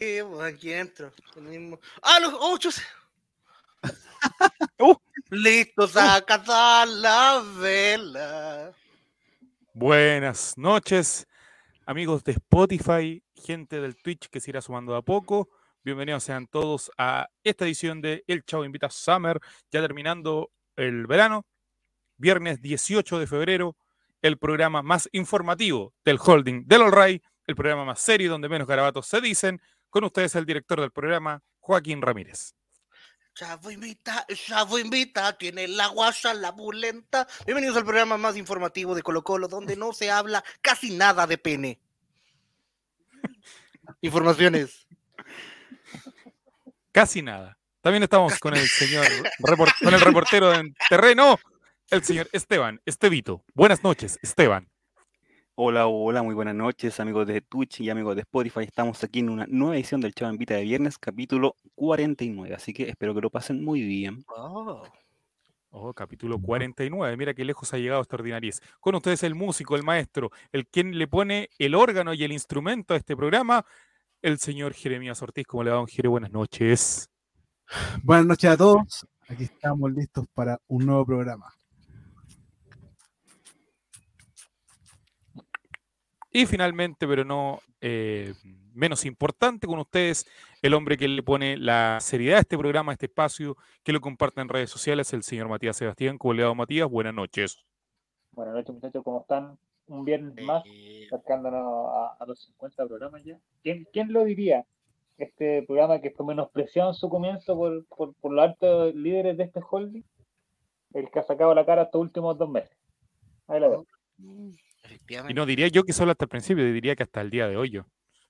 pues, aquí entro. El mismo. ¡Ah, los ocho! uh. Listos a cazar la vela. Buenas noches, amigos de Spotify, gente del Twitch que se irá sumando a poco. Bienvenidos sean todos a esta edición de El Chavo Invita Summer, ya terminando el verano, viernes 18 de febrero, el programa más informativo del holding del All Right, el programa más serio donde menos garabatos se dicen. Con ustedes el director del programa, Joaquín Ramírez. Chavo invita, Chavo invita, tiene la guasa, la bulenta. Bienvenidos al programa más informativo de Colo Colo, donde no se habla casi nada de pene. Informaciones. Casi nada. También estamos con el señor, con el reportero en terreno, el señor Esteban, Estevito. Buenas noches, Esteban. Hola, hola, muy buenas noches, amigos de Twitch y amigos de Spotify. Estamos aquí en una nueva edición del Chavo en Vita de Viernes, capítulo 49. Así que espero que lo pasen muy bien. Oh. Oh, capítulo 49. Mira qué lejos ha llegado esta ordinariez. Con ustedes el músico, el maestro, el quien le pone el órgano y el instrumento a este programa, el señor Jeremías Ortiz. ¿Cómo le va, don Jere? Buenas noches. Buenas noches a todos. Aquí estamos listos para un nuevo programa. Y finalmente, pero no eh, menos importante, con ustedes, el hombre que le pone la seriedad a este programa, a este espacio, que lo comparte en redes sociales, el señor Matías Sebastián. ¿Cómo le va, Matías? Buenas noches. Buenas noches, muchachos, ¿cómo están? Un viernes más, acercándonos a, los 50 programas ya. ¿Quién, ¿Quién, lo diría? Este programa que fue menospreciado en su comienzo por, por, por los altos líderes de este holding, el que ha sacado la cara estos últimos dos meses. Ahí la veo. Y no diría yo que solo hasta el principio, diría que hasta el día de hoy yo.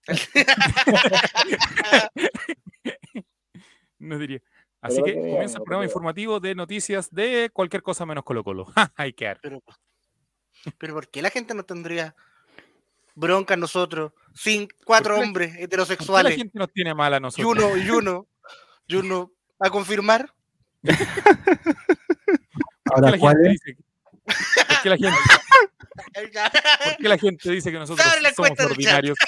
no diría. Así que comienza el programa informativo de noticias de cualquier cosa menos Colo Colo. Hay que pero, pero ¿por qué la gente no tendría bronca a nosotros? Sin cuatro hombres heterosexuales. la gente nos tiene mal a nosotros? Y uno, y uno, y uno, a confirmar. Ahora, ¿Por qué la gente ¿Por qué la gente dice que nosotros somos ordinarios?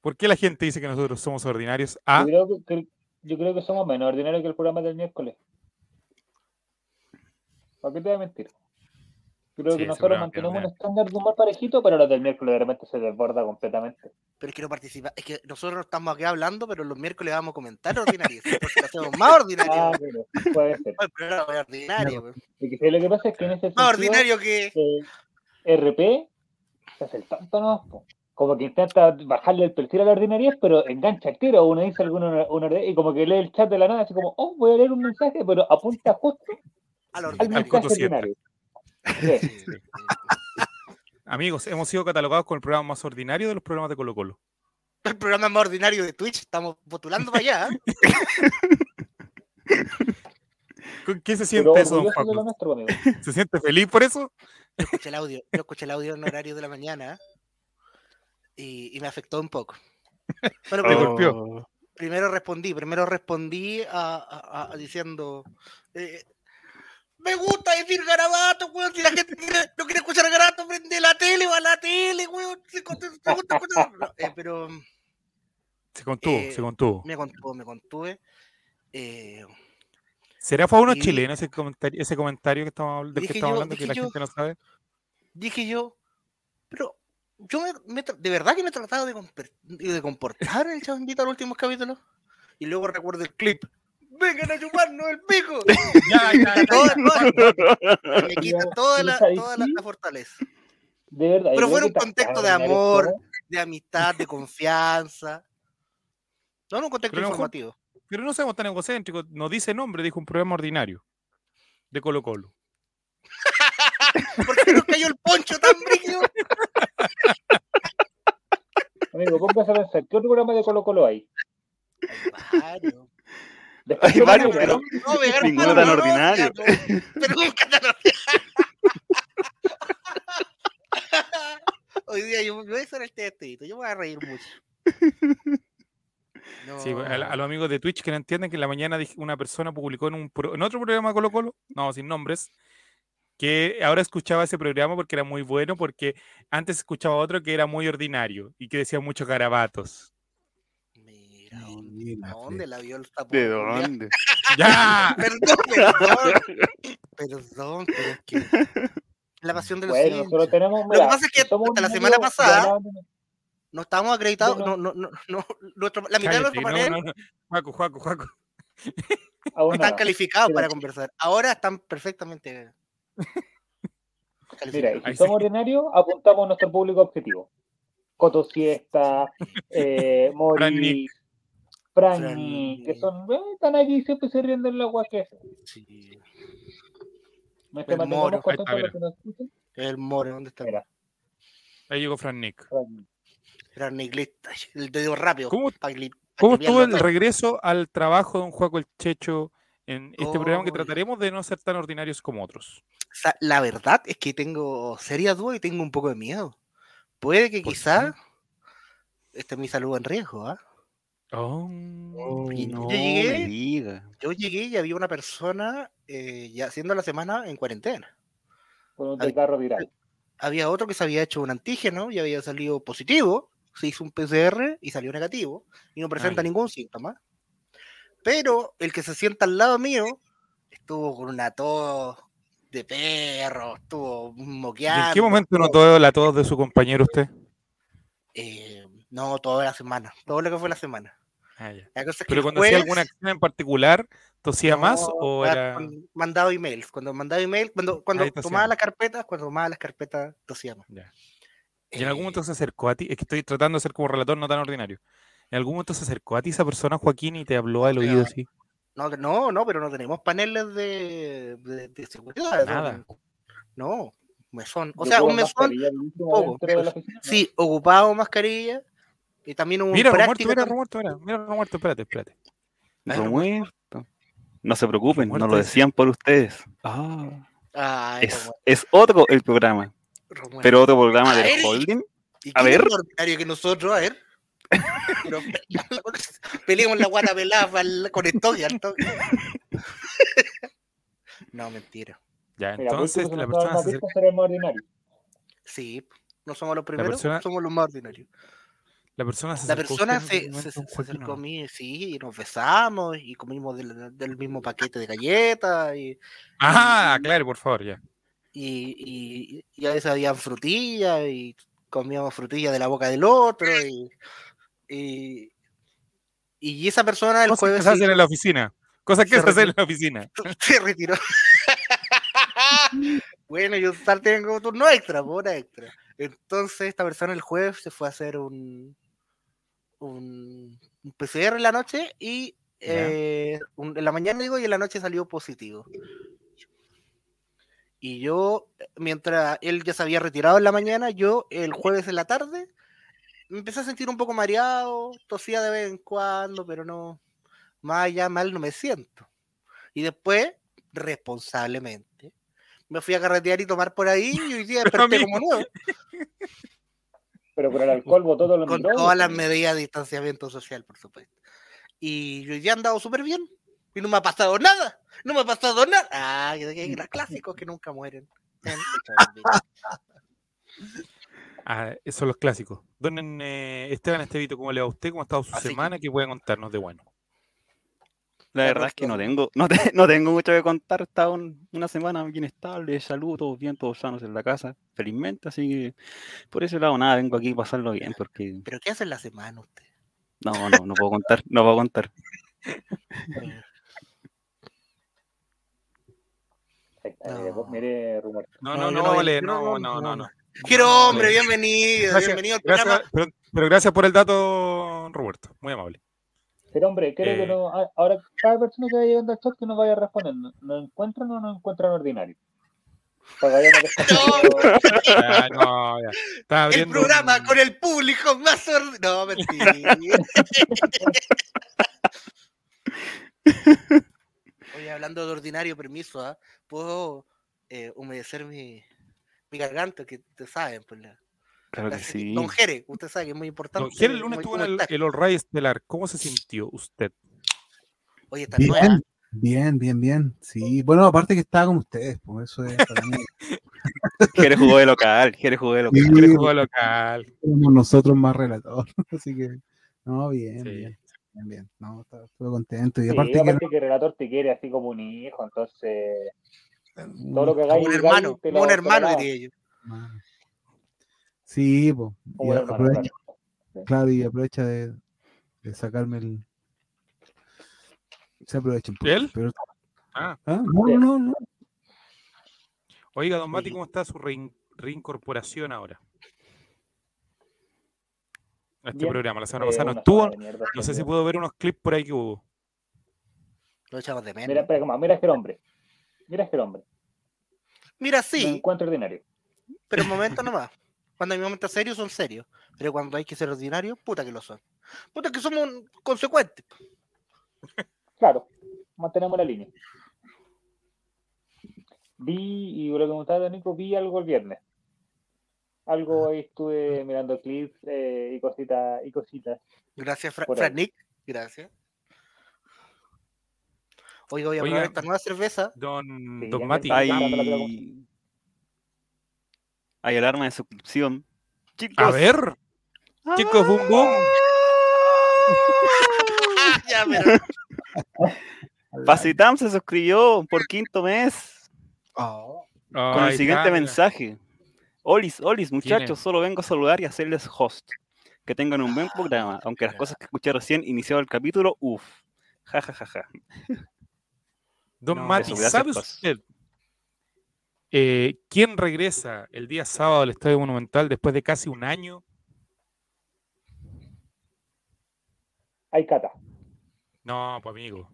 ¿Por qué la gente dice que nosotros somos ordinarios? ¿Ah? Yo, creo que, yo creo que somos menos ordinarios que el programa del miércoles. ¿Para qué te voy a mentir? Creo que nosotros mantenemos un estándar de humor parejito, pero los del miércoles de repente se desborda completamente. Pero es que no participa, es que nosotros estamos aquí hablando, pero los miércoles vamos a comentar ordinarios. Hacemos más ordinario. Ah, pero puede ser. pero ordinario. No, que lo que pasa es que en ese sentido, Más ordinario que. Eh, RP se hace el tanto no, como que intenta bajarle el perfil a la ordinaria, pero engancha el tiro. Uno dice alguno una, y como que lee el chat de la nada, así como, oh, voy a leer un mensaje, pero apunta justo al, mensaje ordinario. Amigos, hemos sido catalogados con el programa más ordinario de los programas de Colo Colo. El programa más ordinario de Twitch, estamos postulando para allá. ¿eh? ¿Qué se siente eso, don Paco? ¿Se siente feliz por eso? Yo escuché el audio, yo escuché el audio en horario de la mañana y, me afectó un poco. Bueno, primero, primero respondí, primero respondí a, diciendo eh, me gusta decir garabato, weón. Si la gente no quiere escuchar garabato, prende la tele, va a la tele, weón. Se, eh, pero. Se contuvo, eh, se contuvo. Me contuvo, me contuve. Eh, ¿Será para uno chileno ese comentario, ese comentario que estamos, del que estamos hablando que la gente no sabe? Dije yo, pero yo me, de verdad que me he tratado de, de comportar el chavo invito a los últimos capítulos. Y luego recuerdo el clip vengan a chuparnos el pico. ya, ya, ya, me quita toda la, toda la, fortaleza. De verdad. Pero fue en un contexto de amor, de amistad, de confianza. No en un contexto informativo. Pero no seamos tan egocéntricos. No dice nombre, dijo un programa ordinario de Colo Colo. ¿Por qué nos cayó el poncho tan brillo? Amigo, póngase a pensar, ¿qué otro programa de Colo Colo hay? Hay hay varios, pero no, ninguno tan ordinario. Pero nunca tan ordinario. Hoy día yo, voy a hacer el testito, yo voy a reír mucho. Sí, a, los amigos de Twitch que no entienden que en la mañana una persona publicó en, un en otro programa Colo Colo, no, sin nombres, que ahora escuchaba ese programa porque era muy bueno, porque antes escuchaba otro que era muy ordinario y que decía muchos garabatos. Mira, ¿dónde la vio el ¿De dónde? ¡Ya! Perdón, perdón. Perdón, pero es que. La pasión de los Bueno, hinchas. tenemos. Lo que mira, pasa es que hasta la semana medio pasada no estábamos acreditados. No, no- no, no, nuestro- la mitad de nuestro panel no, no. Juaco, Juaco, Juaco. aún están calificados Mira. para conversar. Ahora están perfectamente. Mira, si Ahí sí. somos ordinarios, apuntamos a nuestro público objetivo. Coto Siesta, eh, Mori, Franny. Franny, que son, eh, están aquí siempre se ríen de la agua que hacen. Sí. Me El mantengamos Moro, ahí está. El More, ¿dónde está? Mira, Ahí llegó Fran Nick. Franny. Era Niglista, el dedo rápido. ¿Cómo- ¿Cómo estuvo el regreso al trabajo de un Juaco el Checho en este programa que trataremos de no ser tan ordinarios como otros? O sea, la verdad es que tengo serias dudas y tengo un poco de miedo. Puede que ¿Por quizá esté mi salud en riesgo, ¿ah? Oh, Y No yo llegué-. Yo llegué y había una persona eh, ya haciendo la semana en cuarentena. Con un carro viral. Había otro que se había hecho un antígeno y había salido positivo, se hizo un PCR y salió negativo y no presenta ningún síntoma. Pero el que se sienta al lado mío estuvo con una tos de perro, estuvo ¿Y moqueando. en qué momento notó la tos de su compañero usted? Eh, no, toda la semana, todo lo que fue la semana. Ah, ya. La cosa es que Pero cuando hacía alguna acción en particular, ¿tosía más No, o ah, era...? cuando mandaba emails. Cuando mandaba emails, cuando, cuando tosía tomaba más. las carpetas, cuando tomaba las carpetas, tosíamos. Ya. ¿Y en algún Eh, momento se acercó a ti? Es que estoy tratando de ser como relator no tan ordinario. ¿En algún momento se acercó a ti esa persona, Joaquín, y te habló al oído así? No, no, no, pero no tenemos paneles de, de, de seguridad. Nada. No, mesón. O Yo sea, un mesón, sí, ocupado mascarilla. Y también hubo un Mira, Romuerto, práctico mira, Romuerto, mira, mira, Romuerto, espérate, espérate. Romuerto. No se preocupen, no Romuerto lo es- decían por ustedes. Ah, Ay, es, es otro el programa, Romualdo. pero otro programa del holding. ¿Y a es ver. más ordinario que nosotros? A ver. Pero, peleemos la guata pelada con el toque, al toque. No, mentira. Ya, Mira, entonces si la persona se acerca. Sí, no somos los primeros, persona- somos los más ordinarios. La persona se La persona se, se, acercó ¿o a mí, sí, y nos besamos y comimos del, del mismo paquete de galletas y, Ah, claro, por favor, ya. y, y, y a veces habían frutillas y comíamos frutillas de la boca del otro y, y, y esa persona el Cosas que jueves se se, hacen en la oficina. Cosas que se hacen en la oficina. se retiró. bueno, yo tengo turno extra, por hora extra. Entonces esta persona el jueves se fue a hacer un, un, un PCR en la noche y eh, un- en la mañana digo y en la noche salió positivo. Y yo, mientras él ya se había retirado en la mañana, yo el jueves en la tarde me empecé a sentir un poco mareado, tosía de vez en cuando, pero no, más allá mal no me siento. Y después, responsablemente, me fui a carretear y tomar por ahí y hoy día desperté como nuevo, Pero con el alcohol botó todos los con todas las medidas de distanciamiento social, por supuesto. Y hoy día he andado súper bien y no me ha pasado nada, no me ha pasado nada. Ah, que- clásicos que nunca mueren. Ah, esos son los clásicos. Don eh, Esteban Estevito, ¿cómo le va a usted? ¿Cómo ha estado su Así que- semana? ¿Qué puede contarnos de bueno? La verdad es que no tengo, no, te- no tengo mucho que contar. Estado un- una semana bien estable, salud, todos bien, todos sanos en la casa, felizmente. Así que por ese lado, nada, vengo aquí a pasarlo bien, porque ¿Pero qué hace en la semana usted? no, no, no puedo contar, no puedo contar. Ahí está, mire, No. mire, rumor. No, No, no, no, no vale, no- no, no, no, no, no. no. Quiero hombre, no. bienvenido, Gracias, bienvenido al gracias, programa. pero, pero gracias por el dato, Roberto. Muy amable. Pero hombre, creo que Eh. no, ahora cada persona que vaya llegando al chat que nos vaya respondiendo, ¿nos encuentran o no encuentran ordinario? Descartando- Ya, no, ya. El programa un- con el público más orden... No, mentira. Oye, hablando de ordinario, permiso, ¿ah? ¿Puedo eh, humedecer mi, mi garganta? Que te saben, pues la, Claro la- que sí. Don Jere, usted sabe que es muy importante. Don Jere el lunes en el, el All Right Estelar. ¿Cómo se sintió usted? Oye, está Bien, nueva. Bien, bien, bien. Sí, bueno, aparte que estaba con ustedes, pues eso es para mí. Jerez jugó de local, Jerez jugó de local. Sí, Jerez jugó local. Somos nosotros más relator, así que, no, bien, Sí. bien, bien, bien. No, estaba- estuve contento. Y Sí, aparte que que, el relator te quiere así como un hijo, entonces no- todo lo que Como hagáis un hermano, un hermano, diría yo. Sí, pues. Como un hermano, aprovecha, claro. claro, y aprovecha de, de sacarme el. Se aprovecha un poco. ¿Él? Pero, Ah, ah, no, no, no, no. oiga, don Mati. ¿cómo está su rein- reincorporación ahora? A este Bien. programa. La semana Eh, pasada no estuvo. mierda, No sé si puedo ver unos clips por ahí que hubo. Lo echamos de menos. Mira, espera, ¿cómo? mira este hombre. Mira este hombre. Mira, Me sí, encuentro ordinario. pero en momentos nomás. Cuando hay momentos serios son serios. Pero cuando hay que ser ordinarios, puta que lo son. Puta que somos consecuentes. Claro, mantenemos la línea. Vi, y lo que comentaba Nico, vi algo el viernes. Algo ahí estuve mirando clips eh, y cositas, y cositas. Gracias, Fra Fran. Nick. Gracias. Oiga, voy a Oiga. probar esta nueva cerveza. Don, Sí, don Mati. Hay, hay alarma de suscripción. Chicos, A ver. Chicos, boom, boom. Ya, pero. Pacitam se suscribió por quinto mes Oh, con el siguiente mensaje. Olis, olis, ¿Quién muchachos, solo vengo a saludar y hacerles host. Que tengan un buen programa, aunque las cosas que escuché recién iniciado el capítulo, uff. Ja, ja, ja, ja. Don No, Mati, ¿sabe usted eh, quién regresa el día sábado al Estadio Monumental después de casi un año? Hay cata. No, pues amigo.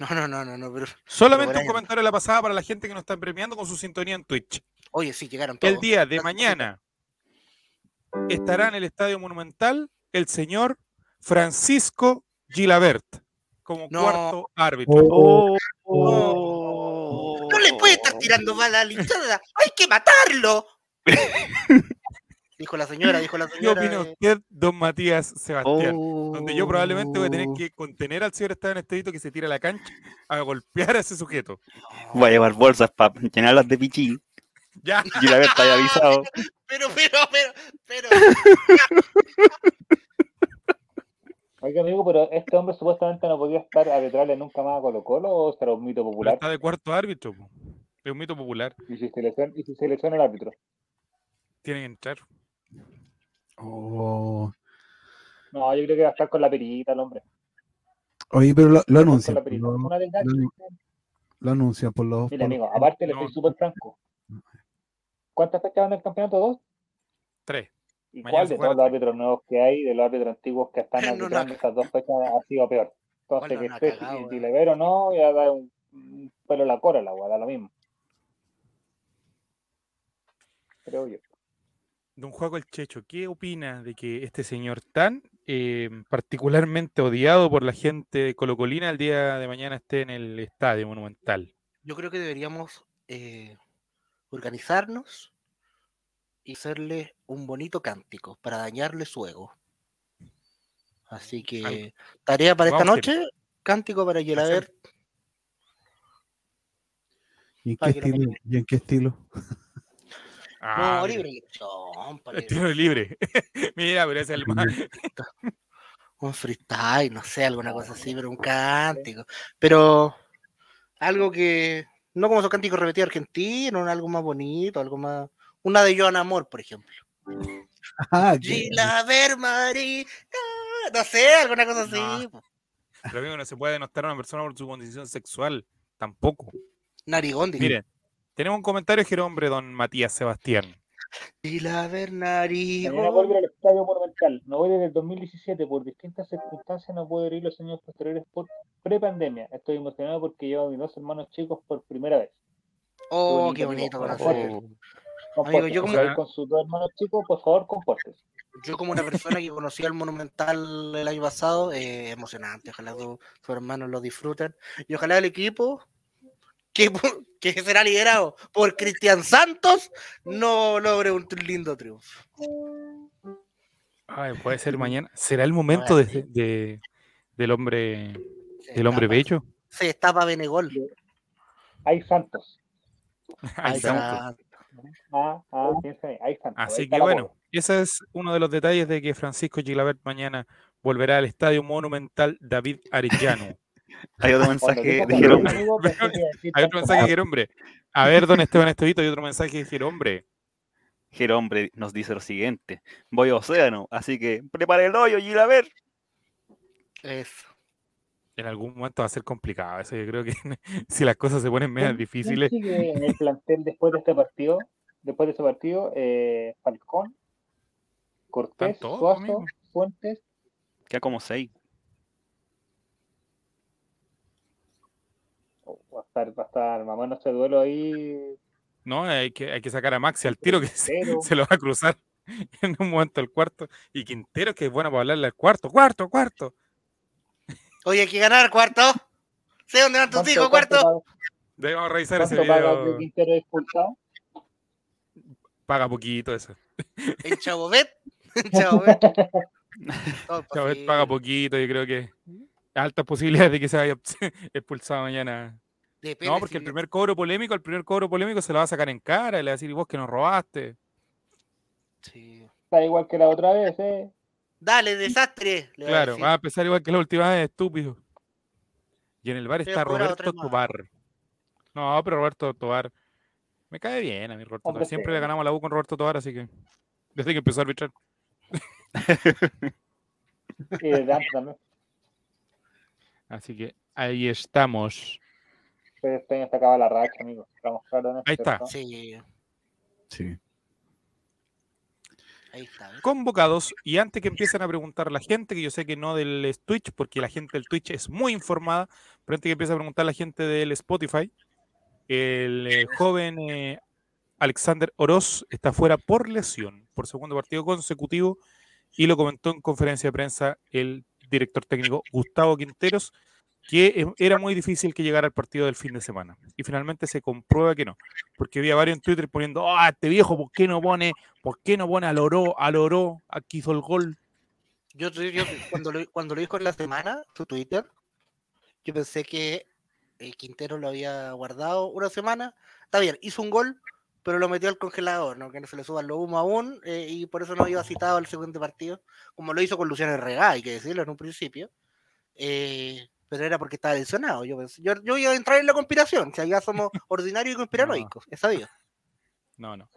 No, no, no, no, no, pero. Solamente un comentario de la pasada para la gente que nos está premiando con su sintonía en Twitch. Oye, sí, llegaron todos. El día de mañana estará en el Estadio Monumental el señor Francisco Gilabert como No. cuarto árbitro. Oh, Oh, No le puede estar tirando bala a la hinchada. ¡Hay que matarlo! dijo la señora, dijo la ¿Qué señora. opina eh, usted, don Matías Sebastián? Donde yo probablemente voy a tener Oh. que contener al señor Esteban Estedito que se tira a la cancha a golpear a ese sujeto. Voy a llevar bolsas para llenarlas de pichín. Ya, Y la verdad ya avisado. Pero, pero, pero, pero. Oiga, amigo, pero este hombre supuestamente no podía estar arbitrarle nunca más a Colo Colo o será un mito pero popular. está de cuarto árbitro. po. Es un mito popular. Y si selecciona, y si selecciona el árbitro. Tiene que entrar. oh. No, yo creo que va a estar con la perita el hombre. Oye, pero lo, lo Va a estar con anuncian. la perita. Lo, lo- lo anuncian por los. Mira, por amigo, los- aparte le soy súper franco. ¿Cuántas fechas van en el campeonato? ¿Dos? Tres. ¿Y Mañana cuál de todos los árbitros nuevos que hay, de los árbitros antiguos que están No, no, arbitrando estas dos fechas, ha sido peor? Entonces, ¿Cuál que esté cagado, si weón? Levero no, ya da un, un pelo a la cora, la weá, da lo mismo. Creo yo. Don Juaco el Checho, ¿qué opina de que este señor tan eh, particularmente odiado por la gente de Colocolina el día de mañana esté en el estadio monumental? Yo creo que deberíamos eh, organizarnos y hacerle un bonito cántico para dañarle su ego. Así que, tarea para esta noche, cántico para Yelaber. ¿Y en qué estilo? ¿Y en qué estilo? Ah, No, libre elección, Estilo libre. Mira, pero ese es el más. un freestyle, no sé, alguna cosa así, pero un cántico. Pero algo que, no como esos cánticos repetidos argentinos, algo más bonito, algo más. Una de Joan Amor, por ejemplo. Ah, que- Gilaber María. No sé, alguna cosa así. Pero amigo, no se puede denostar a una persona por su condición sexual. Tampoco. Narigón, dije. Miren, tenemos un comentario que hombre, don Matías Sebastián. Estadio Monumental. No voy desde el 2017. Por distintas circunstancias no puedo ir los años posteriores por prepandemia. Estoy emocionado porque llevo a mis dos hermanos chicos por primera vez. Oh, Qué qué bonito, bonito amigo. conocer. Amigo, yo como- con sus dos hermanos chicos, por favor, compórtese. Yo como una persona que conocí al Monumental el año pasado, eh, emocionante. Ojalá su- sus hermanos lo disfruten. Y ojalá el equipo, que, que será liderado por Cristian Santos, no logre un lindo triunfo. Ay, puede ser mañana. ¿Será el momento de, de- del hombre del hombre bello? se destapa Benegol. Hay Santos. Hay Santos. Ah, ah. Así que bueno, ese es uno de los detalles de que Francisco Gilabert mañana volverá al Estadio Monumental David Arellano. Hay otro mensaje de Jerombre. Hay otro mensaje de Jerombre. A ver, don Esteban Estevito, hay otro mensaje de Jerombre. Jerombre nos dice lo siguiente: Voy a Océano, así que prepare el hoyo, Gilabert. Eso. En algún momento va a ser complicado. Eso yo creo que si las cosas se ponen medio difíciles. sigue en el plantel después de este partido? Después de este partido, eh, Falcón, Cortés, Suazo, Fuentes. Queda como seis. Oh, va a estar, va a estar, mamá no se duelo ahí. No, hay que, hay que sacar a Maxi al tiro que se, se, lo va a cruzar en un momento el cuarto. Y Quintero que es bueno para hablarle al cuarto, cuarto, cuarto. Oye, hay que ganar, cuarto. Sé dónde van tus hijos, cuarto. Debemos revisar ese video. paga poquito eso. ¿En Chabobet? En Chabobet. Chabobet paga poquito, yo creo que altas posibilidades de que se vaya expulsado mañana. Depende, no, porque el primer cobro polémico, el primer cobro polémico se lo va a sacar en cara y le va a decir, y vos que nos robaste. Sí. Está igual que la otra vez, ¿eh? Dale, desastre. claro, va a empezar igual que la última vez, estúpido. Y en el bar está Roberto Tobar. No, pero Roberto Tobar. Me cae bien a mí, Roberto Tobar. Siempre le ganamos la U con Roberto Tobar, así que. Desde que empezó a arbitrar. y desde antes también. Así que ahí estamos. Pero este año se acaba la racha, amigo. Estamos claros Ahí está. Sí. Sí. Ahí está. Convocados, y antes que empiecen a preguntar la gente, que yo sé que no del Twitch, porque la gente del Twitch es muy informada, pero antes que empiece a preguntar la gente del Spotify, el eh, joven eh, Alexander Oroz está fuera por lesión, por segundo partido consecutivo, y lo comentó en conferencia de prensa el director técnico Gustavo Quinteros, que era muy difícil que llegara al partido del fin de semana. Y finalmente se comprueba que no. Porque había varios en Twitter poniendo, ah, este viejo, ¿por qué no pone, por qué no pone al oro, al oro, aquí hizo el gol? Yo, cuando, lo, cuando lo dijo en la semana, su Twitter, yo pensé que el Quintero lo había guardado una semana. Está bien, hizo un gol, pero lo metió al congelador, ¿no? que no se le suban los humo aún, eh, y por eso no había citado al segundo partido, como lo hizo con Luciano Herrera, hay que decirlo en un principio. Eh, pero era porque estaba lesionado. Yo, yo, yo iba a entrar en la conspiración, si allá somos ordinarios y conspiranoicos, es sabido. No, no.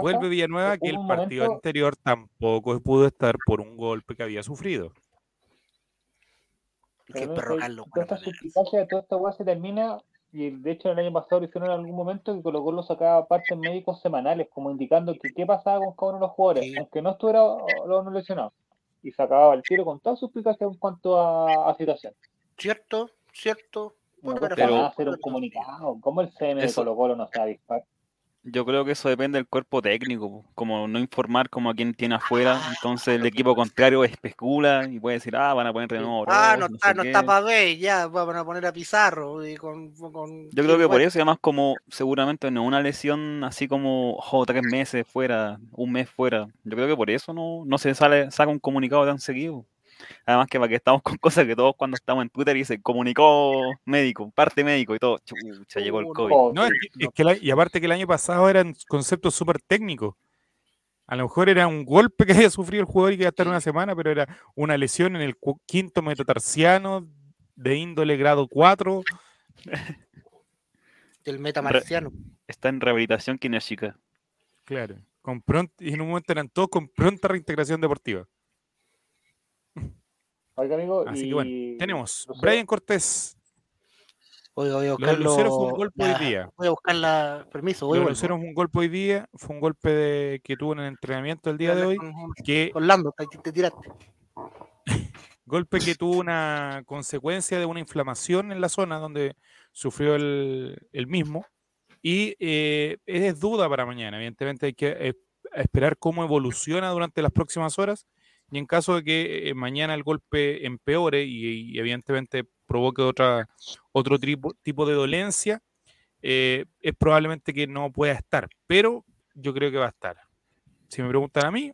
Vuelve Villanueva que el partido anterior tampoco pudo estar por un golpe que había sufrido. Que perro Carlos. Toda esta suspicacia de toda esta weá se termina, y de hecho el año pasado lo hicieron en algún momento que Colo Colo sacaba partes médicos semanales, como indicando que qué pasaba con cada uno de los jugadores, aunque no estuviera los no lesionados. Y sacaba el tiro con toda suspicacia en cuanto a, a situación. Cierto, cierto. Bueno, pero, hacer un comunicado. ¿Cómo el CM de Colo Colo no se dispar? Yo creo que eso depende del cuerpo técnico, como no informar como a quien tiene afuera, entonces el equipo contrario especula y puede decir, ah, van a poner nuevo. Ah, no, está, no está para ver, ya van a poner a Pizarro. Y con, con... Yo creo que por eso, además, como seguramente no una lesión así como oh, tres meses fuera, un mes fuera, yo creo que por eso no, no se sale, saca un comunicado tan seguido. Además que para que estamos con cosas que todos cuando estamos en Twitter dicen comunicó médico, parte médico y todo, chucha, llegó el COVID. No, es que, y aparte que el año pasado eran conceptos súper técnicos. A lo mejor era un golpe que había sufrido el jugador y que iba a estar una semana, pero era una lesión en el quinto metatarsiano de índole grado 4. Del metamarciano. Está en rehabilitación kinésica. Claro. Con y en un momento eran todos con pronta reintegración deportiva. Oiga, amigo. Así que bueno, tenemos Brian Cortés. Voy, voy a buscar Lucero fue un golpe hoy día. Voy a buscar la permiso. Voy Lucero fue un golpe hoy día. Fue un golpe de, que tuvo en el entrenamiento el día de hoy. Que, Orlando, te, te tiraste. golpe que tuvo una consecuencia de una inflamación en la zona donde sufrió el, el mismo. Y eh, es duda para mañana. Evidentemente hay que eh, esperar cómo evoluciona durante las próximas horas y en caso de que eh, mañana el golpe empeore y, evidentemente provoque otra, otro tipo, tipo de dolencia, eh, es probablemente que no pueda estar, pero yo creo que va a estar. Si me preguntan a mí,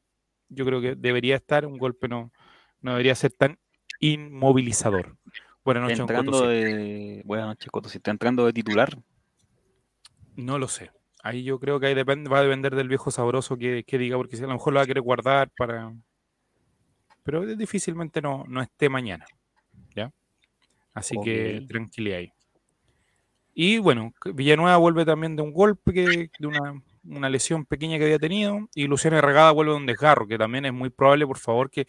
yo creo que debería estar, un golpe no, no debería ser tan inmovilizador. Buenas noches, entrando de... Buenas noches, Coto. Si está entrando de titular. No lo sé. Ahí yo creo que ahí depende, va a depender del viejo sabroso que, diga, porque si a lo mejor lo va a querer guardar para. Pero difícilmente no, no esté mañana. ¿Ya? Así que tranquilidad ahí. Y bueno, Villanueva vuelve también de un golpe, de una, lesión pequeña que había tenido. Y Luciano Regada vuelve de un desgarro, que también es muy probable, por favor, que,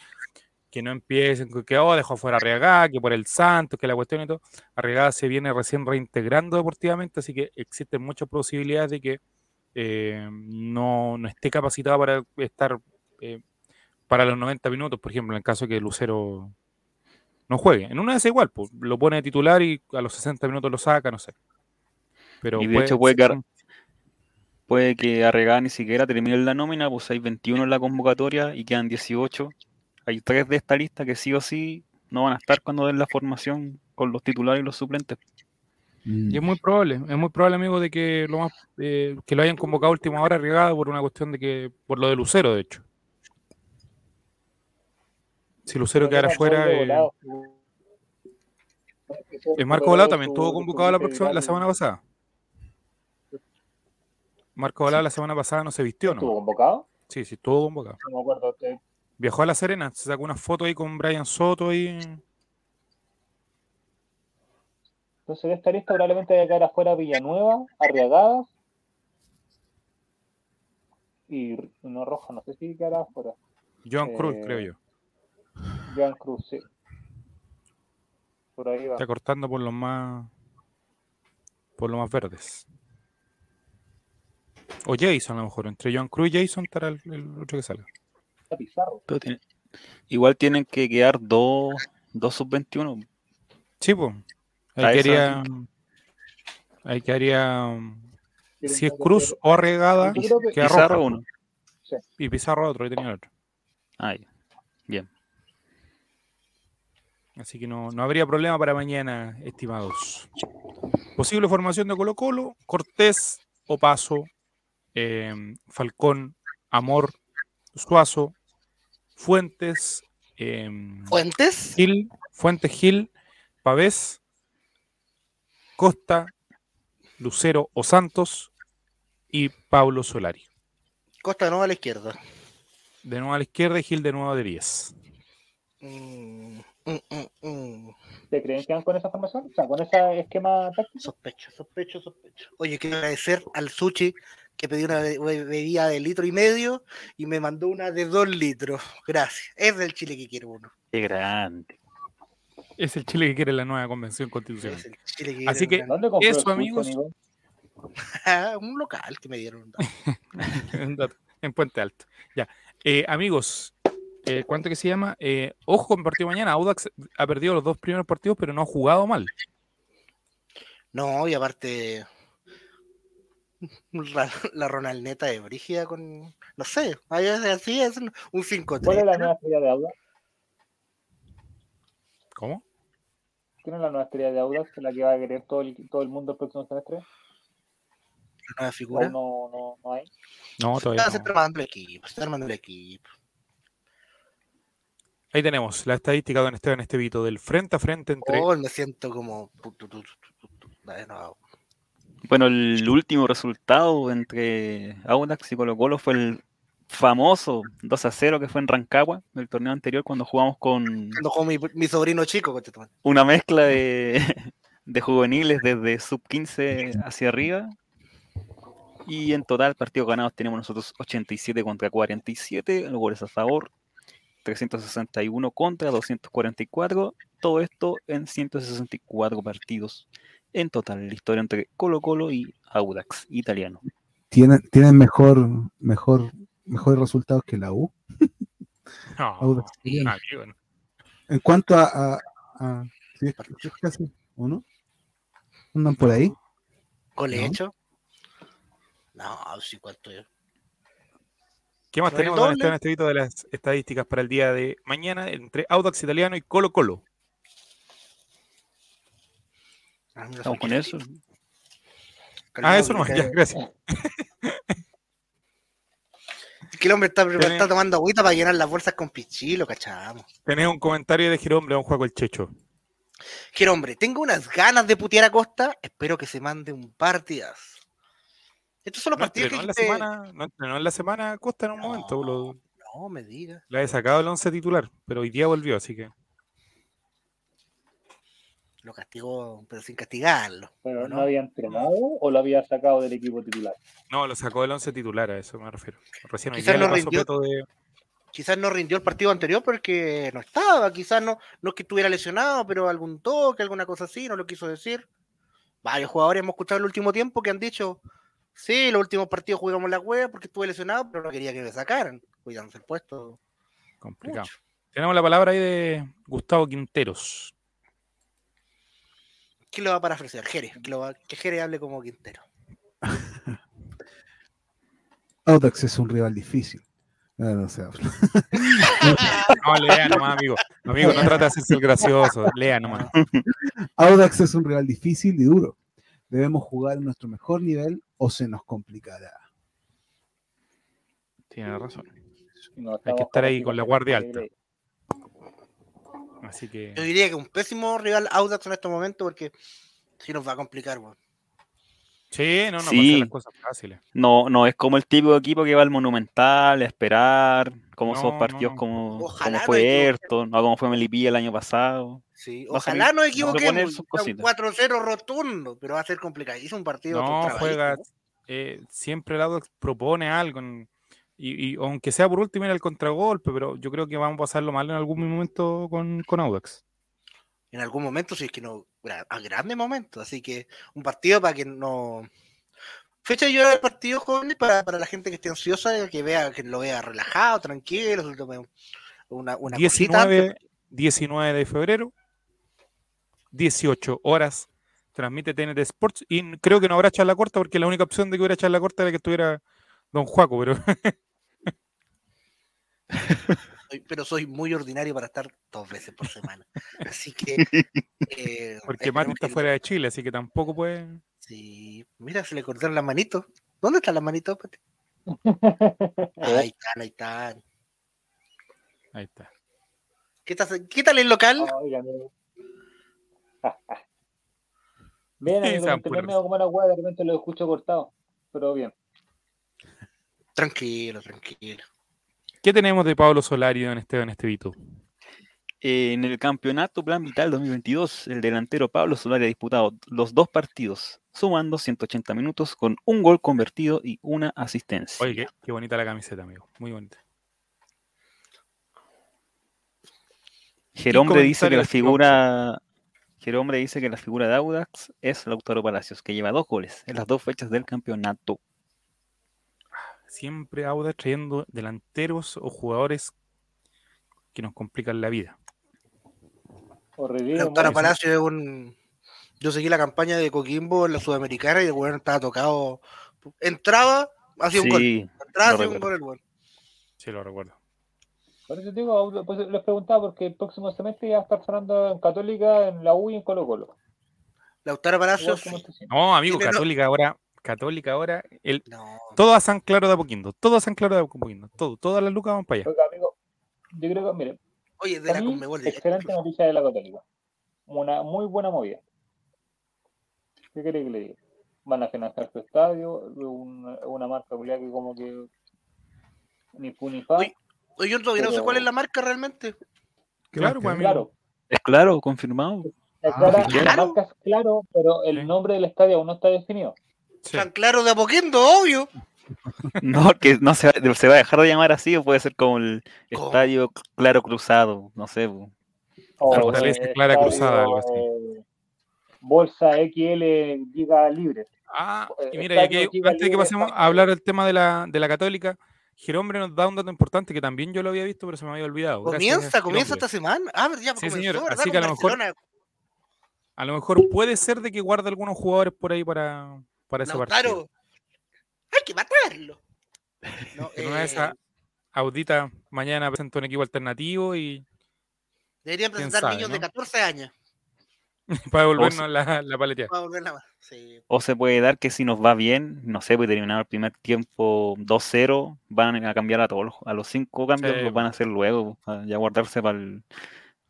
que no empiecen, que oh, dejó fuera Arriagada, que por el Santos, que la cuestión y todo. Arriagada se viene recién reintegrando deportivamente, así que existen muchas posibilidades de que eh, no, esté capacitado para estar eh, para los 90 minutos, por ejemplo, en el caso de que Lucero no juegue. En una vez igual, pues, lo pone de titular y a los 60 minutos lo saca, no sé. Pero y de hecho puede que, puede que Arregada ni siquiera termine la nómina, pues hay 21 en la convocatoria y quedan 18 hay tres de esta lista que sí o sí no van a estar cuando den la formación con los titulares y los suplentes. Y es muy probable, es muy probable, amigo, de que lo más eh, que lo hayan convocado a última hora arriesgado por una cuestión de que, por lo de Lucero, de hecho. Si Lucero quedara fuera. Eh, el Marco Volado también estuvo convocado la, próxima, la semana pasada. Marco Volado la semana pasada no se vistió, ¿no? ¿Estuvo convocado? Sí, sí, estuvo convocado. No me acuerdo. Viajó a La Serena, se sacó una foto ahí con Brian Soto y. Entonces de esta lista probablemente haya quedar afuera Villanueva, Arriagadas y no Roja, no sé si quedará afuera. Joan Cruz, creo yo. Joan Cruz, sí. Por ahí va. Está cortando por los más. por los más verdes. O Jason, a lo mejor. Entre Joan Cruz y Jason estará el, el otro que salga. Igual tienen que quedar dos, dos sub-21. Sí, pues. Ahí quedaría. Ahí quedaría. Si es Cruz o Arregada, que Pizarro uno. Y Pizarro otro, ahí tenía otro. Ahí. Bien. Así que no, no habría problema para mañana, estimados. Posible formación de Colo Colo, Cortés, Opaso, eh, Falcón, Amor, Suazo, Fuentes. Em, ¿Fuentes? Gil, Fuentes Gil, Pavés, Costa, Lucero o Santos y Pablo Solari. Costa de nuevo a la izquierda. De nuevo a la izquierda y Gil de nuevo de 10. Mm, mm, mm, ¿Te creen que van con esa formación? O sea, con ese esquema táctico. Sospecho, sospecho, sospecho. Oye, quiero agradecer al Sushi que pedí una bebida de litro y medio y me mandó una de dos litros. Gracias. Es del Chile que quiero uno. Qué grande. Es el Chile que quiere la nueva convención constitucional. Así que eso, amigos. un local que me dieron. en Puente Alto. Ya. Eh, amigos, eh, ¿cuánto que se llama? Eh, ojo con el partido mañana. Audax ha perdido los dos primeros partidos, pero no ha jugado mal. No, y aparte, la, Ronaldneta de Brígida con. No sé, así es un 5 ¿Cuál es la nueva estrella de Audax? ¿Cómo? ¿Quién es la nueva estrella de Audax? ¿La que va a querer todo el, todo el mundo el próximo semestre? ¿La nueva figura? No, no, no hay. No, todavía. Está armando el equipo, está armando el equipo. Ahí tenemos la estadística de Don Esteban Estevito del frente a frente entre. Oh, me siento como. No, bueno, el último resultado entre Audax y Colo Colo fue el famoso 2 a 0 que fue en Rancagua, el torneo anterior, cuando jugamos con. mi, mi sobrino chico. Una mezcla de, de juveniles desde sub 15 hacia arriba. Y en total, partidos ganados tenemos nosotros 87 contra 47, los goles a favor, 361 contra 244. Todo esto en 164 partidos en total la historia entre Colo Colo y Audax italiano. ¿Tienen, tienen mejor, mejor, mejores resultados que la U? No, En cuanto a, a, es, casi, ¿o no? ¿Andan por ahí? ¿Gol hecho? No, sí, cuánto ¿Qué más tenemos en este video de las estadísticas para el día de mañana entre Audax Italiano y Colo Colo? Ah, Estamos con eso. ah, eso no, ya, gracias. Es que el hombre está, está, tomando agüita para llenar las bolsas con pichilo, cachamos. Tenés un comentario de Girombre, un juego el Checho. Quiero, hombre, tengo unas ganas de putear a Costa. Espero que se mande un partidas. Estos son los No partidos que en la dijiste- semana, no entrenó en la semana Costa en un momento. Lo, No, me digas. la he sacado el 11 titular, pero hoy día volvió, así que. Lo castigó, pero sin castigarlo. Pero ¿o no no? había entrenado o lo había sacado del equipo titular. No, lo sacó del 11 titular, a eso me refiero. Recién hoy Quizás no rindió. de. Quizás no rindió el partido anterior porque no estaba. Quizás no, no es que estuviera lesionado, pero algún toque, alguna cosa así, no lo quiso decir. Varios jugadores hemos escuchado en el último tiempo que han dicho, sí, los últimos partidos jugamos la web porque estuve lesionado, pero no quería que me sacaran, cuidándose el puesto. Complicado. Mucho. Tenemos la palabra ahí de Gustavo Quinteros. ¿Quién lo va a parafrasear? Jerez, que, lo va- que Jerez hable como Quintero. Audax es un rival difícil. No se habla. No, lea nomás, amigo. Amigo, no trata de hacerse el gracioso. Lea nomás. Audax es un rival difícil y duro. Debemos jugar en nuestro mejor nivel o se nos complicará. Tiene razón. No Hay que estar ahí con la guardia alta. Así que. Yo diría que un pésimo rival Audax en este momento porque si nos va a complicar, weón. Sí, no, no Sí. las cosas fáciles. No, no es como el típico equipo que va al Monumental a esperar, como No, esos partidos no. como, Ojalá como no fue equivoque. Ayrton, no como fue Melipilla el año pasado. Sí, ojalá a equivoquemos. cositas. 4-0 rotundo, pero va a ser complicadísimo un partido. No, juega. eh, siempre el Audax propone algo. en- y, y aunque sea por último ir al contragolpe, pero yo creo que vamos a pasarlo mal en algún momento con, con Audax. En algún momento, si es que no, a grandes momentos. Así que un partido para que no. Fecha yo el partido, jóvenes, para, para la gente que esté ansiosa, que vea, que lo vea relajado, tranquilo, una, una cosita antes. 19, 19 de febrero, 18 horas, transmite TNT Sports. Y creo que no habrá charla corta porque la única opción de que hubiera charla corta era que estuviera Don Juaco, pero Soy- pero soy muy ordinario para estar dos veces por semana. Así que. eh, porque esperemos está fuera de Chile, así que tampoco puede. Sí, mira, se le cortaron las manitos. ¿Dónde están las manitos? Pati? Ahí están, ahí están. Ahí está. ¿Qué, tal- qué tal el local? Oigan. Bien, amigo, me va como una hueá, de repente lo escucho cortado. Pero bien. Tranquilo, tranquilo. ¿Qué tenemos de Pablo Solari en este, en este? En el campeonato Plan Vital 2022, el delantero Pablo Solari ha disputado los dos partidos, sumando 180 minutos con un gol convertido y una asistencia. Oye, qué, qué bonita la camiseta, amigo. Muy bonita. Gerombre dice que la figura Gerombre dice que la figura de Audax es Lautaro Palacios, que lleva dos goles en las dos fechas del campeonato. Siempre Audax trayendo delanteros o jugadores que nos complican la vida. Revive, Lautaro. Palacio es un. Yo seguí la campaña de Coquimbo en la Sudamericana y el weón estaba tocado. Entraba, hacía un gol. Sí, Entraba, lo hacía un recuerdo. gol el weón. Sí, lo recuerdo. Por eso te digo, pues les preguntaba porque el próximo semestre ya va a estar sonando en Católica, en la U y en Colo Colo. Lautaro Palacio. Igual como sí. este sí. No, amigo, no- Católica ahora, Católica ahora, el, No. todo a San Claro de Apoquindo, todo a San Claro de Apoquindo, todo, todas las lucas van para allá. Oiga, amigo, yo creo que, mire, Oye, de para la mí, Conmebol. excelente noticia de la Católica. Una muy buena movida. ¿Qué quiere que le diga? Van a financiar su estadio, una, una marca que como que ni fu ni fa. Oye, yo todavía no sé cuál es la marca realmente. ¿Qué Claro, pues, querés? claro, es claro, confirmado. es Ah, claro. la marca es claro, pero el nombre del estadio aún no está definido. Sí. Tan claro de Apoquindo, obvio. No, que no se va, se va a dejar de llamar así, o puede ser como el ¿Cómo? Estadio Claro Cruzado, no sé. po. O, Fortaleza eh, Clara Cruzada, algo así. eh, bolsa XL Giga Libre. Ah, y Eh, mira, y aquí, Estadio Giga antes de que pasemos a hablar del tema de la, de la Católica, Gerombre nos da un dato importante que también yo lo había visto, pero se me había olvidado. Comienza, comienza esta semana. Ah, ya Sí, comenzó, señor, ¿verdad? así que a lo mejor-. A lo mejor puede ser de que guarde algunos jugadores por ahí para, para ese partido. Lautaro. Hay que matarlo. No, En una de eh, esas, Audita mañana presenta un equipo alternativo y deberían presentar sabe, niños de ¿no? 14 años. para devolvernos la, la paleteada. Para volver nada más. Sí. O se puede dar que si nos va bien, no sé, pues terminar el primer tiempo 2-0, van a cambiar a todos a los cinco cambios, Sí, los van a hacer luego, para ya guardarse para el,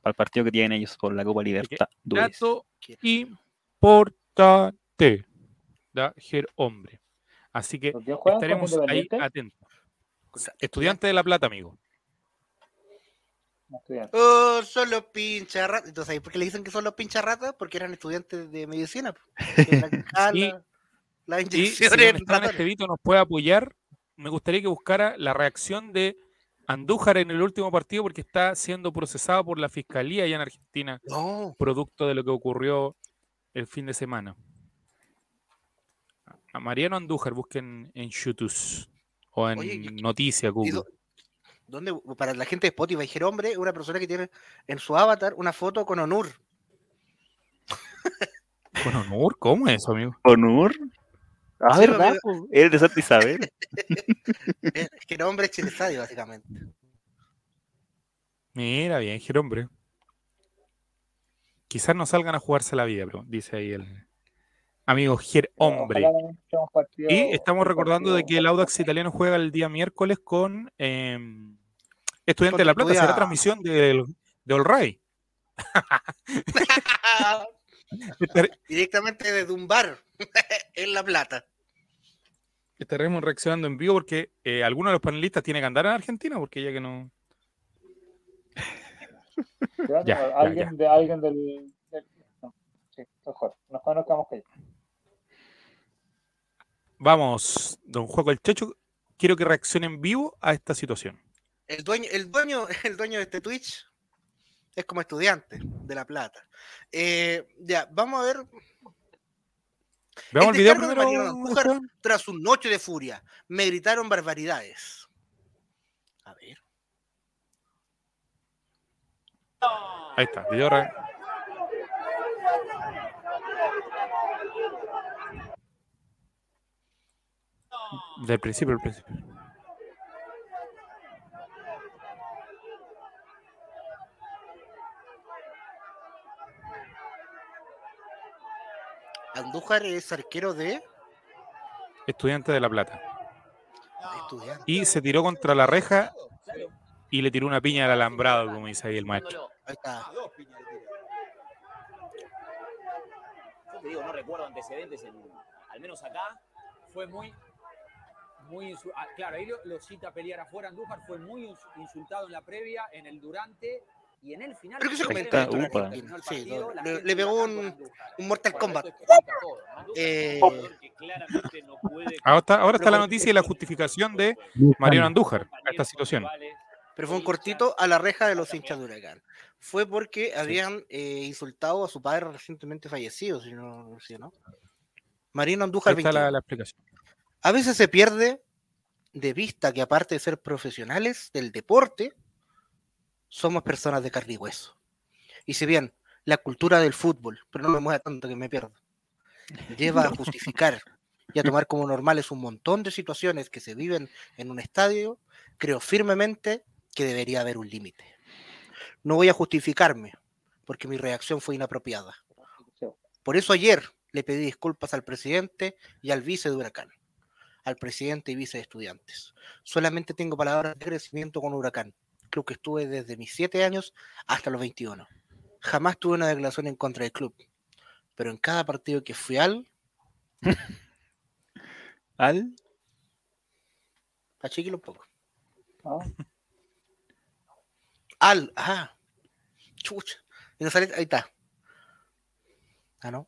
para el partido que tienen ellos por la Copa Libertad. Dato importante. Da Ger Hombre. Así que estaremos ahí atentos. Estudiante de La Plata, amigo. Oh, son los pincharratas. Entonces, ¿por qué le dicen que son los pincharratas? Porque eran estudiantes de medicina. y, la y si este nos puede apoyar, me gustaría que buscara la reacción de Andújar en el último partido porque está siendo procesado por la fiscalía allá en Argentina, producto de lo que ocurrió el fin de semana. A Mariano Andújar, busquen en YouTube o en Noticias Google. ¿Dónde? Para la gente de Spotify, dije, hombre, una persona que tiene en su avatar una foto con Onur. ¿Con Onur? ¿Cómo es eso, amigo? ¿Onur? Ah, ¿verdad? Él de Santa Isabel. que hombre es Chilestadio, básicamente. Mira, bien, hombre. Quizás no salgan a jugarse la vida, pero dice ahí el amigo Ger Hombre. Y estamos recordando de que el Audax italiano juega el día miércoles con em, Estudiante de La Plata. Será transmisión de, de All Ray. Directamente desde un bar en La Plata estaremos reaccionando en vivo porque eh, alguno de los panelistas tiene que andar en Argentina porque ya que no. ya, alguien, De, alguien del. Sí, mejor. Nos conozcamos ahí. Vamos, don Juego el Checho, quiero que reaccione en vivo a esta situación. El dueño, el dueño, el dueño de este Twitch es como estudiante de La Plata. Eh, ya, vamos a ver Veamos el, video primero. tras un noche de furia. Me gritaron barbaridades. A ver. Ahí está, video Del principio, del principio. Andújar es arquero de. Estudiante de La Plata. Y se tiró contra la reja y le tiró una piña al alambrado, como dice ahí el maestro. Ahí está. Yo te digo, no recuerdo antecedentes, al menos acá, fue muy. Muy ah, claro, ahí lo, lo cita pelear afuera. Andújar fue muy insultado en la previa, en el durante y en el final. Creo que se comenta. Sí, le, pegó un, un, Mortal Kombat. Eh, ahora, está, ahora está la noticia y la justificación de Mariano Andújar a esta situación. Pero fue un cortito a la reja de los hinchas de Huracán. Fue porque habían eh, insultado a su padre recientemente fallecido, si no, si no. Mariano Andújar. Está la, la explicación. A veces se pierde de vista que aparte de ser profesionales del deporte, somos personas de carne y hueso. Y si bien la cultura del fútbol, pero no me mueva tanto que me pierdo, lleva a justificar y a tomar como normales un montón de situaciones que se viven en un estadio, creo firmemente que debería haber un límite. No voy a justificarme, porque mi reacción fue inapropiada. Por eso ayer le pedí disculpas al presidente y al vice de Huracán, al presidente y vice de estudiantes. Solamente tengo palabras de crecimiento con Huracán club que estuve desde mis 7 años hasta los 21. Jamás tuve una declaración en contra del club. Pero en cada partido que fui al. ¿Al? Achiquilo un poco. Ah. Al, ajá. Chucha. Y no sale, ahí está. Ah, no.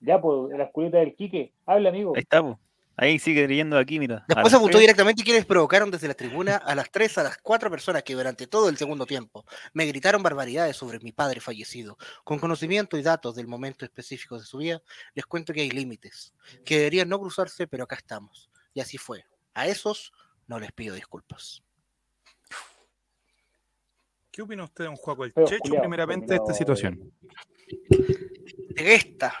Ya, pues, la escuelita del Quique. Habla, amigo. Ahí estamos. Ahí sigue leyendo aquí, mira. Después apuntó directamente quienes provocaron desde la tribuna a las tres a las cuatro personas que durante todo el segundo tiempo me gritaron barbaridades sobre mi padre fallecido. Con conocimiento y datos del momento específico de su vida, les cuento que hay límites, que deberían no cruzarse, pero acá estamos. Y así fue. A esos no les pido disculpas. ¿Qué opina usted, don Juaco el Checho, primeramente de esta situación? De esta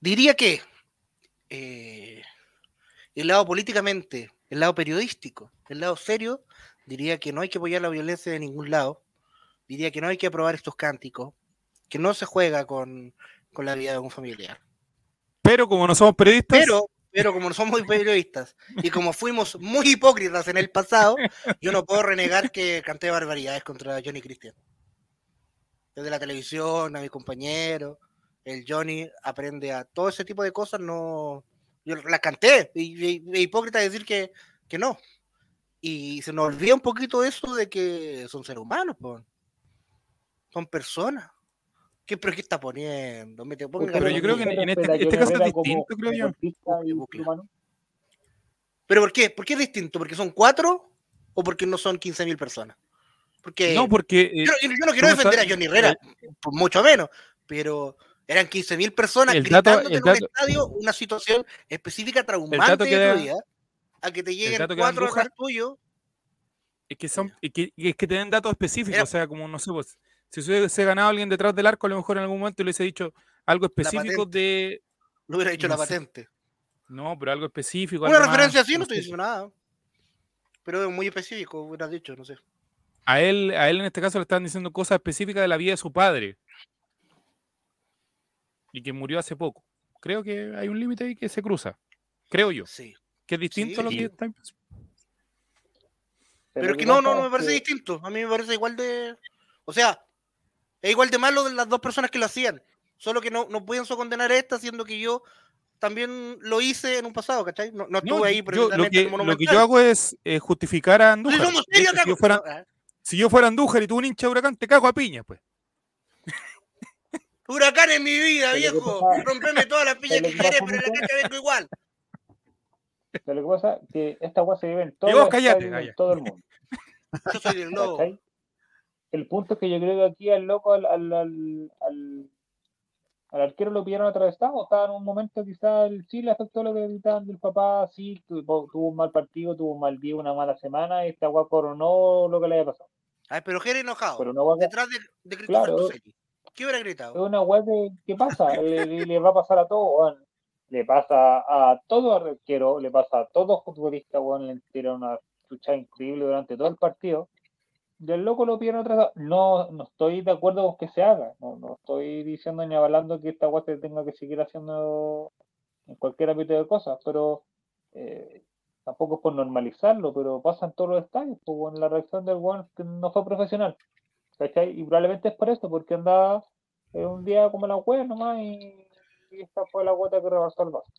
Diría que eh, el lado políticamente, el lado periodístico, el lado serio, diría que no hay que apoyar la violencia de ningún lado, diría que no hay que aprobar estos cánticos, que no se juega con, la vida de un familiar. Pero como no somos periodistas, pero, pero como no somos periodistas y como fuimos muy hipócritas en el pasado, yo no puedo renegar que canté barbaridades contra Johnny Cristian. Desde la televisión, a mi compañero, el Johnny aprende a todo ese tipo de cosas, no. Yo las canté, y, y, hipócrita decir que, que no. Y se nos olvida un poquito eso de que son seres humanos, son personas. ¿Qué, pero qué está poniendo? pero yo creo que en, este, este caso es distinto, creo yo. ¿Pero por qué? ¿Por qué es distinto? ¿Porque son cuatro o porque no son 15.000 personas? Porque, no, porque. Eh, yo, no quiero defender a Johnny Herrera, mucho menos, pero eran 15.000 personas el gritando en un estadio una situación específica traumante de tu vida, a que te lleguen cuatro atrás tuyo. Es que, son, es que, es que te den datos específicos, o sea, como no sé, pues, si se hubiese ganado alguien detrás del arco, a lo mejor en algún momento le hubiese dicho algo específico de. No hubiera dicho la patente. No, pero algo específico. Una referencia así no estoy diciendo nada. Pero es muy específico, hubiera dicho, no sé. A él, a él en este caso le están diciendo cosas específicas de la vida de su padre. Y que murió hace poco. Creo que hay un límite ahí que se cruza. Creo yo. Sí. Que es distinto a lo que está Pero, es que no, no, no me parece distinto. A mí me parece igual de. O sea, es igual de malo de las dos personas que lo hacían. Solo que no, no pueden condenar a esta, siendo que yo también lo hice en un pasado, ¿cachai? No, no estuve ahí yo, lo, que, lo que yo hago es eh, justificar a Andújar. si, yo fuera, ah. si yo fuera Andújar y tú un hincha de huracán, te cago a piña, pues. Huracán en mi vida, viejo. Rompeme todas las piñas que quieres, pero en la cancha vengo igual. Pero lo que pasa es que esta agua se vive en todo, en todo el mundo. Yo soy del lobo el punto es que yo creo que aquí al loco, al, al, al, al arquero lo pillaron atravesado. Estaba en un momento, quizás el sí le afectó lo que gritaban del papá. Sí, tuvo, un mal partido, tuvo un mal día, una mala semana. Y esta agua coronó lo que le había pasado. Ay, pero Jerry enojado. Pero una Detrás de, de claro, ¿Qué hubiera gritado? Es una web que, ¿qué pasa? le, va a pasar a todo, Le pasa a todo arquero, le pasa a todo futbolista, bueno, le tira una lucha increíble durante todo el partido del loco lo pidieron otra No, no estoy de acuerdo con que se haga. No, estoy diciendo ni avalando que esta guay se tenga que seguir haciendo en cualquier ámbito de cosas, pero eh, tampoco es por normalizarlo, pero pasan todos los estadios. Pues, en la reacción del One no fue profesional. ¿Cachai? Y probablemente es por esto, porque andaba eh, un día como la web nomás y, esta fue la gota que rebasó el vaso.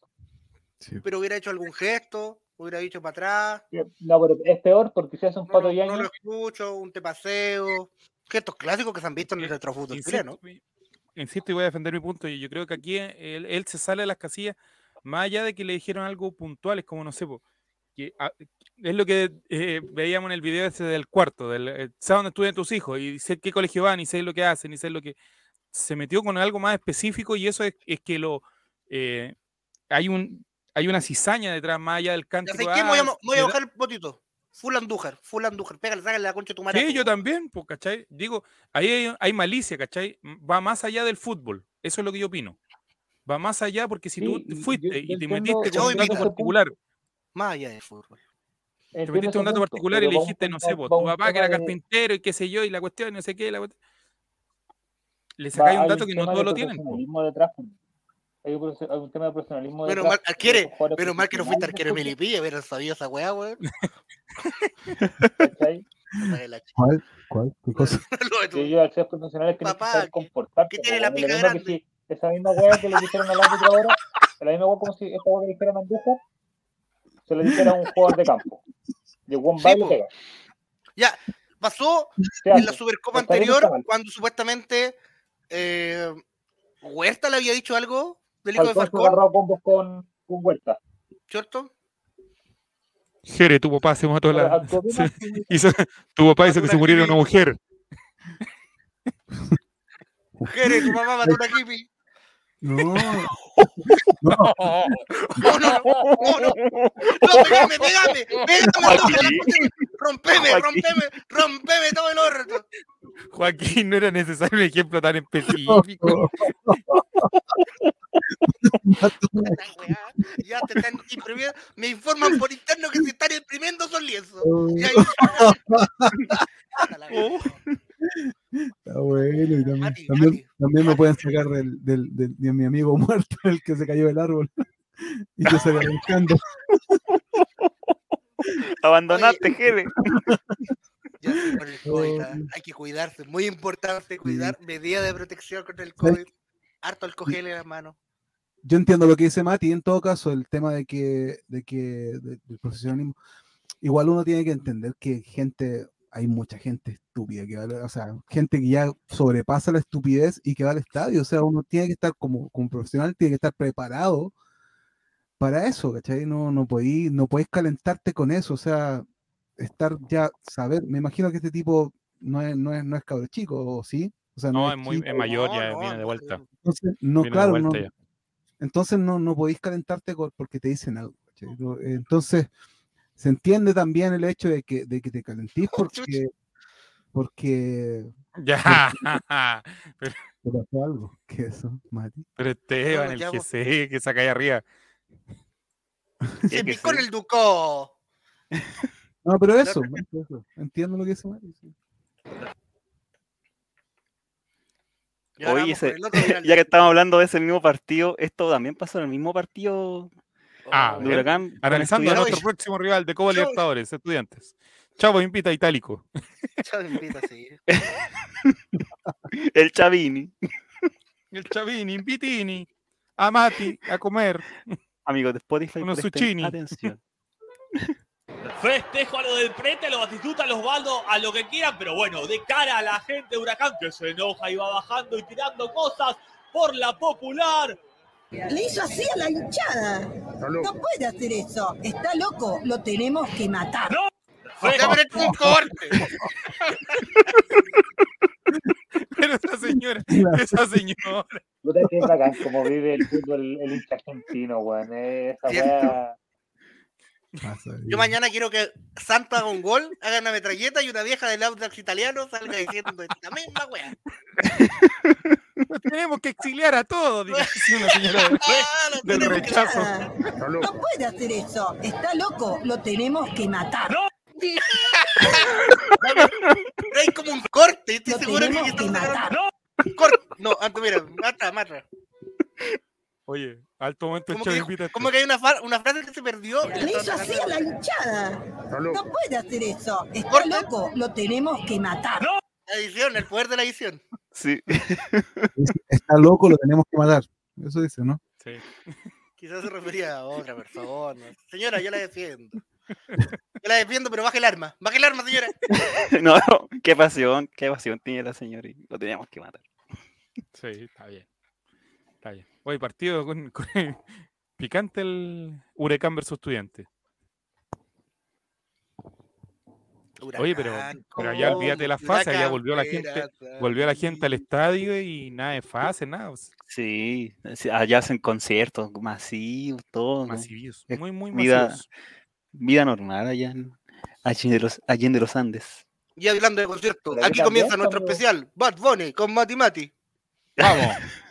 Pero hubiera hecho algún gesto, hubiera dicho para atrás. No, pero es peor porque si hace un pato no, no lo escucho, un te paseo. Gestos clásicos que se han visto en el retrofútbol chileno. Insisto y voy a defender mi punto. Yo creo que aquí él, se sale de las casillas, más allá de que le dijeron algo puntual, es como no sé, que, ah, es lo que eh, veíamos en el video ese del cuarto, del eh, ¿sabes dónde estudian tus hijos? Y sé qué colegio van, y sé lo que hacen, y sé lo que. Se metió con algo más específico, y eso es, que lo. Eh, hay un hay una cizaña detrás más allá del canto. voy, a, voy a bajar el botito. Full Andújar, full Andújar, pégale, sácale la concha de tu madre. Sí, yo también, pues, ¿cachai? Digo, ahí hay, malicia, ¿cachai? Va más allá del fútbol. Eso es lo que yo opino. Va más allá porque si tú fuiste y te metiste con un dato particular. Más allá del fútbol. Te metiste un dato particular y le dijiste, no sé, vos, tu papá que era carpintero y qué sé yo, y la cuestión, no sé qué, la cuestión. Le sacáis un dato que no todos lo tienen. Detrás, hay un, tema de profesionalismo. Pero mal, quiere, pero mal que no fuiste arquero Milipilla, pero sabía esa weá, weón. ¿Cuál? ¿Cuál? ¿Qué cosa? que yo al ser profesional que Papá, comportar. ¿Qué tiene la pica grande? Si, esa misma weá que le dijeron al árbitro ahora, la misma weá como si esta weá que le dijeron a Andújar, se le dijera a un jugador de campo. De buen sí, pega. Ya, pasó en la Supercopa anterior cuando supuestamente eh, Huerta le había dicho algo del hijo de Falcón. agarrado combos con, con Huerta. ¿Cierto? Jere, tu papá se mató la. hizo, tu papá hizo que se muriera una mujer. Jere, tu mamá mató a una hippie. No. No. No, no, no, no. No, pégame, pégame, pégame, rompeme, rompeme, rompeme todo el orto. Joaquín, no era necesario un ejemplo tan específico. ya te están imprimiendo, me informan por interno que se están imprimiendo son lienzos. Está bueno, y también, también, me pueden sacar del, del, de mi amigo muerto, el que se cayó del árbol. y te salía buscando. Abandonaste, Gele. Ya sí, con el COVID, ah, hay que cuidarse, muy importante cuidar medidas de protección contra el COVID. Harto alcohol en la mano. Yo entiendo lo que dice Mati, en todo caso, el tema de que, de que de- del profesionalismo. Igual uno tiene que entender que gente, hay mucha gente estúpida, que va, o sea, gente que ya sobrepasa la estupidez y que va al estadio. O sea, uno tiene que estar como, como profesional, tiene que estar preparado para eso, ¿cachai? No, no podéis, no podéis calentarte con eso, o sea, estar ya, saber, me imagino que este tipo no es, no es, no es cabro chico, ¿o sí? O sea, No, es es muy chico. es mayor, No, ya no, viene de no, vuelta. Entonces, no, viene claro, no, ya. entonces no, no podéis calentarte con- porque te dicen algo. ¿cachai? No, eh, Entonces, se entiende también el hecho de que, de que te calentís Oh, porque, porque Ya. pero, te pasó algo. ¿Qué es eso, Mati? pero Esteban, No, el pues. GC que saca ahí arriba. Se que picó en el Ducó. No, pero eso, eso, entiendo lo que dice Mati. sí. Oye, ese- ya que estamos hablando de ese mismo partido, esto también pasó en el mismo partido Ah, de bien. Huracán. Analizando a nuestro próximo rival de Copa Libertadores, estudiantes. Chavo invita a Itálico. Chao, invita, sí. El Chavini. El Chavini, invitini. A Mati a comer. Amigos de Spotify, Unos presten zucchini. atención. Festejo a lo del prete, a lo Batistuta, a los Baldo, a lo que quieran, pero bueno, de cara a la gente de Huracán que se enoja y va bajando y tirando cosas por la popular. Le hizo así a la hinchada. No puede hacer eso. Está loco. Lo tenemos que matar. Es un corte. Pero esa señora, esa señora. Puta que es bacán como vive el fútbol el hincha argentino, weón. eh, Esa weá. Yo mañana quiero que Santo haga un gol, haga una metralleta y una vieja del Audax italiano salga diciendo esta misma wea. Nos tenemos que exiliar a todos, dice una señora del, Ah, que- rechazo. No puede hacer eso. Está loco. Lo tenemos que matar. Hay como un corte, estoy Lo seguro que que matar. Corte. No, antes mira, mata, mata. Oye, alto momento Como que, como que hay una, frase que se perdió. Le hizo así a la hinchada. No puede hacer eso. Está Corta. loco. Lo tenemos que matar. La edición, el poder de la edición. Sí. Está loco, lo tenemos que matar. Eso dice, ¿no? Sí. Quizás se refería a otra persona. Señora, yo la defiendo. Yo la defiendo, pero baje el arma. Baje el arma, señora. No, no, qué pasión, qué pasión tiene la señora y lo teníamos que matar. Sí, está bien. Está bien. Hoy partido con, picante el Huracán versus Estudiante. Oye, pero- ya olvídate de la ¿cómo? fase, ya volvió la gente-. Volvió la gente al estadio y nada de fase, nada. Sí, allá hacen conciertos masivos, todo. Masivos. Muy, muy vida- masivos. Vida normal allá en Allende de los, Allende de los Andes. Y hablando de conciertos, aquí comienza también, nuestro especial. Bad Bunny con Mati Mati. Vamos.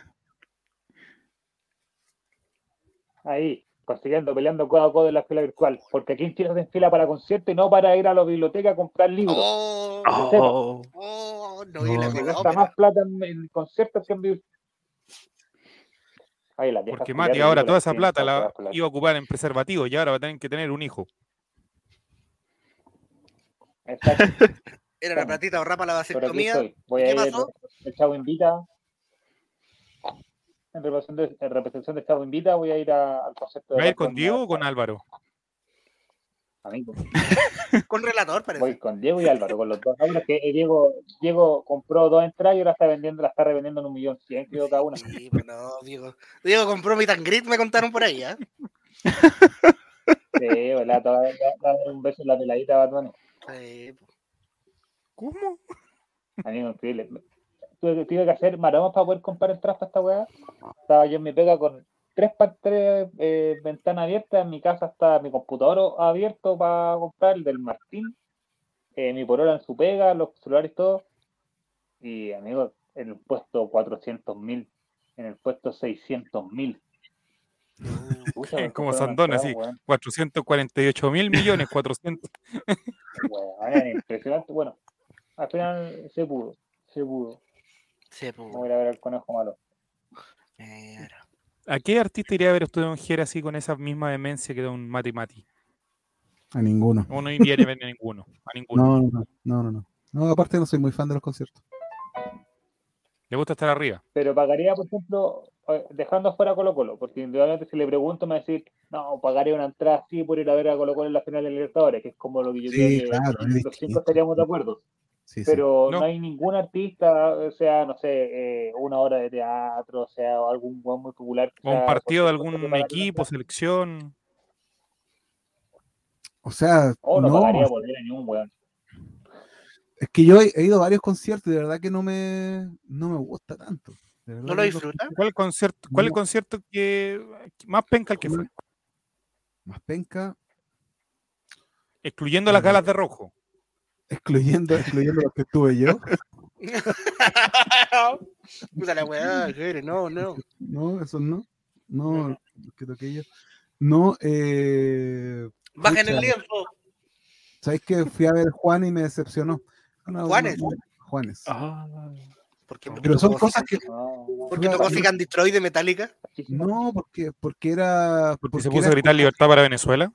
Ahí, consiguiendo, peleando codo a codo en la fila virtual. Porque aquí en Chile hacen fila para conciertos y no para ir a la biblioteca a comprar libros. Oh, Oh, oh, no, No, y la gasta más plata en, en conciertos que en biblioteca. Porque Mati ahora toda esa plata la la- iba a ocupar en preservativo y ahora va a tener que tener un hijo. Exacto. Era una platita ahorrada para la vasectomía. estoy. Voy ¿Y a qué ir, pasó? el Chavo Invita. En representación de, en representación de Chavo Invita, voy a ir a- al concierto de ¿Va a ir con Diego o con Álvaro? Amigo. Con relator, parece. Voy con Diego y Álvaro, con los dos. Ahora que eh, Diego, Diego compró dos entradas y ahora está vendiendo, la está revendiendo en un millón cien, creo, cada una. Sí, pero no, Diego. Diego compró mi tangrit, me contaron por ahí, ¿eh? Sí, ¿verdad? Te va a te va a dar un beso en la peladita. Sí, po. ¿Cómo? Amigo, increíble. Tuve, tuve que hacer maromas para poder comprar entradas para esta weá. Estaba yo en mi pega con tres, tres eh, ventanas abiertas. En mi casa está mi computador abierto para comprar, el del Martín. eh, mi porola en su pega, los celulares, todo. Y, amigo, en el puesto 400 mil, en el puesto 600 mil. Como Sandón, así. 448 mil millones, 400. impresionante. Bueno, al final se pudo, se pudo. Sí, po. Voy a ir a ver al conejo malo. Mira. ¿A qué artista iría a ver usted un Jere así con esa misma demencia que da un Mati Mati? A ninguno. O no iría a ver a ninguno. A ninguno. No, no, no, no, no. No, aparte no soy muy fan de los conciertos. ¿Le gusta estar arriba? Pero pagaría, por ejemplo, eh, dejando afuera a Colo Colo, porque indudablemente si le pregunto me va a decir, no, pagaría una entrada así por ir a ver a Colo Colo en la final del Libertadores, que es como lo que yo Sí, creo que claro, los cinco estaríamos de acuerdo. Sí, sí. Pero No. no. hay ningún artista, o sea, no sé, eh, una hora de teatro, o sea, o algún weón muy popular. que ¿O un partido de algún equipo, selección? O sea, entrada. O no, no, pagaría por ver a ningún weón. es que yo he, he ido a varios conciertos y de verdad que no me, no me gusta tanto. ¿No lo que disfruta? ¿Cuál concierto, cuál No. concierto que más penca el que fue? Más penca, Excluyendo las galas de rojo. Excluyendo, excluyendo los que estuve yo. Puta la weá, no, no. No, esos no. No, los que toqué yo. No, eh, Bajen el lienzo. ¿sabes que Fui a ver Juan y me decepcionó. Una- ¿Juanes? una- Juanes. Ah, ¿Por qué, Pero son tocó cosas que. ¿Por qué tocó Detroit de Metallica? No, porque, porque era. Porque se porque puso a gritar libertad para Venezuela.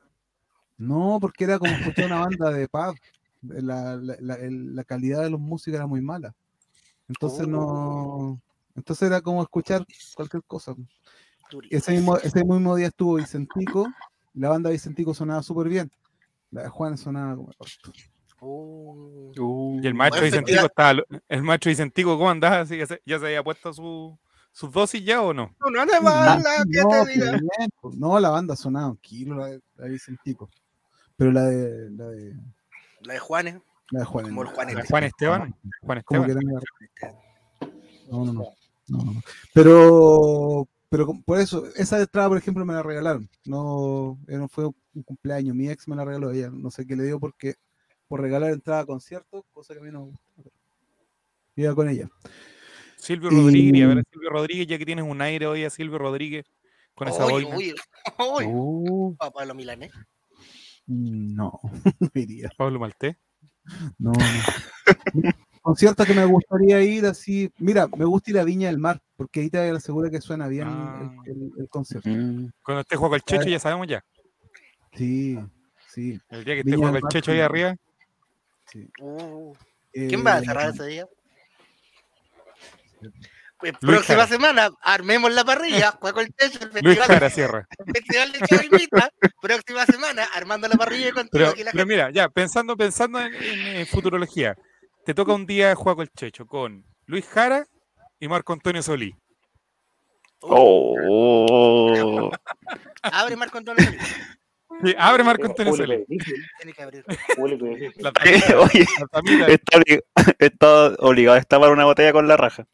No, porque era como escuchar una banda de pub. La, la, la- calidad de los músicos era muy mala. Entonces no. Entonces era como escuchar cualquier cosa. Ese mismo, ese mismo día estuvo Vicentico. y La banda de Vicentico sonaba súper bien. La de Juan sonaba como. Oh. uh, Y el maestro Buen Vicentico estaba. El maestro Vicentico, ¿cómo andaba? ¿Ya se, ya se había puesto su, sus dosis ya o no? No, no te mala, que No, te diga. bien, pues, no, la banda sonaba un kilo, la de, la de Vicentico. Pero la de la de, La de Juanes. la de Juan. Como el Juan La este. Juan Esteban. Juan que Esteban. era No, no, no. no. Pero, pero por eso, esa entrada, por ejemplo, me la regalaron. No, no fue un cumpleaños. Mi ex me la regaló ella. No sé qué le dio porque por regalar entrada a conciertos, cosa que a mí no me gusta. Iba con ella. Silvio Y- Rodríguez. A ver, Silvio Rodríguez, ya que tienes un aire hoy a Silvio Rodríguez con esa Oye, boina. oye, oye. uh, A Pablo Milanés. Mm, No, no iría. Pablo Maltés. No, no. Conciertos que me gustaría ir así. Mira, me gusta ir a Viña del Mar, porque ahí te aseguro que suena bien Ah. el, el- el concierto. mm. Cuando esté Juego el Checho, ya sabemos ya. Sí, sí. El día que esté del el Checho ahí arriba. sí. Uh, ¿Quién va a Eh, cerrar ese día? Pues, Luis próxima Jara. semana, armemos la parrilla, juego el techo, el Luis festival, Jara cierra. el festival de Chavo Invita, próxima semana, armando la parrilla con Pero, aquí la pero gente. mira, ya, pensando, pensando en, en, eh, futurología, te toca un día Juego el Checho con Luis Jara y Marco Antonio Solí. Oh, Abre Marco Antonio Solís. Sí, abre Marco Antonio Solí. difícil, Tiene que abrir. La tamita, Oye, la tamita. está, obli- está obligado a destapar una botella con la raja.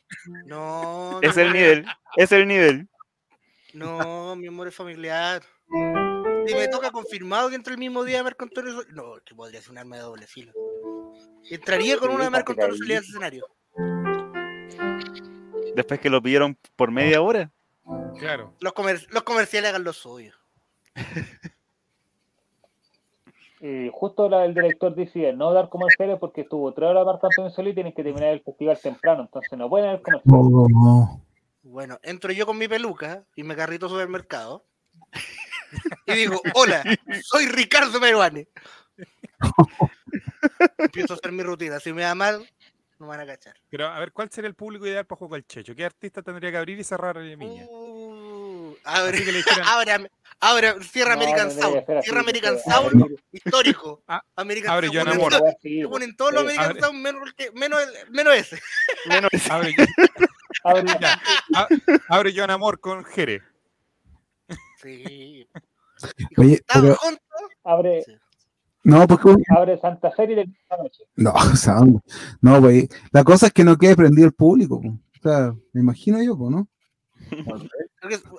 No, Es el nivel, es el nivel. No, mi amor es familiar. Si me toca confirmado que entre el mismo día de Marco Antonio Solís. No, que podría ser un arma de doble filo. Entraría con una de Marco Antonio Solís al escenario. Después que lo pidieron por media hora. Claro. Los, comer- los comerciales hagan lo suyo. Y justo la- el director decide no dar comerciales porque estuvo tres horas Marco Antonio Solís y tienen que terminar el festival temprano, entonces no pueden haber comerciales. Bueno, entro yo con mi peluca y me carrito al supermercado. Y digo, hola, soy Ricardo Meruane. Empiezo a hacer mi rutina. Si me da mal, no me van a cachar. Pero a ver, ¿cuál sería el público ideal para Juego el Checho? ¿Qué artista tendría que abrir y cerrar el Miña? Uh, abre, que le dijeran- abre, abre, cierra No, American que Sound. así, Cierra American porque Sound, histórico. Ah, American abre Sound. Joan Ponen Amor. todo- Sí, Ponen todos los sí. American Abre. Sound menos, menos, el- menos ese. Menos Abre, abre- ya, a- abre Joan Amor con Jere. Sí. Oye, pero juntos. abre, Sí. no, porque abre Santa Fe y le esta noche. no, o sea, no, pues la cosa es que no quede prendido el público. O sea, me imagino yo, pues, ¿no?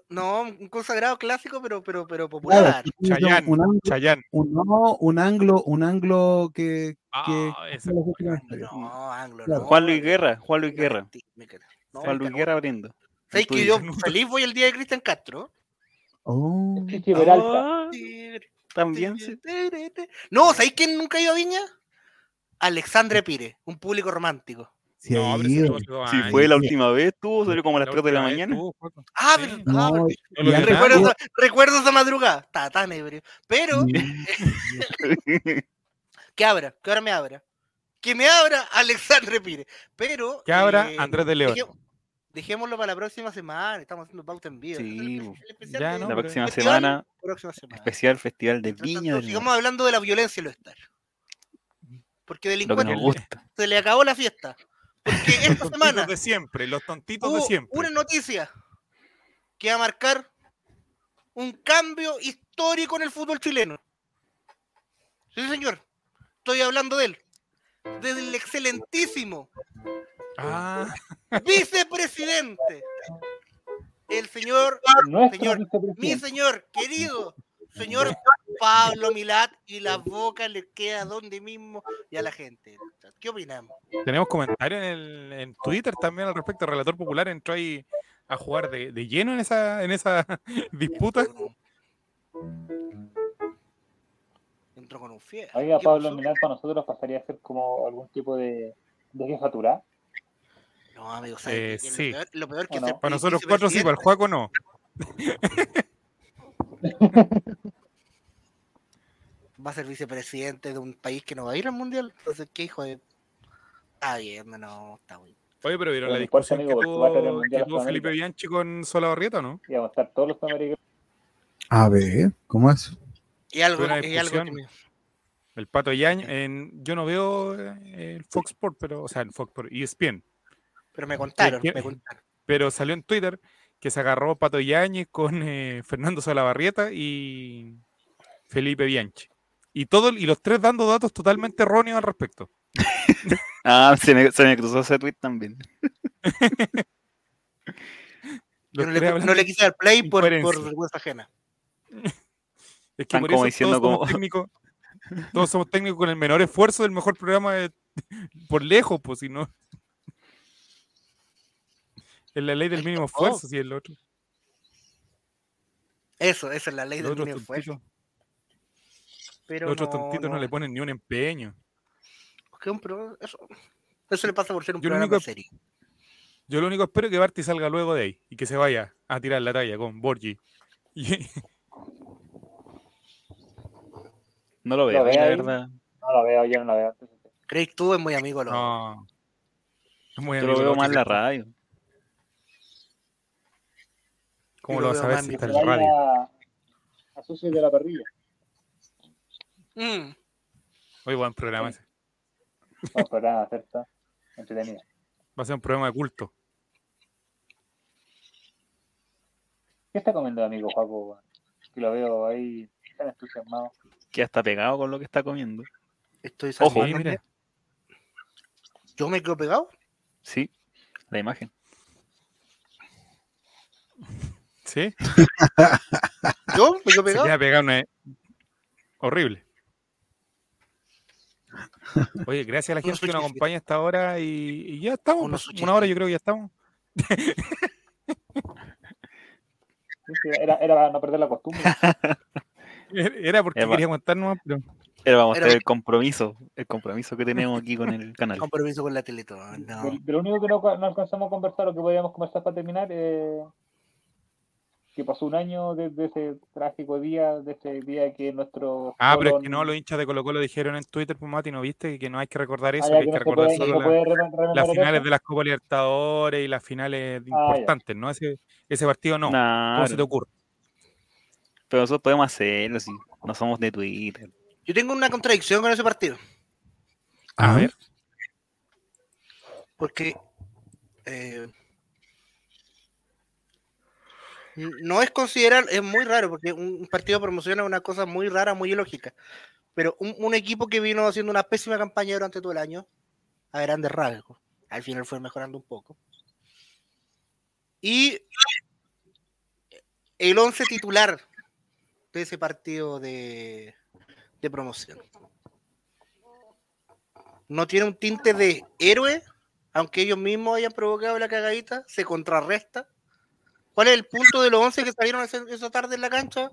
No, un consagrado clásico, pero, pero, pero Claro, popular. tiene Chayanne, un, ángulo, Chayán. un, no, un anglo, un anglo que, Ah, que. No, Anglo, Claro. no. Juan Luis Guerra, Juan Luis Guerra. No, Juan Luis. Guerra abriendo. ¿Sabes que yo feliz voy el día de Cristian Castro? Oh. Ah, También sí. No, ¿sabéis quién nunca ha ido a Viña? Alexandre Pire, un público romántico. Si, No, pero si fue la última vez, tuvo, salió como a las La 3 de la mañana. Juaco. Ah, Sí. no, y- No y vi antes- nada. Recuerdo, esa- recuerdo esa madrugada. Estaba tan ebrio. Pero, que abra, que ahora me abra. Que me abra Alexandre Pires. Pero. Que abra eh, Andrés de León. dejémoslo para la próxima semana. Estamos haciendo pauta en vivo. Sí, Ya, de- no, La pero- próxima festival, semana, próxima semana. especial Festival de Viña sigamos hablando de la violencia en lo estar. Porque gusta. se le acabó la fiesta. Porque esta Los semana de siempre, los tontitos de siempre. una noticia que va a marcar un cambio histórico en el fútbol chileno. Sí, señor. Estoy hablando de él. Del excelentísimo Ah, vicepresidente. El señor, mi señor querido, señor Pablo Milat, y la boca le queda a donde mismo y a la gente. ¿Qué opinamos? tenemos comentarios en, el, en Twitter también al respecto. El relator popular entró ahí a jugar de, de lleno en esa, en esa disputa. Entró con un fiel. Oiga, ¿Qué Pablo pasó? Milán para nosotros pasaría a ser como algún tipo de, de jefatura. No, amigo, ¿sabes Eh, sí. Lo peor, lo peor que ¿O no? Para nosotros cuatro sí, para el Juaco no. va a ser vicepresidente de un país que no va a ir al mundial. Entonces, ¿qué hijo de.? Está bien, no, está bien. Oye, pero vieron la discusión que amigo, el tuvo, que tuvo de Felipe. Bianchi con Solabarrieta, ¿no? Y vamos a estar todos los sudamericanos. A ver, ¿cómo es? Y algo, y algo que me- El Pato Yaño, en, yo no veo eh, el Fox Sport, pero, o sea, el Fox Sport, ESPN, Pero me contaron, ¿Qué- me contaron. pero salió en Twitter que se agarró Pato Yañez con eh, Fernando Solabarrieta y Felipe Bianchi. Y, todo, y los tres dando datos totalmente erróneos al respecto. Ah, se me, se me cruzó ese tweet también. Yo no le, hablando- no le quise dar play por, por vergüenza ajena. Es que por como eso diciendo todos somos técnicos. Todos somos técnicos con el menor esfuerzo del mejor programa de- por lejos, pues si no. Es la ley del mínimo esfuerzo, si es el otro. Eso, esa es la ley del mínimo esfuerzo. Pero los otros no, tontitos no, no, le ponen ni un empeño. que un pro- eso, eso le pasa por ser un Yo lo programa único- serio. Yo lo único espero es que Barty salga luego de ahí y que se vaya a tirar la talla con Borgi. Y- No lo ¿Lo veo, ve la verdad. No lo veo, yo no lo veo. Craig tú es muy amigo los no. Es muy Yo lo amigo de veo más en la radio. ¿Cómo lo lo vas a ver si está en la radio? A socios de la parrilla. Mm, Hoy buen programa ese. Un programa, ¿cierto? Entretenido. Va a ser un programa de culto. ¿Qué está comiendo, amigo Juaco? Que lo veo ahí tan entusiasmado. Que ya está pegado con lo que está comiendo. estoy Ojo. Sí, mira. ¿Yo me quedo pegado? Sí, la imagen. ¿Sí? ¿Yo me quedo Se pegado? queda pegado una- horrible. Oye, gracias a la gente que nos acompaña hasta ahora y, y ya estamos. Pues, una hora yo creo que ya estamos. Era, era para no perder la costumbre. Era porque Eva. quería contar nomás, pero Ahora vamos a Era- tener el compromiso, el compromiso que tenemos aquí con el canal. Compromiso con la Teletón. No. De, de lo único que no, no alcanzamos a conversar o que podíamos conversar para terminar, eh, que pasó un año desde ese trágico día, de ese día que nuestro. Ah, pero es que no, los hinchas de Colo Colo dijeron en Twitter, pues Mati, ¿no viste? Que no hay que recordar eso, Ah, que ya, hay que que no se recordar puede- solo no la- las finales eso. de las Copa Libertadores y las finales Ah, ya. importantes, ¿no? Ese, ese partido no. Nah, ¿Cómo se te ocurre? pero nosotros podemos hacerlo, si no somos de Twitter. Yo tengo una contradicción con ese partido. A Ah, ver, Porque eh, no es considerar, es muy raro, porque un partido de promoción es una cosa muy rara, muy ilógica. Pero un, un equipo que vino haciendo una pésima campaña durante todo el año, a grandes rasgos, al final fue mejorando un poco. Y el 11 titular de ese partido de, de promoción. No tiene un tinte de héroe, aunque ellos mismos hayan provocado la cagadita, se contrarresta. ¿Cuál es el punto de los 11 que salieron esa tarde en la cancha?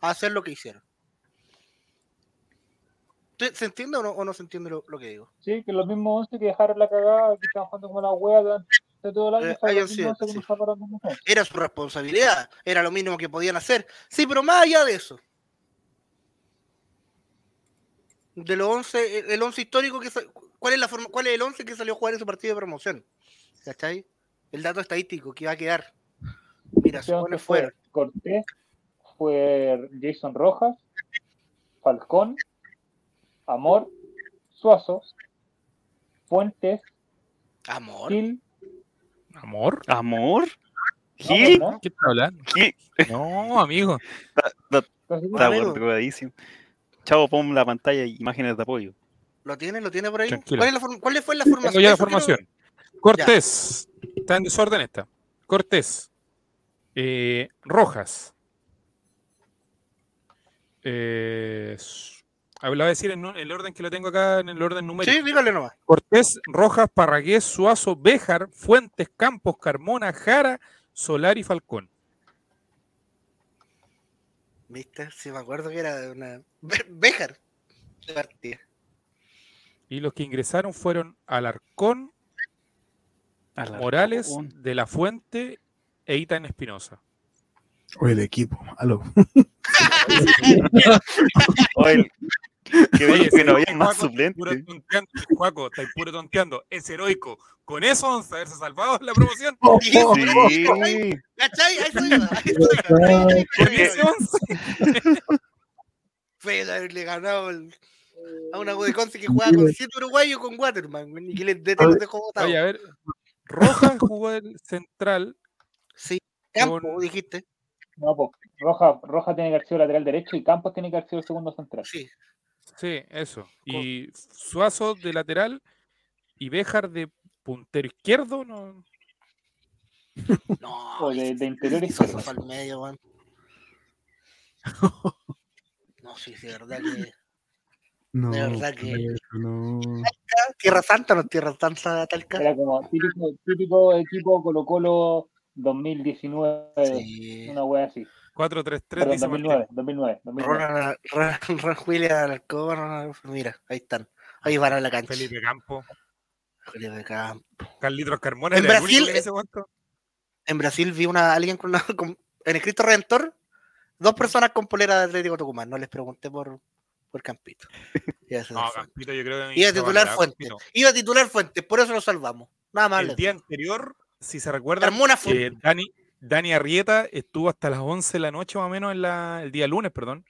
A hacer lo que hicieron. ¿Se entiende o no, o no se entiende lo, lo, que digo? Sí, que los mismos 11 que dejaron la cagada, que estaban jugando como la wea de todo el año. Eh, sí, sí. Era su responsabilidad, era lo mínimo que podían hacer. Sí, pero más allá de eso. De los 11, el 11 histórico, que ¿cuál, es la forma, ¿cuál es el 11 que salió a jugar en su partido de promoción? ¿Cachai? El dato estadístico que va a quedar. Mira, se pone fuera. Cortés, fue Jason Rojas, Falcón, Amor, Suazo, Fuentes, Amor. Gil. ¿Amor? ¿Amor? ¿Gil? ¿Qué está hablando? No, amigo. Está, está, Chavo, pon la pantalla y imágenes de apoyo. ¿Lo tiene? ¿Lo tiene por ahí? ¿Cuál, es la ¿Cuál, fue la formación? Tengo ya la formación. Cortés. Está en desorden esta. Cortés. Eh, Rojas. Eh, a voy a decir en el orden que lo tengo acá, en el orden numérico. Sí, dígale nomás. Cortés, Rojas, Parragués, Suazo, Béjar, Fuentes, Campos, Carmona, Jara, Solar y Falcón. ¿Viste? Sí, me acuerdo que era de una. Béjar de partida. Y los que ingresaron fueron Alarcón, Alarcón. Morales, De la Fuente e Itan Espinosa. O el equipo, aló. Oye, que Oye, que no había más suplentes. Puro tonteando, Juaco, estáis puro tonteando. Es heroico. Con eso vamos a haberse salvado la promoción. Oh, sí. ¿Cachai? Ahí estoy. Con ese 11. Fue de haberle ganado el, a una Conce que jugaba con 7 uruguayos con Waterman. Y que le dejó botado. Oye, a ver. Rojas jugó el central. Sí, Campo, con... dijiste. No, pues Roja, Roja tiene que haber sido lateral derecho y Campos tiene que haber sido el segundo central. Sí. Sí, eso. Y Suazo de lateral y Béjar de puntero izquierdo, ¿no? No, o de, de interior izquierdo. Para el medio, man. No, sí, de verdad que. No, de verdad que. No. Tierra Santa, no Tierra Santa, Talca. Era como típico, típico equipo Colo-Colo 2019, sí. una wea así. 4-3-3 dice 2009, 2009, 2009. Ron, Ron, William mira, ahí están. Ahí van a la cancha. Felipe Campo. Felipe Campo. Carlitos Carmona. En Brasil, en Brasil vi una alguien con, una, con en el Cristo Redentor, dos personas con polera de Atlético Tucumán. No les pregunté por, por Campito. No, Campito yo creo que Iba a titular Fuentes. Iba a titular Fuentes, por eso lo salvamos. Nada más. El día anterior, si se recuerdan, eh, Dani, Dani Arrieta estuvo hasta las 11 de la noche más o menos en la, el día lunes, perdón,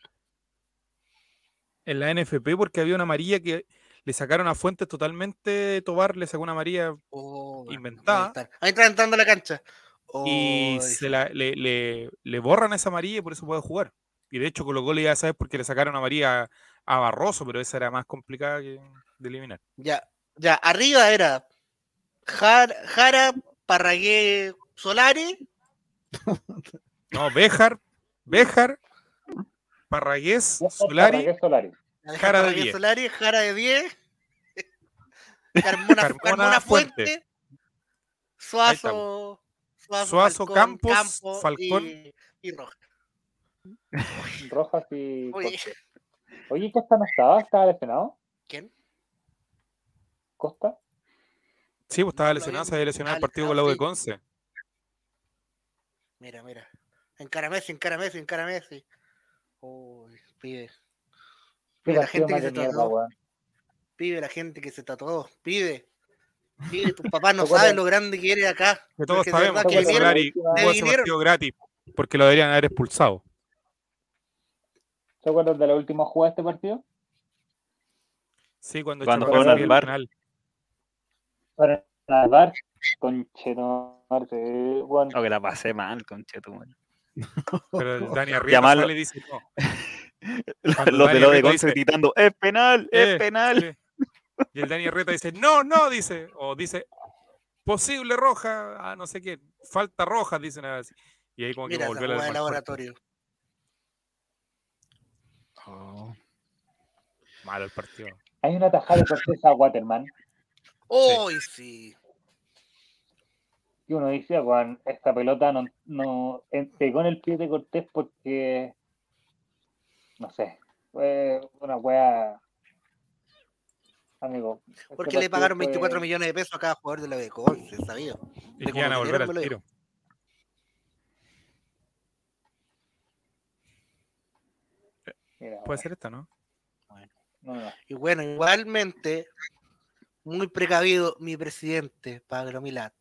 en la NFP porque había una amarilla que le sacaron a Fuentes totalmente Tobar, le sacó una amarilla oh, inventada. Ahí está entrando a la cancha. Oh, y se la, le, le, le, borran esa amarilla y por eso puede jugar. Y de hecho colocó ya sabes porque le sacaron amarilla a Barroso, pero esa era más complicada que de eliminar. Ya, ya, arriba era Jara, Jara Parragué Solari no, Béjar, Béjar, Parragués, Solari, Solari. Jara de 10. Solari, Jara de 10. Carmona, Carmona, Carmona Fuente, Fuente. Suazo, Suazo, Suazo Falcón, Campos, Campo Falcón y, y Rojas. Rojas y. Oye. Costa no estaba, estaba lesionado. ¿Quién? Costa. Sí, pues estaba lesionado, se había lesionado el partido con la U de Conce. Mira, mira. Encara Messi, encara Messi, encara Messi. Uy, pibe. Pibe, la gente que se tatuó. Pibe, la gente que se tatuó. Pibe. Pibe, tus papás no saben lo grande que eres acá. Que todos sabemos que Solari jugó ese partido gratis porque lo deberían haber expulsado. ¿Se acuerdan de la última jugada de este partido? Sí, cuando, cuando fueron al bar. Para al bar, con Chetomarte. Bueno. O que la pasé mal, con Chetomarte. Pero el Dani Arrieta le dice no. Los de lo de Conce gritando, es penal, es eh, penal. Eh. Y el Dani Arrieta dice, no, no, dice, o dice, posible roja, ah, no sé qué, falta roja, dicen así. Y ahí como Mira, que volvió al laboratorio. Malo el partido. Hay una tajada de sorpresa a Waterman. ¡Oh, sí! sí. Y uno dice, Juan, esta pelota no, no pegó en el pie de Cortés porque, no sé, fue una wea amigo. Porque le pagaron 24 millones de pesos a cada jugador de la B se sabía. Y que iban a volver al tiro. Puede ser esta, ¿no? Y bueno, igualmente, muy precavido mi presidente, Pablo Milat.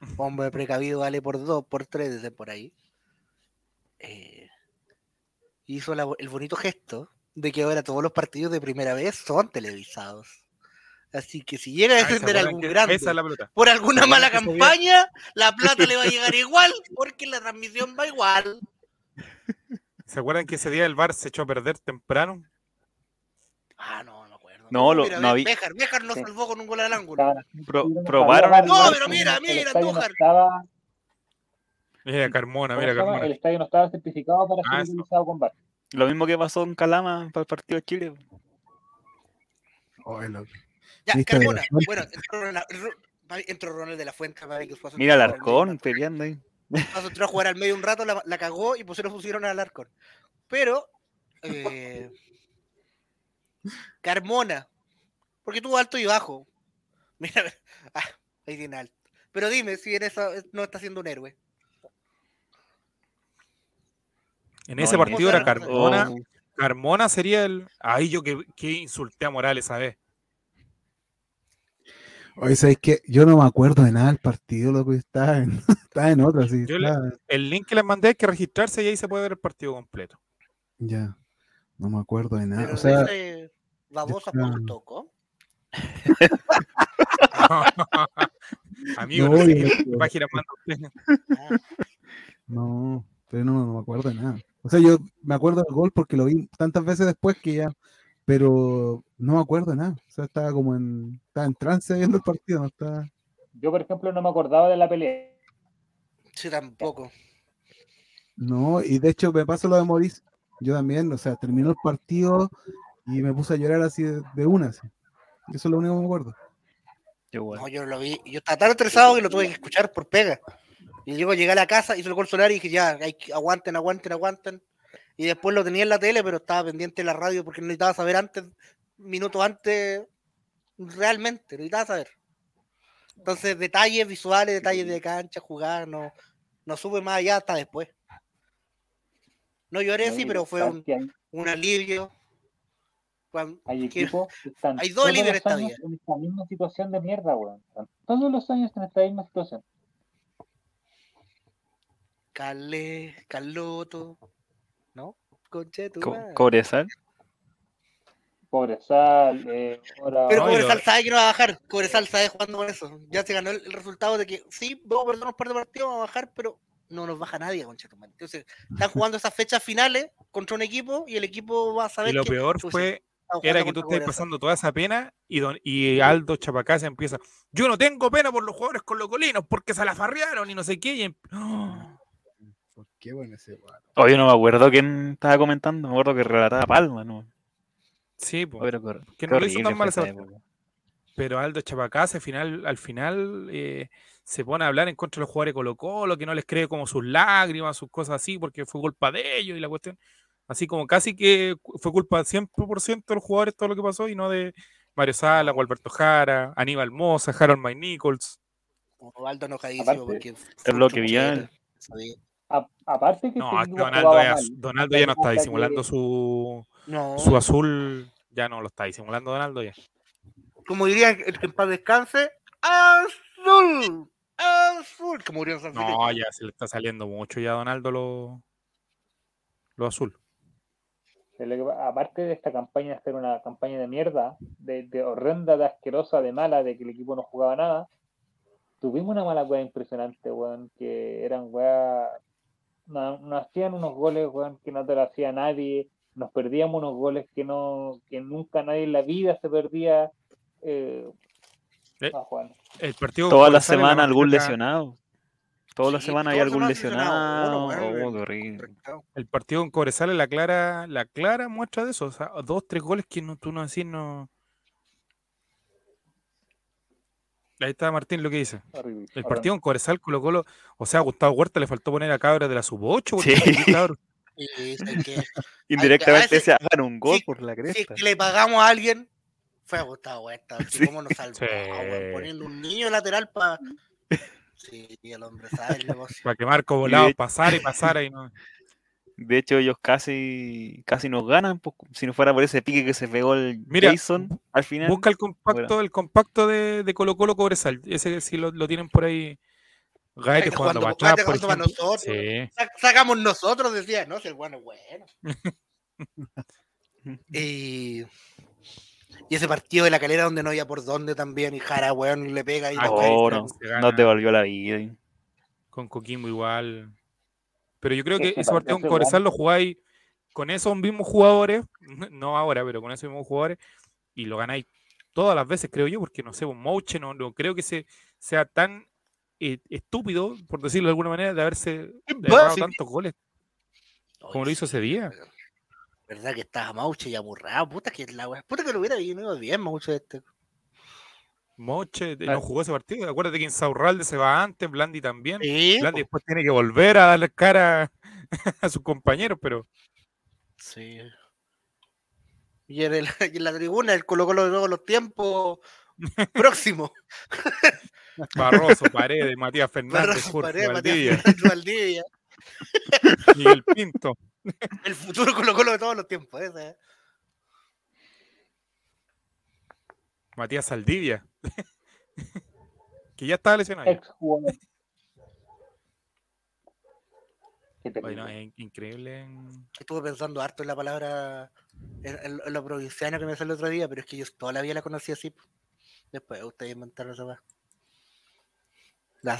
Hombre precavido vale por dos, por tres desde por ahí. Eh, hizo el bonito gesto de que ahora todos los partidos de primera vez son televisados. Así que si llega a defender algún grande por alguna mala campaña, la plata le va a llegar igual porque la transmisión va igual. ¿Se acuerdan que ese día el bar se echó a perder temprano? Ah, no, no acuerdo. No, lo, no había. Bejar, Bejar no salvó con un gol al ángulo. probaron. No, pero mira, mira, Andújar. Mira Carmona, mira Carmona. El estadio no estaba certificado para ah, ser utilizado con bar. Lo mismo que pasó en Calama para el partido de Chile. Oh, ya, Carmona. Bueno, entró Ronald de la Fuente. Mira el Arcón peleando ahí. Pasó a jugar al medio un rato, la, la cagó y pusieron, pusieron al Arcón. Pero, eh, Carmona, porque tuvo alto y bajo. Mira, ah, ahí tiene alto. Pero dime si en eso no está siendo un héroe. En ese partido era Carmona. Carmona sería el. Ahí yo que, que insulté a Morales a vez. Oye, ¿sabes qué? Yo no me acuerdo de nada del partido, loco, está en, está en otra, sí. el link que les mandé hay que registrarse y ahí se puede ver el partido completo. Ya, no me acuerdo de nada. o sea, babosa.com. Amigo, no, no, página no, pero no, no me acuerdo de nada. O sea, yo me acuerdo del gol porque lo vi tantas veces después que ya, pero no me acuerdo de nada. O sea, estaba como en, estaba en trance viendo el partido. No estaba... Yo, por ejemplo, no me acordaba de la pelea. Sí, tampoco. No, y de hecho me pasó lo de Maurice. Yo también, o sea, terminó el partido y me puse a llorar así de, una. Eso es lo único que me acuerdo. No, yo lo vi. Yo estaba tan estresado que lo tuve que escuchar por pega. Y luego llegué a la casa, hice el gol solar y dije, ya, hay, aguanten, aguanten, aguanten. Y después lo tenía en la tele, pero estaba pendiente de la radio porque necesitaba saber antes, minutos antes, realmente, necesitaba saber. Entonces, detalles visuales, detalles de cancha, jugar, no, no sube más allá hasta después. No lloré, sí, pero fue un, un alivio. Hay equipos están hay dos líderes en esta misma situación de mierda, weón. Todos los años en esta misma situación. Calé, Carloto, ¿no? Concheto. Cobresal. Cobresal, eh, ahora... Pero Cobresal sabe que no va a bajar. Cobresal sabe jugando con eso. Ya se ganó el, resultado de que sí, vamos a perder unos par de partidos, vamos a bajar, pero no nos baja nadie, concheto. Entonces, están jugando esas fechas finales contra un equipo y el equipo va a saber. Y lo peor fue era que tú estés pasando toda esa pena y, don, y Aldo Chapacá empieza. Yo no tengo pena por los jugadores con los colinos porque se la farrearon y no sé qué. Y, qué bueno ese Oye, no me acuerdo quién estaba comentando, me acuerdo que relataba Palma, ¿no? Sí, pues. que no lo hizo tan mal Pero Aldo Chapacase al final, al final eh, se pone a hablar en contra de los jugadores de Colo Colo, que no les cree como sus lágrimas, sus cosas así, porque fue culpa de ellos y la cuestión. Así como casi que fue culpa 100% de los jugadores todo lo que pasó y no de Mario Sala, Alberto Jara, Aníbal Moza, Harold Mike Nichols. Aldo enojadísimo porque... Es lo que vi aparte que no, Donaldo, ya, Donaldo ya no está disimulando su, su azul, ya no lo está disimulando Donaldo ya. Como diría el que en paz descanse, azul, azul, como murió en No, ya se le está saliendo mucho ya a Donaldo lo, lo azul. Aparte de esta campaña, de ser una campaña de mierda, de, de horrenda, de asquerosa, de mala, de que el equipo no jugaba nada, tuvimos una mala weá impresionante, weón, que eran weá nos, hacían unos goles que no te lo hacía nadie, nos perdíamos unos goles que no que nunca nadie en la vida se perdía. Eh, eh ah, el partido Toda la semana algún lesionado. Toda la semana hay algún lesionado. Oh, el partido con Cobresal es la clara, la clara muestra de eso. O sea, dos, tres goles que no, tú no decís no, Ahí está Martín lo que dice. el partido en Cobresal Colo Colo, o sea, a Gustavo Huerta le faltó poner a cabra de la sub 8. Sí. Indirectamente se hagan un gol por la cresta. Si le pagamos a alguien, Fue agotado esta, cómo nos salvó, poniendo un niño lateral para. Sí, el hombre sabe el negocio. Para que Marco Volado pasara y pasara y no. De hecho, ellos casi, casi nos ganan, pues, si no fuera por ese pique que se pegó el Jason al final. Busca el compacto, el compacto de, de, Colo Colo Cobresal. Ese si lo, lo tienen por ahí. Gaete jugando para por nosotros. Sacamos nosotros, decía, no, si el bueno es bueno. y, y, ese partido de la calera donde no había por dónde también, y Jara, weón, le pega y ah, no, no, no devolvió la vida. Con Coquimbo igual. Pero yo creo que ese partido con Cobresal lo jugáis con esos mismos jugadores, no ahora, pero con esos mismos jugadores, y lo ganáis todas las veces, creo yo, porque no sé, un Mouche no, no creo que se, sea tan eh, estúpido, por decirlo de alguna manera, de haberse dado tantos goles como lo hizo ese día. ¿Verdad que estaba Mauche y aburrado? Puta que la Puta que lo hubiera venido bien Mauche este. Moche no jugó ese partido. Acuérdate que Insaurralde se va antes, Blandi también. Blandi después tiene que volver a darle cara a sus compañeros, pero. Sí. Y en, la tribuna, el Colo Colo de los tiempos próximo. Barroso, Paredes, Matías Fernández, Barroso, Paredes, Matías Valdivia. el Pinto. El futuro Colo Colo de todos los tiempos. Ese, Matías Saldivia. que ya estaba lesionado. Bueno, es increíble. Estuve pensando harto en la palabra, en, lo provinciano que me salió el otro día, pero es que yo toda la vida la conocí así. Después ustedes inventaron esa la,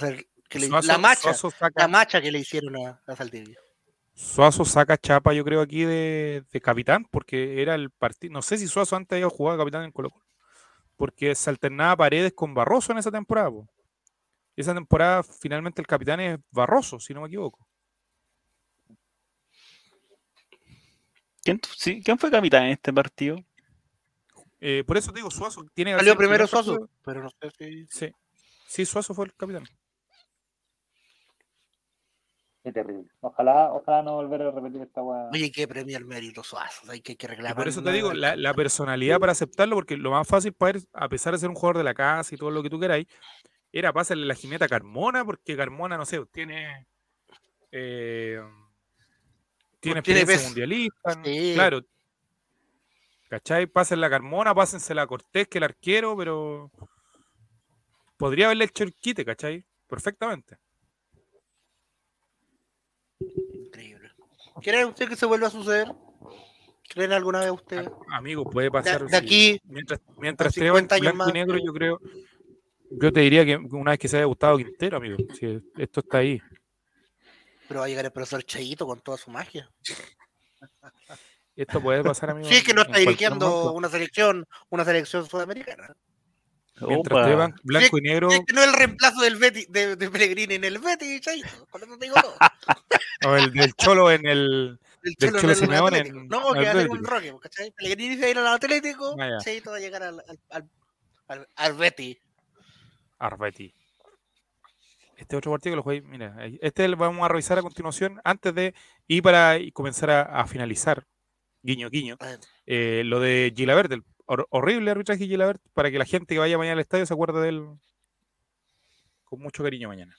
que le, la macha, la macha que le hicieron a, a Saldivia. Suazo saca chapa, yo creo, aquí de, de capitán, porque era el partido. No sé si Suazo antes había jugado capitán en Colo Colo porque se alternaba Paredes con Barroso en esa temporada. Esa temporada finalmente el capitán es Barroso, si no me equivoco. ¿Quién, fue capitán en este partido? Eh, por eso digo, Suazo tiene. Salió primero Suazo, pero no sé si. Sí. sí, Suazo fue el capitán. Qué terrible. Ojalá, ojalá no volver a repetir esta weá. Oye, hay que premiar mérito Suazo, hay que, que reclamar. por eso te digo, la, personalidad para aceptarlo, porque lo más fácil para él, a pesar de ser un jugador de la casa y todo lo que tú queráis, era pasarle la jineta a Carmona, porque Carmona, no sé, tiene. Eh, tiene experiencia mundialista, claro. ¿Cachai? Pásenla a Carmona, pásensela a Cortés, que el arquero, pero. Podría haberle hecho el quite, ¿cachai? Perfectamente. ¿Cree usted que se vuelva a suceder? ¿Creen alguna vez usted? Amigo, puede pasar. De, aquí. Mientras, mientras esté blanco y negro, yo creo. Yo te diría que una vez que se haya gustado Quintero, amigo. Si esto está ahí. Pero va a llegar el profesor Chayito con toda su magia. Esto puede pasar, amigo. Sí, es que no está dirigiendo una selección, una selección sudamericana. Mientras blanco y negro. Es que no es el reemplazo del Betty, de, de Pellegrini en el Betty, Chayito. Con eso te digo todo. o el del Cholo en el. El Cholo, del Cholo Simeone en, No, que va a ser un roque, ¿cachai? Pellegrini se va a ir al Atlético, ah, Chayito va a llegar al, al, al, al. Al Betty. Este otro partido que lo jugué, mira, este lo vamos a revisar a continuación antes de ir para comenzar a, a finalizar, guiño, guiño, eh, lo de Gilabert, horrible arbitraje Gilabert, para que la gente que vaya mañana al estadio se acuerde de él con mucho cariño mañana.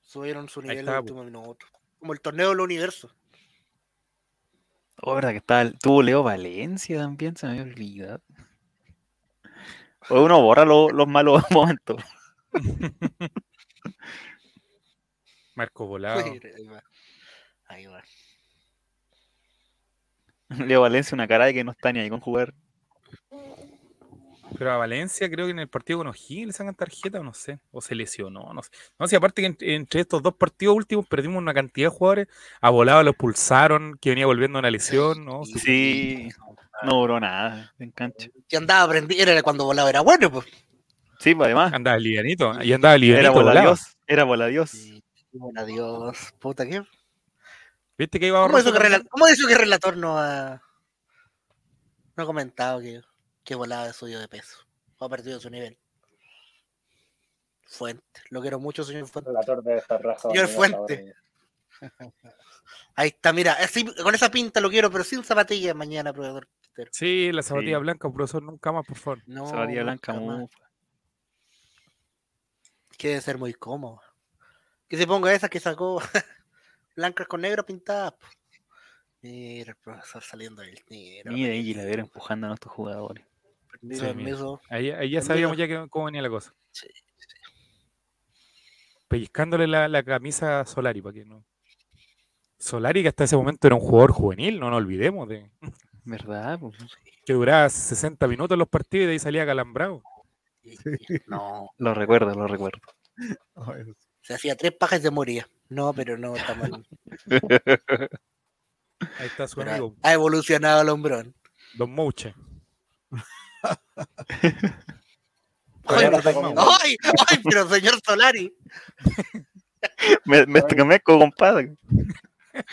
Subieron su nivel en el último minuto. Como el torneo del universo. Oh, verdad que está, tuvo Leo Valencia también, se me había olvidado. O uno borra los malos momentos. Marco Volado. Ahí va. Leo Valencia, una cara de que no está ni ahí con jugar. Pero a Valencia creo que en el partido con O'Higgins le sacan tarjeta o no sé, o se lesionó, no sé. No sé, aparte que entre, estos dos partidos últimos perdimos una cantidad de jugadores, a volado lo expulsaron, que venía volviendo a una lesión, ¿no? Sí, no duró nada en cancha. Que andaba aprendiendo, era cuando volaba era bueno, pues. Sí, pues además. Andaba livianito, y andaba livianito. Era bola Dios, era bola Dios. Sí, bola Dios, puta que... ¿Viste que iba ¿Cómo, eso que, ¿Cómo eso que relator no ha, no ha comentado que, que volaba de suyo de peso? O ha perdido su nivel. Fuente. Lo quiero mucho, señor Fuente. Relator de Señor Fuente. Ahí está, mira, con esa pinta lo quiero, pero sin zapatillas mañana, profesor. Sí, la zapatilla blanca, profesor, nunca más, por favor. No, zapatilla blanca, Que debe ser muy cómodo. Que se ponga esa que sacó blancas con negro pintadas. Mira el profesor saliendo del negro. Mira ahí la vera empujando a nuestros jugadores. ahí, ya sabíamos ya cómo venía la cosa. Sí, sí. Pellizcándole la, la camisa a Solari para que no. Solari, que hasta ese momento era un jugador juvenil, no nos olvidemos de. ¿Verdad? Pues, que duraba 60 minutos los partidos y de ahí salía calambrado. No. Lo recuerdo, lo recuerdo. Se hacía tres pajas de moría. No, pero no está mal. Ahí está su amigo. Ha evolucionado el hombrón. Don Mouche. ¡Ay, ay, pero señor Solari! me, me estremezco, compadre.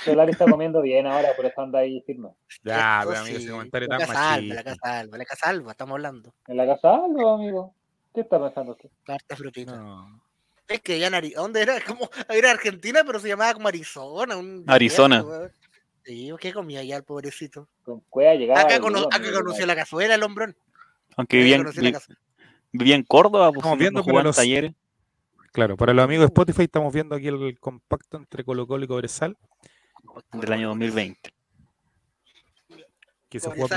Solari está comiendo bien ahora, por eso anda ahí firme. Ya, pero amigo, ese comentario tan machista. La casa alba, la casa alba, estamos hablando. En la casa alba, amigo. ¿Qué está pensando usted? Carta frutita. No. Es que ya Nari... ¿dónde era? Como, era Argentina, pero se llamaba como Arizona. Un Arizona. sí, ¿qué comía ya el pobrecito? Con cueva llegaba. Acá, conoció la cazuela el hombrón. Aunque vivía en, vivía en Córdoba, pues estamos viendo como los talleres. Claro, para los amigos de Spotify estamos viendo aquí el compacto entre Colo Colo y Cobresal del año 2020. Que se jugó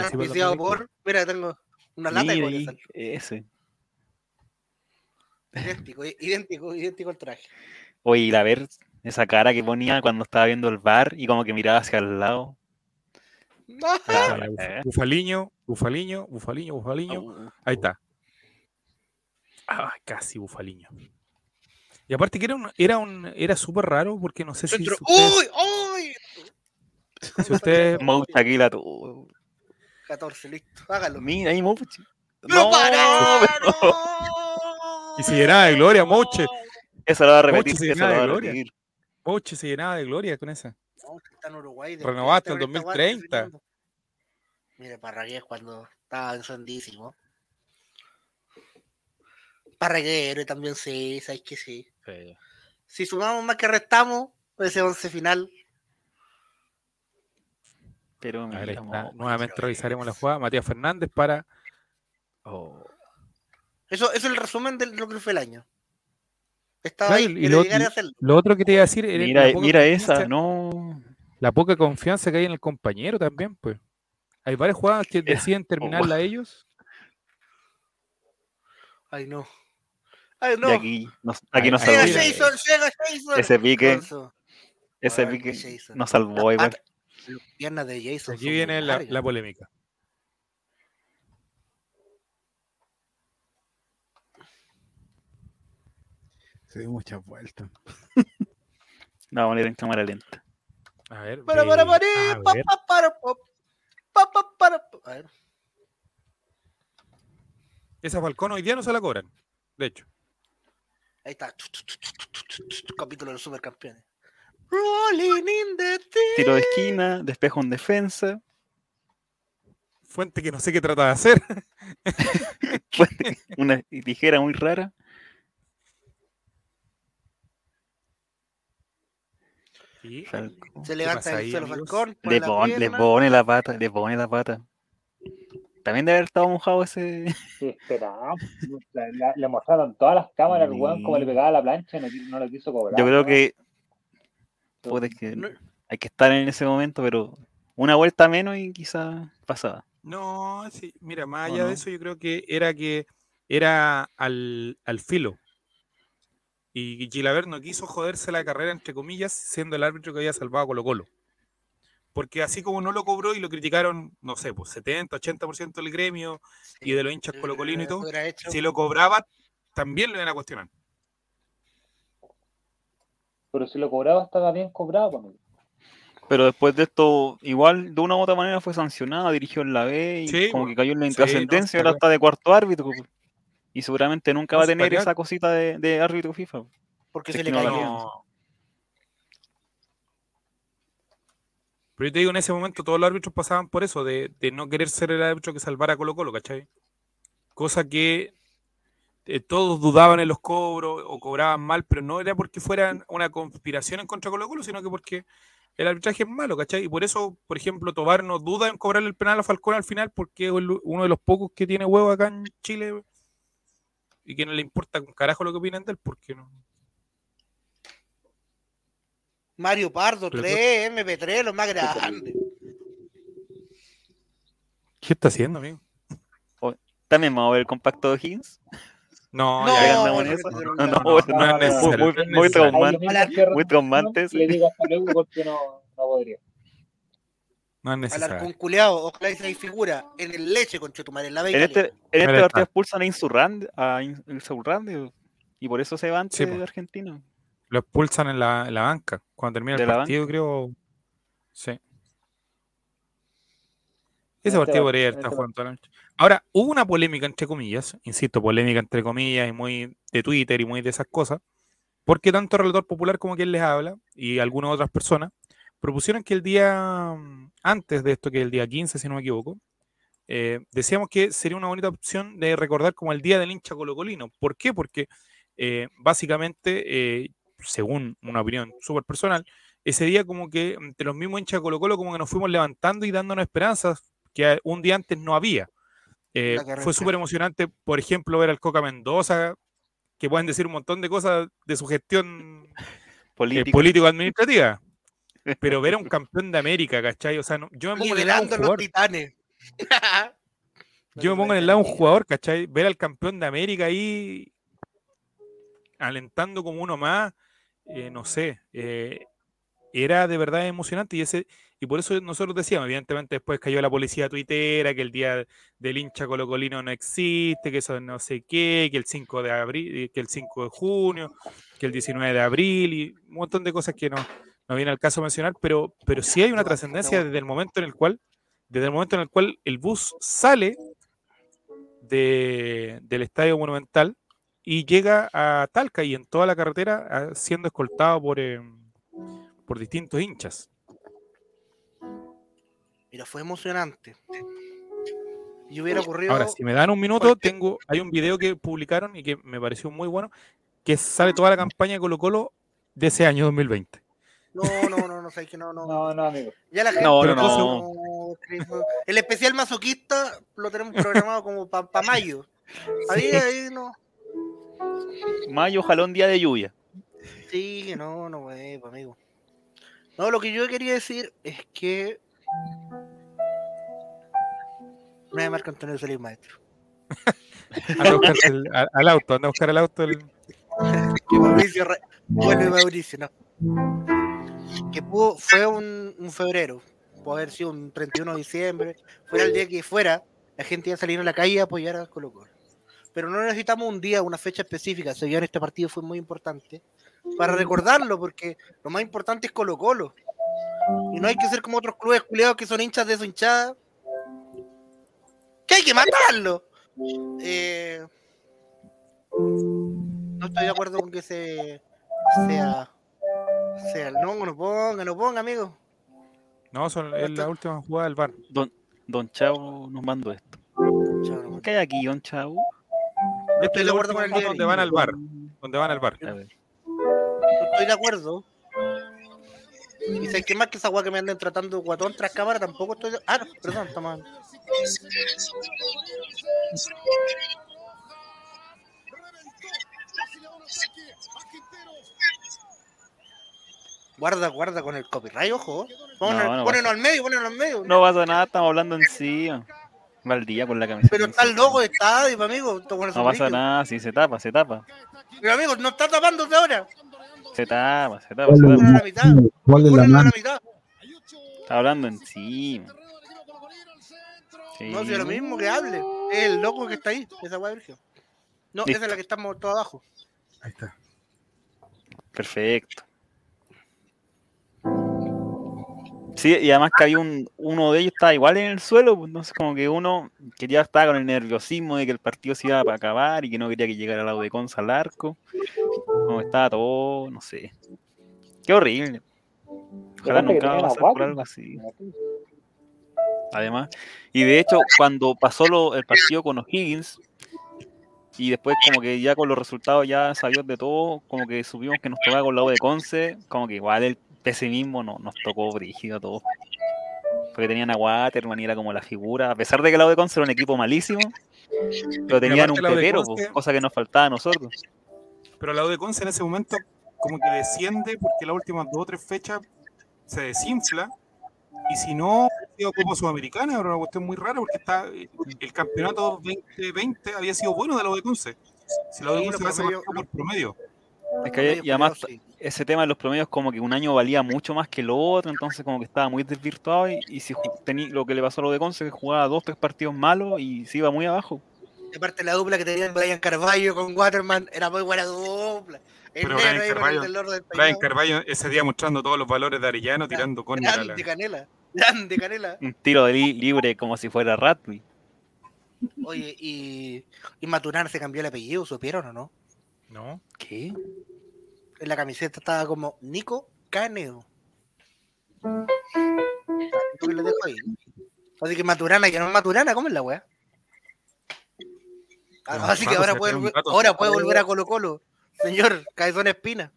por, mira, tengo una lata de Ese. Idéntico, idéntico, idéntico al traje. Oye, y la ver esa cara que ponía cuando estaba viendo el bar y como que miraba hacia el lado. bufaliño, bufaliño, bufaliño, bufaliño. Ahí está. Ah, casi bufaliño. Y aparte que era un, era un, era súper raro porque no sé si. Ustedes... ¡Uy! ¡Uy! Si usted. aquí la tu. 14, listo, hágalo. Mira ahí, Mouche. ¡No, para! Y se llenaba de gloria, Moche. Eso lo va a repetir. se llenaba de gloria. Moche se llenaba de gloria con esa. está en Uruguay. Renovaste en 2030. Mire, Parragués cuando estaba encendísimo. Parraguero también sí, sabes que sí. Si sumamos más que restamos, ese 11 final. Pero Nuevamente revisaremos la jugada. Matías Fernández para. Oh. Eso, es el resumen de lo que fue el año. Estaba ahí, y lo, lo, otro que te iba a decir. Mira, mira esa, no. La poca confianza que hay en el compañero también, pues. Hay varias jugadas que deciden terminarla oh. ellos. Ay, no. Ay, no. Y aquí, no, aquí nos salvó. Ese pique. Ese pique nos salvó igual. Piernas de Jason. Aquí viene la, la polémica. Se dio muchas vueltas. La vamos a ir en cámara lenta. A ver. Para, para, para, para, para, para, para, A ver. Esa Falcón hoy día no se la cobran. De hecho. Ahí está. Capítulo de los supercampeones. Rolling in the Tiro de esquina, despejo en defensa. Fuente que no sé qué trata de hacer. una tijera muy rara. Se levanta el suelo Falcón. Le, le, pone la pata, le pone la pata. También debe haber estado mojado ese. Sí, esperaba. Le, mostraron todas las cámaras al weón como le pegaba la plancha y no, no le quiso cobrar. Yo creo que, que hay que estar en ese momento, pero una vuelta menos y quizá pasaba. No, sí, mira, más allá de eso, yo creo que era que era al, al filo. Y Gilaver no quiso joderse la carrera, entre comillas, siendo el árbitro que había salvado a Colo Colo porque así como no lo cobró y lo criticaron, no sé, pues 70, 80% del gremio y de los hinchas colocolinos y todo, si lo cobraba, también lo iban a cuestionar. Pero si lo cobraba, estaba bien cobrado. Pues, Pero después de esto, igual de una u otra manera fue sancionado, dirigió en la B y como pues, que cayó en la intrascendencia, ahora está de cuarto árbitro. Y seguramente nunca va a tener esa cosita de, árbitro FIFA. Porque se le cayó. Pero yo te digo, en ese momento todos los árbitros pasaban por eso, de, no querer ser el árbitro que salvara a Colo Colo, ¿cachai? Cosa que eh, todos dudaban en los cobros o cobraban mal, pero no era porque fueran una conspiración en contra de Colo Colo, sino que porque el arbitraje es malo, ¿cachai? Y por eso, por ejemplo, Tobar no duda en cobrar el penal a Falcón al final porque es uno de los pocos que tiene huevo acá en Chile y que no le importa con carajo lo que opinan de él, porque no. Mario Pardo, 3, MP3, los más grandes. ¿Qué está haciendo, amigo? ¿También vamos a ver el compacto de Higgins? No, No, ya no, no, no, No, no, no, no, no no no, no podría. no es Hablar necesario. con culeado, ojalá y se figura en el leche con Chetumare, en la En beca. este, en este partido está. expulsan a Insurrand, a In- Insurrand, y por eso se va antes Sí, de. Argentina. Lo expulsan en la, en la banca. Cuando termina ¿De el partido, creo. Sí. Ese este partido podría estar este jugando toda la noche. Ahora, hubo una polémica, entre comillas, insisto, polémica entre comillas y muy de Twitter y muy de esas cosas, porque tanto el relator popular como quien les habla y algunas otras personas propusieron que el día mm, antes de esto, que el día 15, si no me equivoco, eh, decíamos que sería una bonita opción de recordar como el día del hincha colocolino. ¿Por qué? Porque eh, básicamente, eh, según una opinión súper personal, ese día como que entre los mismos hinchas de Colo Colo como que nos fuimos levantando y dándonos esperanzas que un día antes no había. Eh, fue súper emocionante, por ejemplo, ver al Coca Mendoza, que pueden decir un montón de cosas de su gestión eh, Político. político-administrativa. Pero ver a un campeón de América, ¿cachai? O sea, no- yo me pongo en el lado de un jugador. titanes. Yo me pongo en el lado de un jugador, ¿cachai? Ver al campeón de América ahí alentando como uno más, eh, no sé, eh, era de verdad emocionante y ese y por eso nosotros decíamos, evidentemente después cayó la policía tuitera, que el día del hincha colocolino no existe, que eso no sé qué, que el 5 de abril, que el 5 de junio, que el 19 de abril y un montón de cosas que no, no viene al caso mencionar, pero, pero sí hay una trascendencia desde el momento en el cual, desde el momento en el cual el bus sale de- del Estadio Monumental y llega a Talca y en toda la carretera siendo escoltado por, eh, por distintos hinchas. Mira, fue emocionante. Y hubiera ocurrido. Ahora, si me dan un minuto, tengo, hay un video que publicaron y que me pareció muy bueno, que sale toda la campaña de Colo Colo de ese año 2020. No, no, no, no, sé que no, no. No, no, amigo. Ya la gente. No, no, no, no. El especial masoquista lo tenemos programado como para mayo. Ahí, ahí no. Mayo, ojalá un día de lluvia. Sí, que no, no, güey, pues, amigo. No, lo que yo quería decir es que. No hay Marco Antonio Solís Maestro. Anda a buscar el- a- al auto, anda a buscar el auto. el- Que Mauricio. Re- Vuelve Mauricio, no. Que pudo, fue un, febrero, puede haber sido un 31 de diciembre, fuera el día que fuera, la gente iba a salir a la calle a apoyar a Colo Colo. Pero no necesitamos un día, una fecha específica, se en este partido fue muy importante, para recordarlo, porque lo más importante es Colo Colo. Y no hay que ser como otros clubes culiados que son hinchas de su hinchada. Que hay que matarlo. Eh, no estoy de acuerdo con que se sea sea no no ponga no ponga amigo No, son, es la última jugada del bar. Don, don Chavo nos mandó esto. Chao, no, ¿Qué hay aquí, Don Chavo? no estoy de acuerdo con el Donde van al bar. Donde van al bar. A ver. no estoy de acuerdo y sé que más que esa weá que me anden tratando de guatón tras cámara tampoco estoy de... ah no, perdón está mal guarda guarda con el copyright ojo Pónganlo- No, al medio pónenlo al medio No pasa nada, estamos hablando encima. Valdía con la camiseta. pero está el logo de estadio amigo No pasa nada, si se tapa, se tapa. pero amigo no está tapándose ahora Se tapa, se tapa, ¿Cuál se es tapa. Pónganlo a la mitad ¿Cuál es la pónganlo a la mitad Está hablando encima. Sí. No, si es lo mismo que hable. Es el loco que está ahí, esa weá virgen. No, Listo. esa es la que estamos todos abajo. Ahí está. Perfecto. Sí, y además que había un, uno de ellos estaba igual en el suelo, pues, entonces como que uno que ya estaba con el nerviosismo de que el partido se iba a acabar y que no quería que llegara al lado de Conza al arco. Como estaba todo, no sé. Qué horrible. Ojalá nunca va a pasar por algo así. Además, y de hecho, cuando pasó lo- el partido con O'Higgins, y después como que ya con los resultados ya sabidos de todo, como que supimos que nos tocaba con la de Conce, como que igual el pesimismo no, nos tocó brígido a todos. Porque tenían a Waterman y era como la figura, a pesar de que la de Conce era un equipo malísimo, pero tenían un pepero, cosa que nos faltaba a nosotros. Pero la de Conce en ese momento como que desciende porque las últimas dos o tres fechas se desinfla y si no, ha sido como Sudamericana, era una cuestión muy rara porque está el campeonato 2020 había sido bueno de la de Conce. Si la de Conce se por promedio. Es que y además ese tema de los promedios como que un año valía mucho más que lo otro, entonces como que estaba muy desvirtuado y, si tenía, lo que le pasó a lo de Conce que jugaba dos, tres partidos malos y se iba muy abajo. Y aparte la dupla que tenían Brian Carballo con Waterman era muy buena dupla. Pero Brian Carballo, Brian Carballo ese día mostrando todos los valores de Arellano, tirando con grande canela, grande canela. Un tiro de libre como si fuera Ratby. Oye, y, y Maturana se cambió el apellido, ¿supieron o no? No. ¿Qué? En la camiseta estaba como Nico Caneo. Así que Maturana ya no es Maturana, ¿cómo es la weá? Así que ahora puede, ahora puede volver a Colo Colo. Señor, Caizón Espina.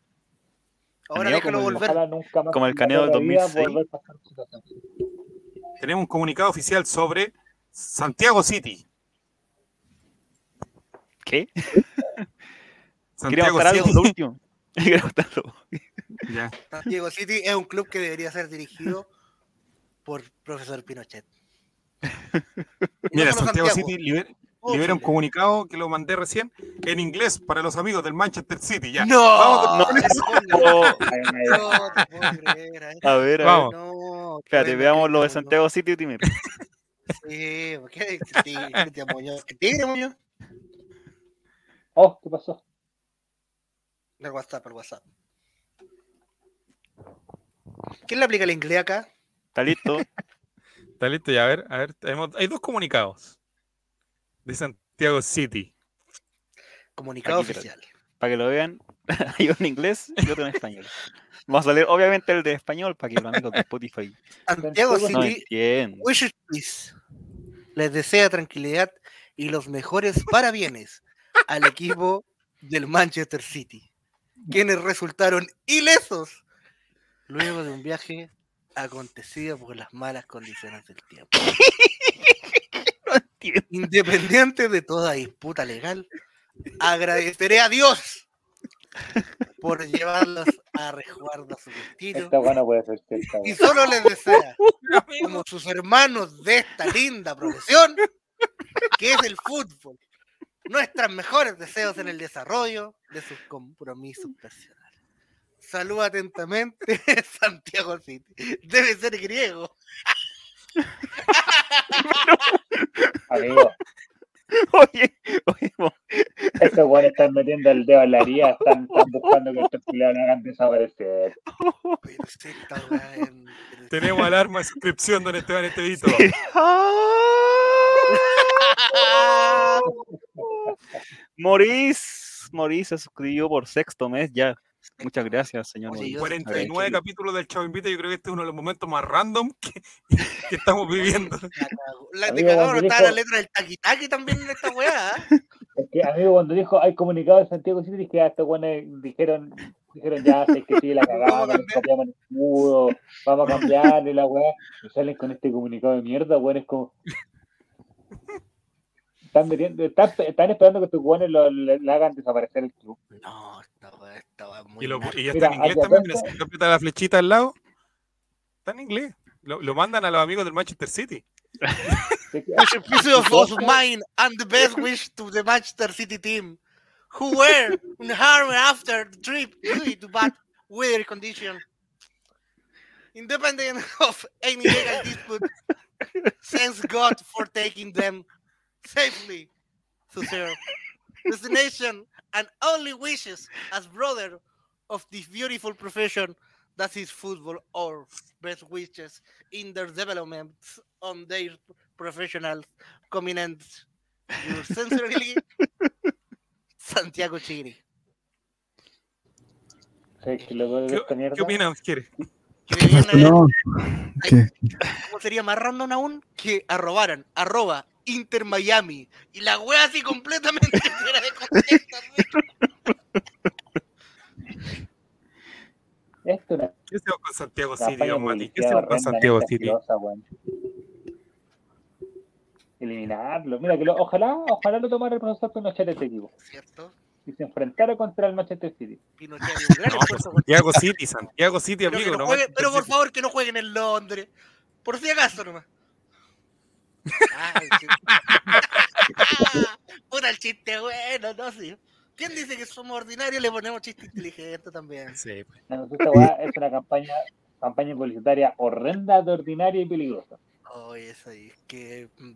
Ahora déjalo volver. Como el caneo del 2006. Tenemos un comunicado oficial sobre Santiago City. ¿Qué? Santiago City. último. Santiago City es un club que debería ser dirigido por profesor Pinochet. Mira, Santiago, City libera, un comunicado que lo mandé recién en inglés para los amigos del Manchester City. Ya. No, Vamos, no, A ver, Vamos. No, Espérate, veamos lo de Santiago City, Timir. Sí, ¿qué tigre, Oh, ¿qué pasó? El WhatsApp, el WhatsApp. ¿Quién le aplica el inglés acá? Está listo. Está listo ya, a ver, a ver, hay dos comunicados de Santiago City. Comunicado oficial. Para, que lo vean, hay uno en inglés y otro en español. Vamos a leer, obviamente, el de español para que los amigos de Spotify. Santiago City, wishes please. Les desea tranquilidad y los mejores parabienes al equipo del Manchester City quienes resultaron ilesos luego de un viaje acontecido por las malas condiciones del tiempo. Independiente de toda disputa legal, agradeceré a Dios por llevarlos a resguardo a su destino. y solo les desea, como sus hermanos de esta linda profesión, que es el fútbol, nuestros mejores deseos en el desarrollo de sus compromisos personales. Salud atentamente, Santiago City. Debe ser griego. Amigo. Oye, oye, estos guanes están metiendo el dedo en la herida, están, buscando que estos culiados hagan desaparecer. Tenemos alarma de suscripción, don Esteban Estevito. Morís, Morís se suscribió por sexto mes ya. Muchas gracias, señor. 49 capítulos del Chavo Invita, yo creo que este es uno de los momentos más random que, estamos viviendo. La de cagado, está la letra del taquitaqui también en esta weá. ¿ah? Es que, amigo, cuando dijo hay comunicado de Santiago City, que a estos weones dijeron, dijeron ya, sé que sí, la cambiamos el escudo, vamos a cambiarle la weá. Y salen con este comunicado de mierda, weón, es como. Están, están, esperando que tus guanes le, hagan desaparecer el club. No, estaba, estaba muy. Y, lo, y ya está en inglés también, si la flechita al lado. Está en inglés. Lo, lo mandan a los amigos del Manchester City. It's a piece of, of mine and the best wish to the Manchester City team, who were unharmed after the trip due to bad weather condition. Independent of any legal dispute, thanks God for taking them safely to their destination and only wishes as brother of this beautiful profession that is football or best wishes in their development on their professional commitments. Your sincerely, Santiago Chiri. ¿Qué, ¿Qué opinas, quiere? No, ¿Cómo sería más random aún que arrobaran? Arroba Inter Miami. Y la wea así completamente fuera de contexto. Esto ¿Qué hacemos con Santiago City, Mati? ¿Qué hacemos con Santiago City? Eliminarlo. Mira, que lo, ojalá, ojalá lo tomara el profesor Pinochet este equipo. ¿Cierto? Y se enfrentara contra el Manchester City. Pinochet, un gran no, esfuerzo Santiago City, Santiago City, amigo. Pero, no juegue, pero por favor que no jueguen en Londres. Por si acaso nomás. Pura el chiste bueno, no sí. ¿Quién dice que somos ordinarios? Le ponemos chiste inteligente también. Sí. Pues. es una campaña, campaña publicitaria horrenda, de ordinaria y peligrosa. Oh, eso ahí. Que mm,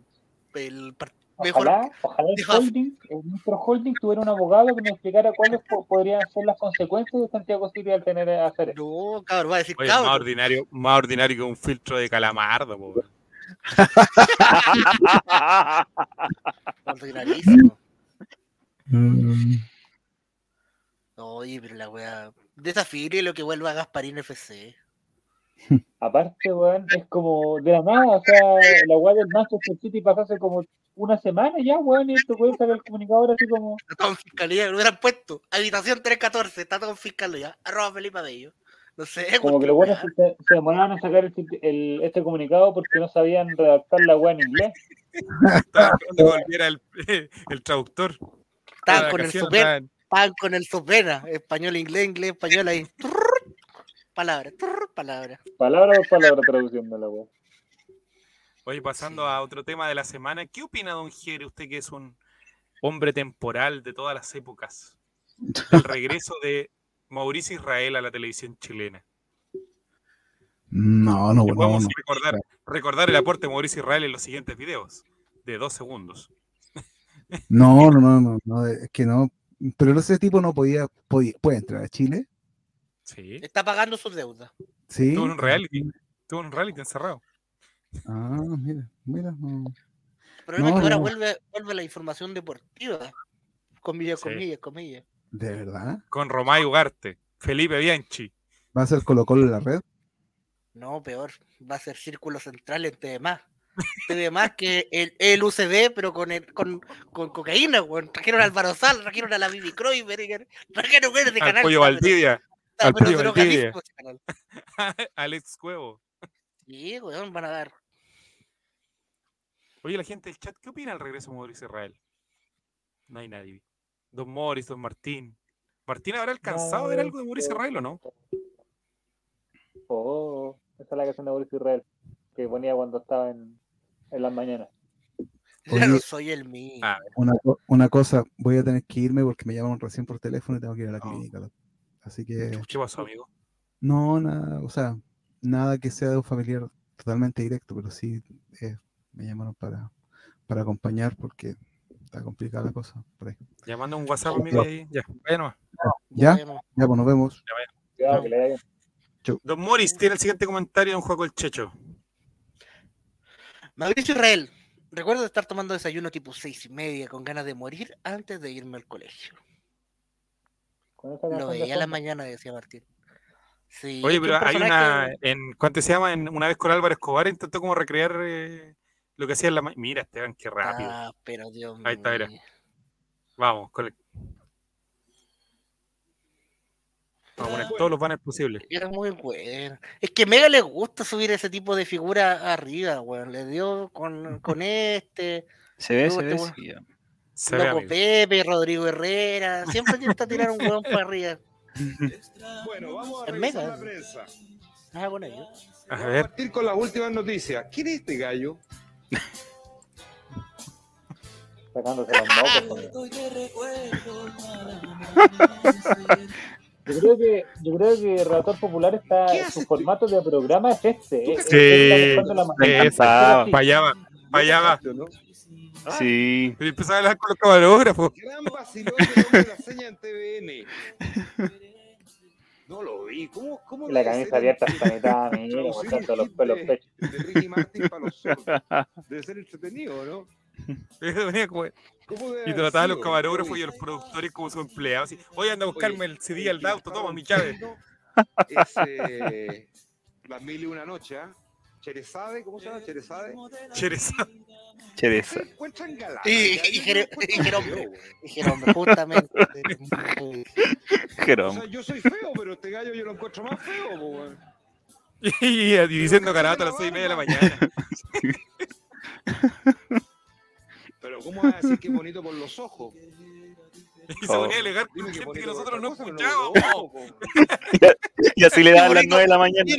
el mejor. Ojalá, ojalá el holding, el nuestro holding tuviera un abogado que nos explicara cuáles podrían ser las consecuencias de Santiago City al tener hacer eso. No, cabrón, va a decir Oye, Más ordinario, más ordinario que un filtro de calamardo, po. Ordinarísimo. Mm. Oye, pero la weá. Desafío lo que vuelva a Gasparín FC. Aparte, weón, es como de la nada, o sea, la weá del Manchester City pasó hace como una semana ya, weón, y esto puede salir el comunicador así como. Está todo en fiscalía, lo hubieran puesto. Habitación 314, está todo en fiscalía. Arroba Felipe ellos. No sé. Como que los buenos se, se, demoraron en sacar el, este comunicado porque no sabían redactar la weá en inglés. Estaba esperando que volviera el, el traductor. Estaban con el super, estaban con el supera, español, inglés, inglés, español ahí. Palabra, palabra. Palabra o palabra traduciendo la web. Oye, pasando a otro tema de la semana, ¿qué opina don Jere, usted que es un hombre temporal de todas las épocas? El regreso de Mauricio Israel a la televisión chilena. No, no, bueno. recordar, recordar el aporte de Mauricio Israel en los siguientes videos, de dos segundos. No, no, no, no, no, es que no. Pero ese tipo no podía, podía, puede entrar a Chile. Sí. Está pagando sus deudas. Sí. Tuvo un reality. Tuvo un reality encerrado. Ah, mira, mira. Pero no, que ahora vuelve, vuelve la información deportiva. Comillas, comillas, comillas. ¿De verdad? Con Romay Ugarte, Felipe Bianchi. ¿Va a ser Colo Colo en la red? No, peor. Va a ser Círculo Central en TDMás. TDMás que el, el UCD, pero con, el, con, con cocaína, weón. Trajeron al Álvaro Sal, trajeron a la Bibi Kroiber, trajeron de canal. Al Pollo Valdivia. Al Alex Cuevo. Sí, weón, van a dar. Oye, la gente del chat, ¿qué opina al regreso de Mauricio Israel? No hay nadie. Don Morris, Don Martín. ¿Martín habrá alcanzado a ver algo de Mauricio Israel o no? Oh, esa es la canción de Mauricio Israel que ponía cuando estaba en, en las mañanas. Ya no soy el mío. Una, una, cosa, voy a tener que irme porque me llaman recién por teléfono y tengo que ir a la clínica. Así que. ¿Qué pasó, amigo? No, nada, o sea, nada que sea de un familiar totalmente directo, pero sí eh, me llamaron para, para acompañar porque está complicada la cosa por ahí. Llamando un WhatsApp, amigo, ahí. Ya, vaya nomás. ¿Ya? Ya, pues nos vemos. Ya, vaya. Ya, Don Morris tiene el siguiente comentario de un juego el Checho. Mauricio Israel, recuerdo estar tomando desayuno tipo seis y media con ganas de morir antes de irme al colegio. Lo veía a la mañana, decía Martín. Oye, pero hay una, en, ¿cuánto se llama? En, una vez con Álvaro Escobar intentó como recrear eh, lo que hacía en la mañana. Mira, Esteban, qué rápido. Ah, pero Dios Ahí está, mira. Vamos, con el... Vamos a poner todos los banners posibles. Era muy bueno. Es que Mega le gusta subir ese tipo de figura arriba, weón. Le dio con, con este. Se ve, se ve. Se Loco Pepe, Rodrigo Herrera. Siempre intenta tirar un hueón para arriba. Bueno, vamos a revisar la prensa. Ah, bueno, yo. A ver. A partir con las últimas noticias. ¿Quién es este gallo? Sacándose los mocos. Yo creo que, yo creo que Relator Popular está, su formato de programa es este. Sí, es, para allá va, para allá va. Sí. Y empezaba a hablar con los camarógrafos. Gran vacilón de la seña en TVN. No lo vi. ¿Cómo, cómo la camisa abierta hasta mitad, mira, mostrando los pelos pechos. De Ricky Martin para los sordos. Debe ser entretenido, ¿no? y trataba a los camarógrafos y a los productores como sus empleados. Oye, anda a buscarme el CD al auto, toma mi llave. Es eh, las mil y una noche, ¿eh? Cherezade, ¿cómo se llama? Cherezade. Cherezade. Chereza. Se encuentran galán. Y, y, Jerome, y Jerome, justamente. O Jerome. sea, yo soy feo, pero este gallo yo lo encuentro más feo, po, weón. Y, y diciendo carato a las seis y media de la mañana. Pero ¿cómo vas a decir que es bonito por los ojos? Y se ponía a alegar con que gente que nosotros no escuchábamos. Y así le daban las bonito. 9 de la mañana.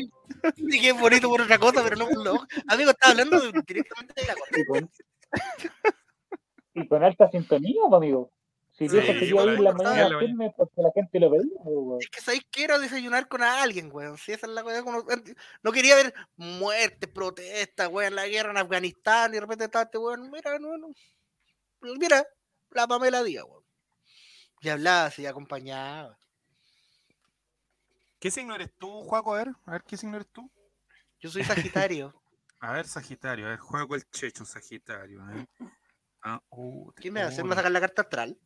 Y que es bonito por otra cosa, pero no por lo Amigo, estaba hablando directamente de la cosa. Y con, alta sintonía, amigo. Si Sí, yo quería pues, ir en la mañana la- a firme porque la gente lo pedía, weón. Es que sabéis que era desayunar con alguien, weón. Si esa es la cosa. que uno- No quería ver muerte, protestas, weón, la guerra en Afganistán y de repente estaba este weón. Mira, no, no. Mira, la Pamela Díaz, weón. Y hablaba así, acompañaba. ¿Qué signo eres tú, Juaco? A ver, a ver, ¿qué signo eres tú? Yo soy Sagitario. A ver, Sagitario, a ver, juego el checho, Sagitario. ver. Ah, uh, ¿Quién me va a hacer? ¿Me oh, va a sacar la carta astral?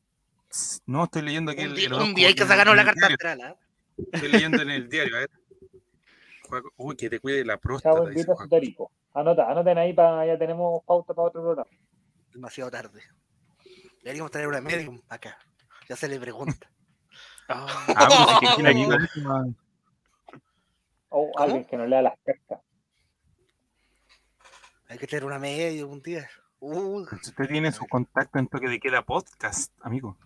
No, estoy leyendo aquí Un el, día, el un horóscopo día hay que sacarnos la carta astral, ¿ah? Estoy leyendo en el diario, a ver. Juaco- Uy, que te cuide la próstata. Chavo, dice. Anota, anoten ahí para ya tenemos pauta para otro programa. Demasiado tarde. Deberíamos traer una medium acá. Ya se le pregunta. Ah, pero es que tiene aquí la- O alguien que nos lea las cartas. Hay que traer una medium un día. Uh, Si usted tiene su contacto en Toque de Queda Podcast, amigo.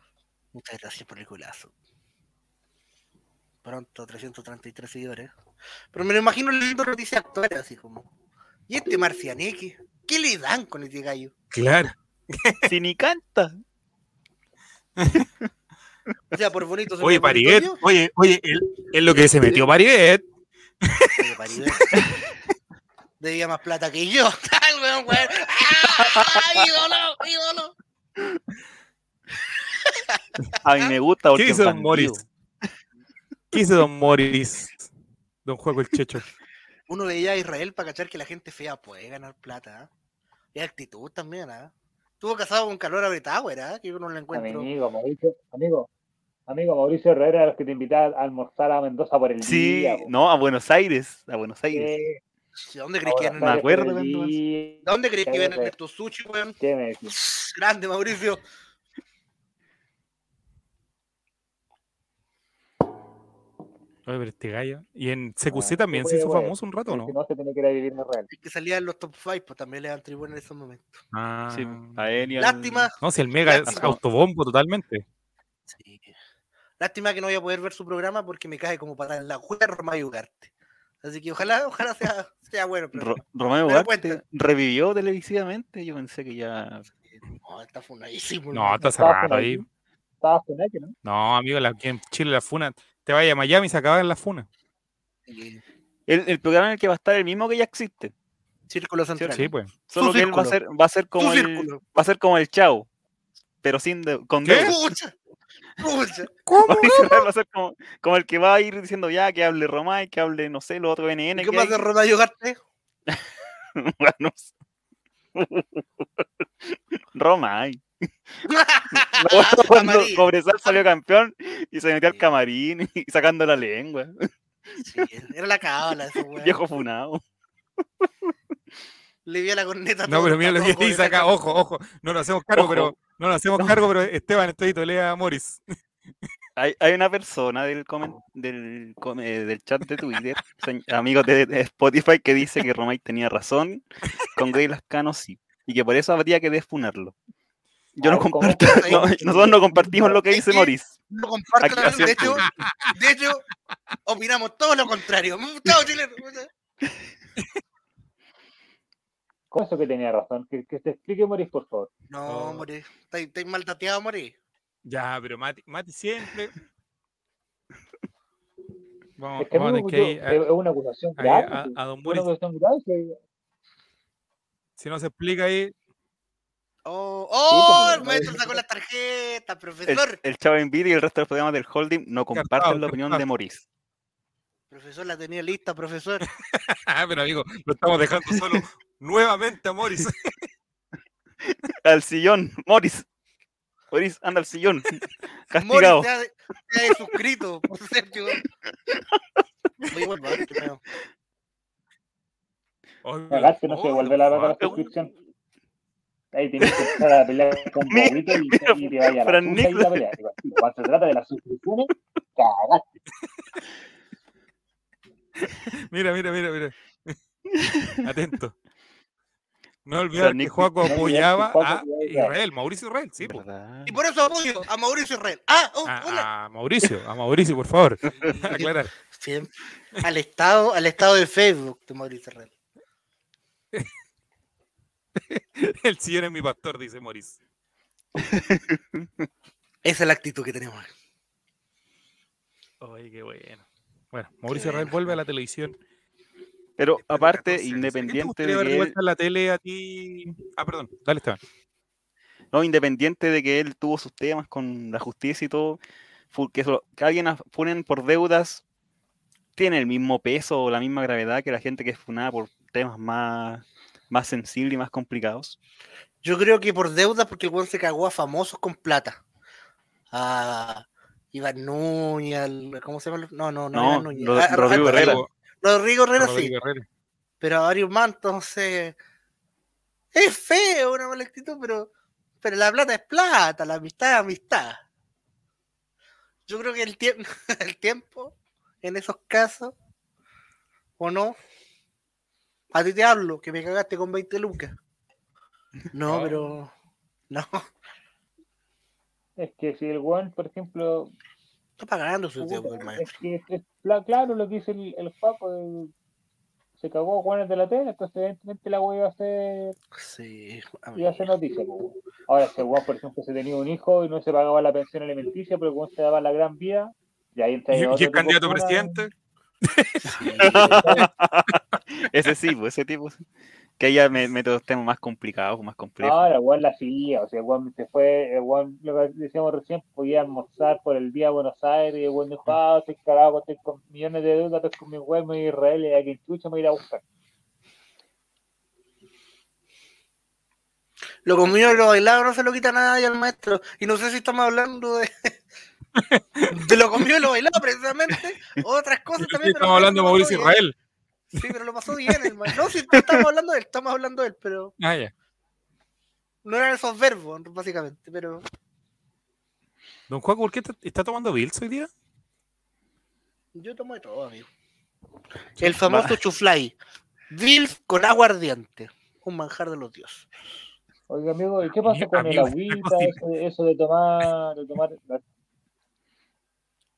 muchas gracias por el culazo. Pronto 333 seguidores. Pero me lo imagino leyendo noticias actuales, así como. ¿Y este marcianeque? ¿Qué le dan con este gallo? Claro. Si ni canta. O sea, por bonito se Oye, Pariguet, oye, oye, él, es lo que se metió Pariguet. Oye, Pariguet. Debía más plata que yo. Tal, weón, weón. ¡Ah! ¡Ídolo! ¡Ídolo! A mí me gusta ¿Qué dice Don. Morris? ¿Qué dice Don Morris? Don Juego el Checho. Uno veía a Israel para cachar que la gente fea puede ganar plata. ¿ah? Y actitud también, ¿ah? Estuvo casado con Calora Betauer, ¿ah? Que yo no lo encuentro. Amigo, Mauricio, amigo, amigo Mauricio Herrera, los que te invitaba a almorzar a Mendoza por el Sí, día. po. no, a Buenos Aires. A Buenos Aires. Eh, ¿Dónde crees que iban a- ¿Dónde crees que iban a tu sushi, weón? Grande, Mauricio. Oye, pero este gallo. Y en CQC Ah, también se hizo bueno, famoso un rato, ¿no? No, se tiene que ir a vivir en Israel. Es que salía en los top 5, pues también le dan tribuna en esos momentos. Ah. Sí, Lástima, No, si el Mega es autobombo totalmente. sí. Lástima que no voy a poder ver su programa porque me cae como para en la juega Romay Ugarte. Así que ojalá, ojalá sea, sea bueno. Pero Ro- Ugarte revivió televisivamente. Yo pensé que ya. no, está funadísimo. No, está cerrado ahí. Estaba alguien, ¿no? No, amigo, la, aquí en Chile la funa. Te vaya a Miami y se acaba en la funa. Sí. El, el programa en el que va a estar el mismo que ya existe. Círculo central. Sí, pues. Solo que él va a ser, va a ser como el, círculo. va a ser como el Chao, pero sin de- con ¿Qué? dedos. Pucha, pucha. ¿Cómo? Va a ser como, como el que va a ir diciendo ya que hable Romay, que hable, no sé, lo otro NN. ¿Y ¿Qué de Romay Ugarte? Romay. Cuando. Cobresal salió campeón y se metió al camarín y sacando la lengua. Sí, era la cábala ese weón. Viejo funado. Le vi a la corneta No, pero mira a lo que dice acá. Ojo, ojo. No nos hacemos cargo, Ojo. pero. No nos hacemos cargo, pero Esteban, estoy lea a Morris. Hay, hay una persona del, comen- del, com- eh, del chat de Twitter, amigos de, de Spotify, que dice que Romay tenía razón, con Grey Lascano sí, y que por eso habría que defunarlo. Yo no comparto, no, nosotros no compartimos lo que dice Morris. No comparto la- de hecho, de hecho, opinamos todo lo contrario. ¿Cómo eso que tenía razón? Que, que se explique Moris, por favor. No, Oh. More. Estáis estáis mal tateado, More. Ya, pero Mati, Mati siempre. Vamos, Es que, vamos que a- es una acusación grave. a, a Don Una Boris. acusación grave. que- Si no se explica ahí, Oh, oh, pues, el no, maestro sacó la tarjeta, El, profesor. el Chavo Envidia y el resto de los programas del Holding no comparten la opinión de. Morris. Profesor, la tenía lista, profesor. Ah, pero amigo, lo estamos dejando solo nuevamente a Morris. Al sillón, Morris. Morris, anda al sillón. Castigado. te ha, te ha suscrito por ser yo. Muy bueno. Creo. Cagaste, no se devuelve la la suscripción. Ahí tienes que empezar a pelear con Pablito y, y te vaya a la y la pelea. Cuando se trata de las suscripciones, cagaste. Mira, mira, mira, mira. Atento. No olvidar que Juaco apoyaba a Israel, Mauricio Israel, sí. po. Y por eso apoyo a Mauricio Israel. Ah, oh, hola. A, a Mauricio, a Mauricio, por favor. Aclarar. Al estado, al estado de Facebook de Mauricio Israel. El sillón es mi pastor, dice Mauricio. Esa es la actitud que tenemos. Oye, qué bueno. Bueno, Mauricio Israel vuelve a la televisión. Pero aparte, cosa, ¿qué te independiente de que él, la tele a ti? Ah, perdón, dale Esteban. no, independiente de que él tuvo sus temas con la justicia y todo, que, eso- que alguien funen por deudas tiene el mismo peso o la misma gravedad que la gente que es funada por temas más, más sensibles y más complicados. Yo creo que por deuda, porque el weón se cagó a famosos con plata. A Iván Núñez, al- ¿cómo se llama? No, no, no, No, Núñez. Ro- A- a- Rodrigo Herrera. Rodrigo Herrera sí, Herrera. pero a varios más, entonces. Es feo una mala actitud, pero, pero la plata es plata, la amistad es amistad. Yo creo que el, tiempo el tiempo, en esos casos, o no, a ti te hablo, que me cagaste con 20 lucas. No, Oh. pero. No, Es que si el weón, por ejemplo, está pagando su tiempo, el Es maestro. que es claro lo que dice el, el Paco, el- se cagó a Juanes de la tele, entonces evidentemente la wea iba a ser, Sí, iba a ser noticia. Ahora, si el weón, por ejemplo, se tenía un hijo y no se pagaba la pensión alimenticia, pero el weón se daba la gran vida, y ahí entra ¿Y, y el candidato a presidente? ese sí, pues, ese tipo. Que ella me los temas más complicados, más complejos. Ahora, weón la seguía, o sea, weón se fue, weón, lo que decíamos recién, podía almorzar por el día a Buenos Aires, y weón dijo, ah, estoy carajo, estoy con millones de deudas, estoy con mi weón, me voy a Israel, y a quien chucha me voy a ir a buscar. Lo comido y lo bailado no se lo quita nadie al maestro. Y no sé si estamos hablando de. De lo comido y lo bailado, precisamente. Otras cosas también. Estamos hablando de Mauricio bien. Israel. Sí, pero lo pasó bien. No, si no estamos hablando de él, estamos hablando de él, pero Ah, ya. no eran esos verbos, básicamente. Pero Don Juan, ¿por qué está, está tomando Bills hoy día? yo tomo de todo, amigo. El famoso chuflay. Bilf con agua ardiente. Un manjar de los dioses. Oiga, amigo, ¿y qué pasó Amigo, con el agüita, eso de, eso de tomar, de tomar,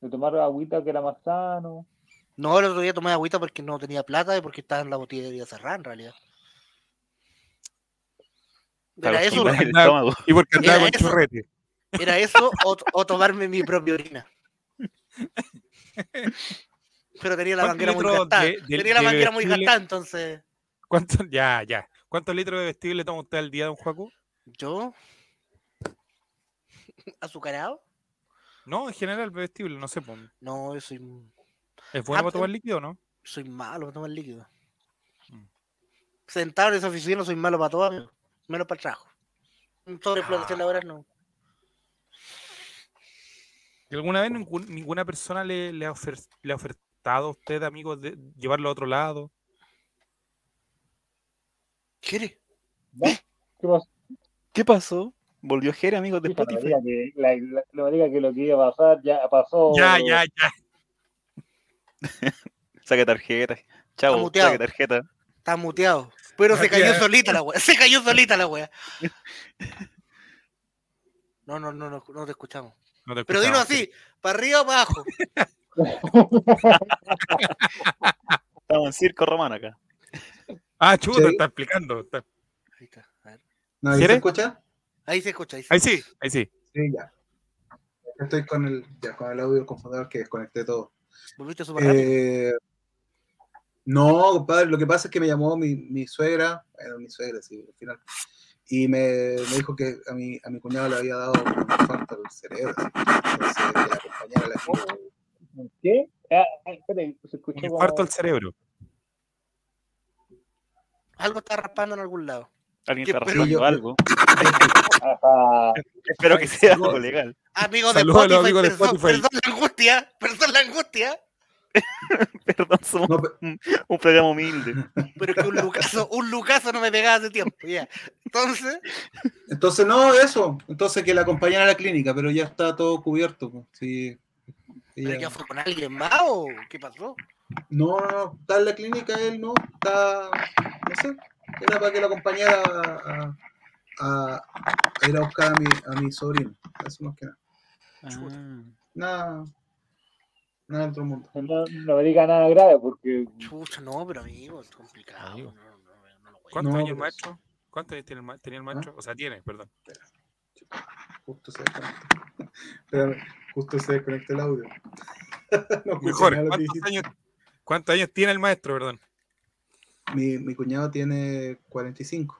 de tomar agüita que era más sano? No, el otro día tomé agüita porque no tenía plata y porque estaba en la botillería cerrada, en realidad. Era eso. Y porque andaba con churrete. era eso o, o tomarme mi propia orina. Pero tenía la ¿Cuántos manguera muy gastada. de- de- tenía la manguera muy gastada, entonces. ¿Cuánto? Ya, ya. ¿Cuántos litros de vestible toma usted al día, don Juaco? ¿Yo? ¿Azucarado? No, en general, vestible, no sé. pues, No, yo soy, ¿Es bueno Ah, para tomar líquido o no? soy malo para tomar líquido. Mm. Sentado en esa oficina soy malo para todo, amigo. Menos para el trabajo. Sobre explotación Ah. laboral no. ¿Y ¿Alguna vez ningún- ninguna persona le, le, ha ofer- le ha ofertado a usted, amigos, de llevarlo a otro lado? ¿Quiere? ¿Qué pasó? ¿Qué pasó? Volvió Jere, amigos de Hija, no me Spotify. diga que, la- la- no me diga que lo que iba a pasar ya pasó. Ya, ya, ya. Saque tarjeta. Muteado. saque tarjeta. Está muteado. Pero se cayó solita la wea. Se cayó solita la wea. No, no, no, no, no te escuchamos. No te Pero dilo escuchamos, así, para arriba o para abajo. Estamos en circo romano acá. Ah, chuta, Sí. está explicando. está- Ahí está. a ver. ¿No, se escucha? Ahí se escucha. Ahí se Ahí sí, ahí sí. Sí, ya. Estoy con el, ya, con el audio del computador que desconecté todo. Volviste súper. Eh, no, compadre, lo que pasa es que me llamó mi, mi suegra, bueno, mi suegra, sí, al final, y me, me dijo que a mi, a mi cuñado le había dado un infarto al cerebro, así, entonces que la acompañara a la. ¿Qué? Ah, ah, espere, escuchó Un infarto al cerebro. Algo está raspando en algún lado. Alguien ¿Qué está raspando algo. Espero que sea algo legal. Amigos de Spotify, amigos de perdón, Spotify. perdón la angustia, perdón la angustia. Perdón, somos No, un, un programa humilde. Pero que un Lucaso, un Lucaso no me pegaba hace tiempo, ya. Entonces, Entonces, no, eso. Entonces que la acompañara a la clínica, pero ya está todo cubierto. pues. Sí. ¿pero ya fue con alguien más o qué pasó? No, no, no, está en la clínica él, no, está, no sé, era para que lo acompañara a, a- a ir a buscar a mi, a mi sobrino, eso más que nada. Ah. Nada, nada del otro mundo. No, no me diga nada grave porque Chucha, no, pero amigo, es complicado. Amigo. No, no, no, no lo voy a- ¿Cuántos No, años el pero- maestro? ¿Cuántos años tiene el, tenía el maestro? O sea, tiene, perdón. Justo se desconectó. Espérame, justo se desconectó el audio. Mejor, ¿cuántos años, ¿cuántos años tiene el maestro, perdón? Mi, mi cuñado tiene 45.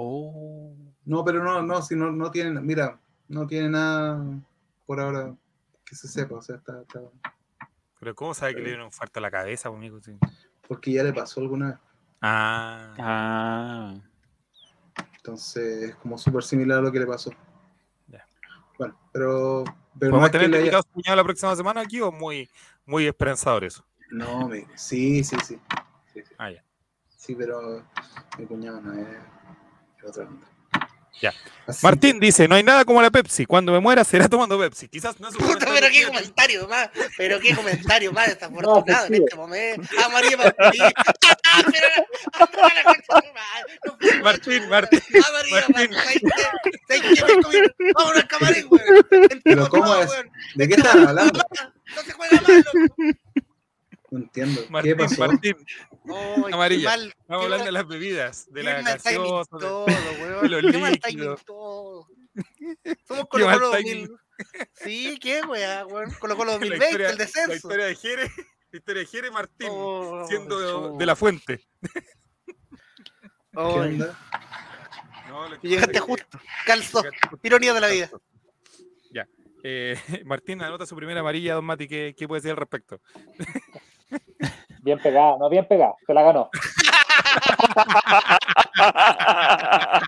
Oh. No, pero no, no, si no, no tiene, mira, no tiene nada por ahora que se sepa, o sea, está, está- Pero ¿cómo sabe que le dio un infarto a la cabeza, amigo? Sí. porque ya le pasó alguna vez. Ah, Ah. Entonces es como súper similar a lo que le pasó. Ya. Bueno, pero, pero no ¿Podemos es que tener le haya- la próxima semana aquí o muy, muy esperanzador eso? No, mi- sí, sí, sí. Sí, sí. Ah, ya. Sí, pero mi cuñado no es. Ya. Así Martín dice, no hay nada como la Pepsi. Cuando me muera será tomando Pepsi. Quizás no es un Puta, pero qué comentario más, pero qué comentario más desafortunado No, en este momento. Ah, María Martín. Ah, pero la- la madre. No puedo Martín, Martín. Ah, María Martín. Martín. Vámonos al camarín, weón. Pero ¿cómo es? weón. ¿De qué están hablando? No se juega mal, loco. No entiendo. ¿Qué Martín, pasó? Martín. Qué Amarilla. mal, Estamos qué hablando de las bebidas, de la gaseosa. de- todo, de los Qué mal timing todo. Somos Colo Colo timing. 2000. Sí, qué weá, weón. Colo Colo La 2020, historia, el la descenso. historia de Jere, la historia de Jere Martín, Oh, siendo de la fuente. Llegaste justo. Justo. Ironía de la vida. Ya. Eh, Martín anota su primera amarilla, don Mati. ¿Qué, qué puede decir al respecto? Bien pegada, no bien pegada, se la ganó.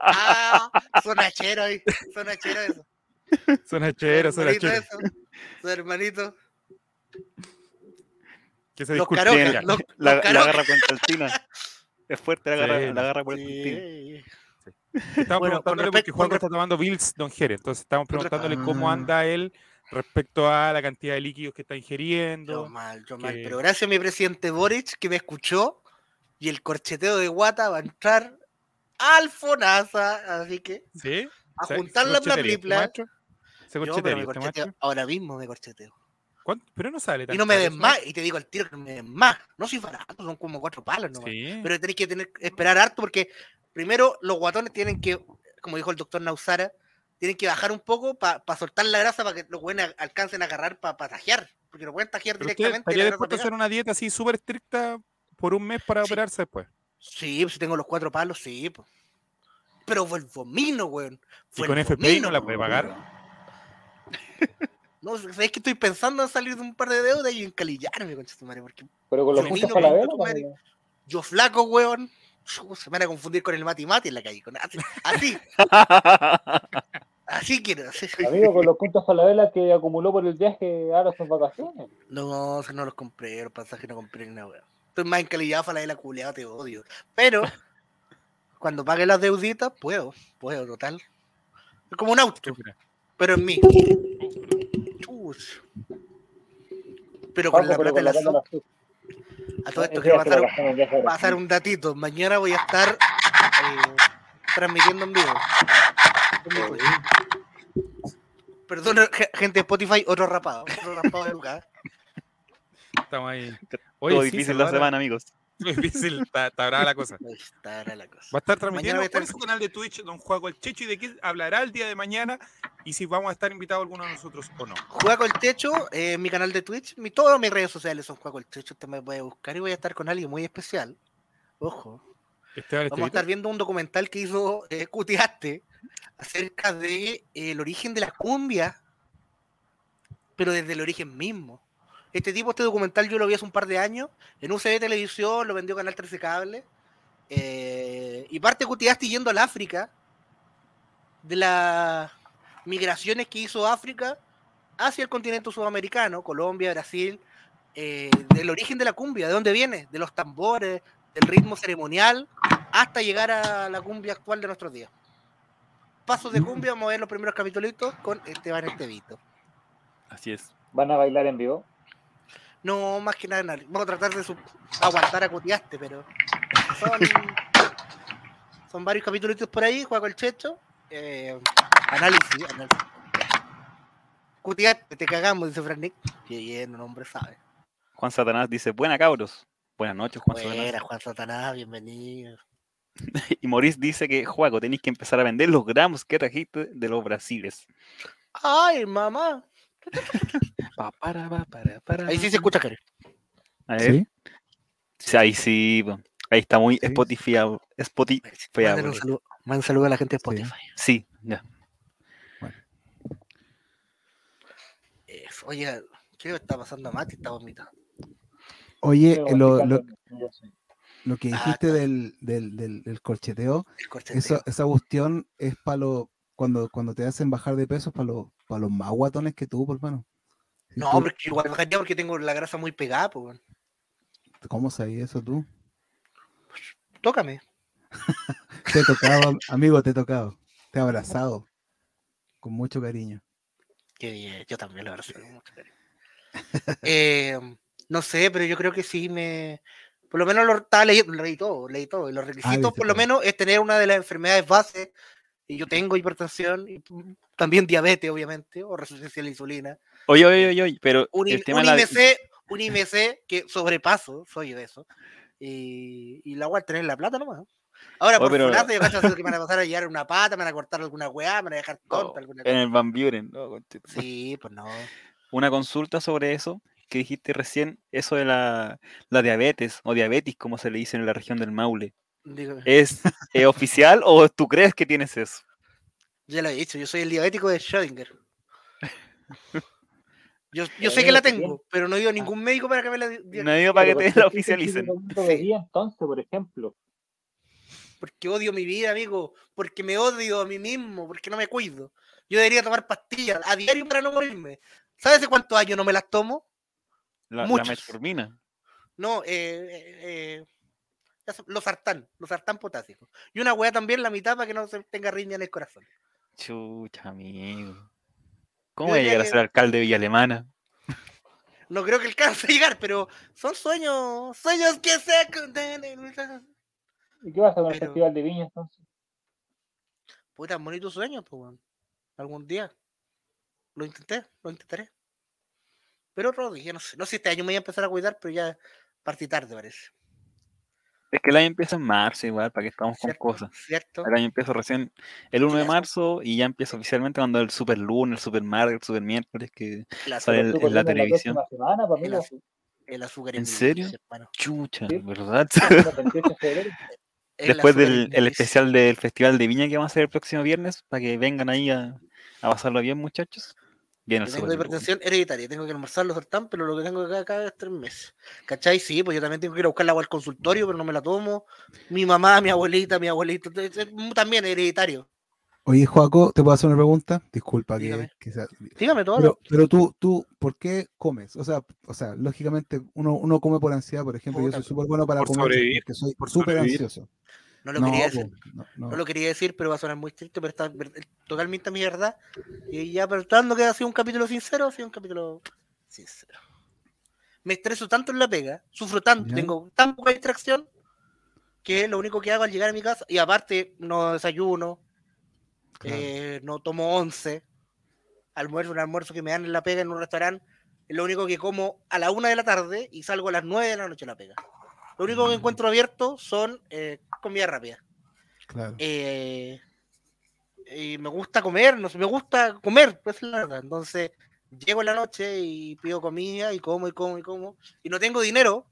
Ah, sonachero ahí. Sonachero eso. Son hacheros, son Hermanito hacheros. eso. Su hermanito. Que se los- la, los la agarra con Altina. Es fuerte la Sí, agarra, no. la agarra por el Sí. Estamos Bueno, preguntándole respecto- porque Juan está tomando Bills Don Jere. Entonces estamos preguntándole cómo Ah. anda él respecto a la cantidad de líquidos que está Yo ingiriendo. mal, yo mal. Pero gracias a mi presidente Boric que me escuchó y el corcheteo de Guata va a entrar al FONASA. Así que ¿Sí? a ¿Se- juntar la maestro? ¿Se Yo, este? Ahora mismo me corcheteo. ¿Cuánto? Pero no sale tan Y no me eso, más. Y te digo al tiro que no me den más. No soy barato, son como cuatro palos nomás. Sí. Pero tenéis que tener, esperar harto porque primero los guatones tienen que, como dijo el doctor Nausara, tienen que bajar un poco para soltar la grasa para que los buenos alcancen a agarrar para tajear. Porque no pueden tajear Pero directamente. estaría dispuesto a hacer una dieta así súper estricta por un mes para Sí. operarse después. Sí, pues si tengo los cuatro palos, sí. pues. Pero fue el vomino, weón. ¿Y con FPI no la puede pagar? No, sabes que estoy pensando en salir de un par de deudas y encalillarme, concha su madre, porque Pero con los vino, para la tu vela, madre. yo flaco, weón. Se me van a confundir con el Mati Mati en la calle. con- así, así, así quiero. así. amigo, con los puntos para la vela que acumuló por el viaje ahora son vacaciones. No, no los compré, los pasajes no compré ni una weón. Estoy más encalillado para la de la culeada, te odio. Pero, cuando pague las deuditas, puedo, puedo, total. Es como un auto, pero en mí. Chus. Pero con Paco, la plata de la la a todo esto quiero pasar, pasar un datito. Mañana voy a estar eh, transmitiendo en vivo. Perdón, ge- gente de Spotify, otro rapado. Otro rapado de Lucas. Estamos ahí. Todo sí, difícil se la semana, amigos. Muy difícil, está, está brava la cosa. Está era la cosa. Va a estar transmitiendo voy a estar por su canal de Twitch, don Juaco el Checho, y de qué hablará el día de mañana y si vamos a estar invitados alguno de nosotros o no. Juego el Techo, eh, mi canal de Twitch, mi, todas mis redes sociales son Juego el Techo, usted me puede buscar y voy a estar con alguien muy especial. Ojo, Esteban vamos a estar viendo un documental que hizo eh, Cutiaste acerca de eh, el origen de la cumbia, pero desde el origen mismo. Este tipo, este documental yo lo vi hace un par de años en UCB Televisión, lo vendió Canal 13 Cable, eh, y parte Cutiaste yendo al África, de las migraciones que hizo África hacia el continente sudamericano, Colombia, Brasil, eh, del origen de la cumbia, de dónde viene, de los tambores, del ritmo ceremonial, hasta llegar a la cumbia actual de nuestros días. Pasos de cumbia, vamos a ver los primeros capítulos con Esteban Estevito. Así es. ¿Van a bailar en vivo? No, más que nada, nada. vamos a tratar de aguantar a Cutiaste, pero son, son varios capítulos por ahí, juega con el Checho. Eh, análisis, análisis. Cutiaste, te cagamos, dice Frank Nick. Bien, un hombre sabe. Juan Satanás dice, buena cabros. Buenas noches, Juan Buena, Satanás. Juan Satanás, bienvenido. Y Maurice dice que, Juaco, tenéis que empezar a vender los gramos que trajiste de los brasiles. Ay, mamá. Pa, para, pa, para, para, Ahí sí se escucha, Karen. A ver. ¿Sí? Sí, Ahí sí, ahí está muy Sí. Spotify. Spotify. Un saludo, un saludo a la gente de Spotify. Sí, ya. Oye, ¿qué está pasando a Mati? Está vomitando. Oye, eh, lo, lo- lo que Ah, dijiste del, del, del, del corcheteo, El corcheteo. eso, esa cuestión es para los. Cuando, cuando te hacen bajar de peso, para los, para los más guatones que tú, por hermano. Si No, tú- porque igual bajaría porque tengo la grasa muy pegada, pues. ¿Cómo sabías eso tú? Tócame. Te he tocado, amigo, te he tocado. Te he abrazado. Con mucho cariño. Qué bien, yo también lo abrazo con mucho cariño. Eh, no sé, pero yo creo que sí me. Por lo menos lo estaba leyendo, leí todo, leí todo. Y los requisitos, viste por lo menos, es tener una de las enfermedades base. Y yo tengo hipertensión, y mm, también diabetes, obviamente, o resistencia a la insulina. Oye, oye, oye, oye, pero Un, el tema un la- IMC, un IMC que sobrepaso, soy de eso. Y, y la voy a tener la plata nomás. Ahora, Oye, por pero- funazo, yo cacho que me van a pasar a llevar una pata, me van a cortar alguna weá, me van a dejar tonta. Oh, alguna en cosa. el Van Buren. no. Sí, pues no. Una consulta sobre eso que dijiste recién, eso de la, la diabetes o diabetes, como se le dice en la región del Maule. ¿Es eh, oficial o tú crees que tienes eso? Ya lo he dicho, yo soy el diabético de Schrödinger. Yo, yo sé que la tengo, pero no he ido a ningún médico para que me la No digo para que te ¿por la oficialicen. de entonces, por ejemplo? Porque odio mi vida, amigo. Porque me odio a mí mismo, porque no me cuido. Yo debería tomar pastillas a diario para no morirme. ¿Sabes hace cuántos años no me las tomo? La, metformina. No, eh, eh, eh, los sartán, los sartán potásicos. Y una hueá también, la mitad, para que no se tenga arritmia en el corazón. Chucha, amigo. ¿Cómo voy a llegar a que- ser alcalde de Villa Alemana? No creo que alcance a llegar, pero son sueños, sueños que se... ¿Y qué vas a hacer con el Pero- Festival de Viña entonces? Puta, bonito sueño, pues, weón. Algún día. Lo intenté, lo intentaré. Pero otro día, no sé. No sé este año me voy a empezar a cuidar, pero ya partí tarde, parece. Es que el año empieza en marzo igual, para que estamos con cosas. ¿Cierto? El año empieza recién el 1 de Ya marzo y ya empieza oficialmente cuando el super lunes, el super martes, el super miércoles, que sale en, la televisión. semana, pues, el azúcar ¿En serio? hermano. Chucha, Sí. ¿verdad? El 28 de febrero. El Después del el especial del Festival de Viña que vamos a hacer el próximo viernes, para que vengan ahí a, a pasarlo bien, muchachos. Bien, tengo super hipertensión hereditaria, tengo que almorzar los sartán, pero lo que tengo acá cada es tres meses. ¿Cachai? Sí, pues yo también tengo que ir a buscar el agua al consultorio, pero no me la tomo. Mi mamá, mi abuelita, mi abuelito, también hereditario. Oye, Joaco, ¿te puedo hacer una pregunta? Disculpa que, Dígame. que sea- Dígame todo. Pero, pero tú, tú, ¿por qué comes? O sea, o sea, lógicamente uno, uno come por ansiedad, por ejemplo, yo soy súper bueno para por comer sobrevivir, porque soy por súper ansioso. No lo No, quería decir. no, no. No lo quería decir, pero va a sonar muy triste, pero está ver- totalmente a mi verdad. Y ya, pero tratando que ha sido un capítulo sincero, ha sido un capítulo sincero. Me estreso tanto en la pega, sufro tanto, Ya. tengo tan poca distracción, que lo único que hago al llegar a mi casa, y aparte no desayuno, Claro. eh, no tomo once, almuerzo, un almuerzo que me dan en la pega en un restaurante, es lo único que como a la una de la tarde y salgo a las nueve de la noche a la pega. Lo único que encuentro abierto son eh, comida rápida. Claro. Eh, y me gusta comer, no sé, me gusta comer, pues es la verdad. Entonces, llego en la noche y pido comida y como y como y como. Y no tengo dinero,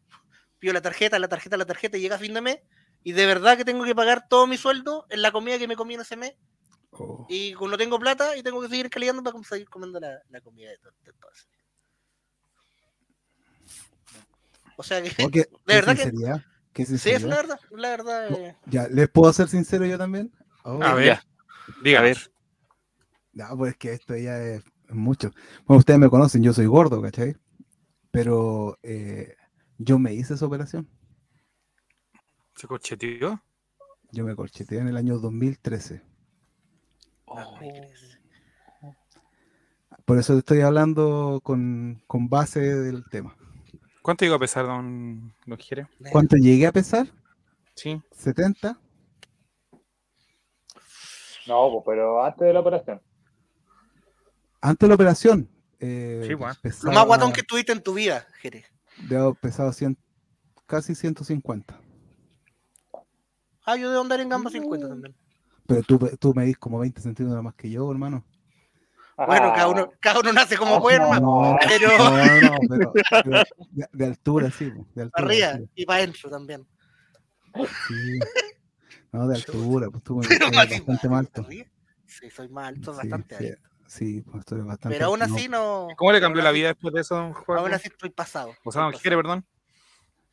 pido la tarjeta, la tarjeta, la tarjeta y llega a fin de mes. Y de verdad que tengo que pagar todo mi sueldo en la comida que me comí en ese mes. Oh. Y no tengo plata y tengo que seguir calidando para seguir comiendo la, la comida de todo, de todo ese mes. O sea que, Oh, ¿qué- qué verdad que- sí, es la verdad, la verdad. eh, Ya, ¿les puedo ser sincero yo también? Oh, A ver, diga. A ver, No, pues es que esto ya es, mucho. Bueno, ustedes me conocen, yo soy gordo, ¿cachai? Pero eh, yo me hice esa operación. ¿Se corcheteó? Yo me corcheteé en el año 2013. Oh, Por eso estoy hablando con, con base del tema. ¿Cuánto llegó a pesar, don, don Jere? ¿Cuánto llegué a pesar? Sí. ¿70? No, pues, pero antes de la operación. Antes de la operación. eh, Sí, bueno. Lo pesaba- más guatón que tuviste en tu vida, Jerez. debo haber pesado 100 casi 150. Ah, yo debo andar en gamba 50 también. Pero tú, tú medís como 20 centímetros más que yo, hermano. Bueno, Ah, cada uno, cada uno nace como Oh, puede, no, hermano. No, Pero no, no, pero, pero de, de altura, sí. De altura, para arriba sí, y para adentro también. sí. No, de altura, pues tú Pero bastante más alto. Sí, soy más alto, Sí, bastante sí, alto. sí, pues eres bastante Pero aún alto, así no. ¿Cómo le cambió la vida después de eso, Juan? Aún así estoy pasado. O sea, estoy Jere, pasado. perdón.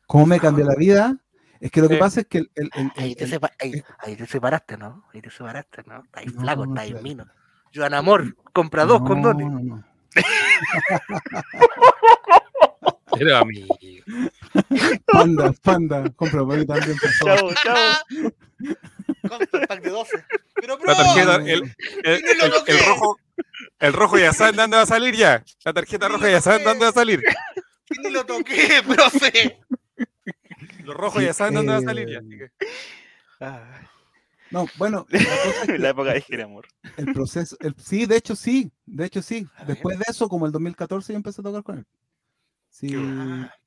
¿Cómo me cambió la vida? Es que lo que Sí. pasa es que el, el- el- Ahí te, el- sepa- ahí, ahí te separaste, ¿no? Ahí te separaste, ¿no? Está ahí No, flaco, no, está ahí claro. mino. Joan Amor, compra dos no, condones. no, no. Era amigo. Panda, panda, compra para mí también, por favor. Chao, chao. Compra el pack de 12. Pero, bro, La tarjeta, el, el, el- el rojo, el rojo ya saben dónde va a salir ya. La tarjeta roja ya saben dónde va a salir. ni lo toqué, profe. Los rojos ya saben dónde va a salir ya. así que- No, bueno, la cosa es que La época de Jere, amor. el proceso, el, sí, de hecho sí, de hecho sí. A ver. Después de eso, como el 2014, yo empecé a tocar con él. Sí,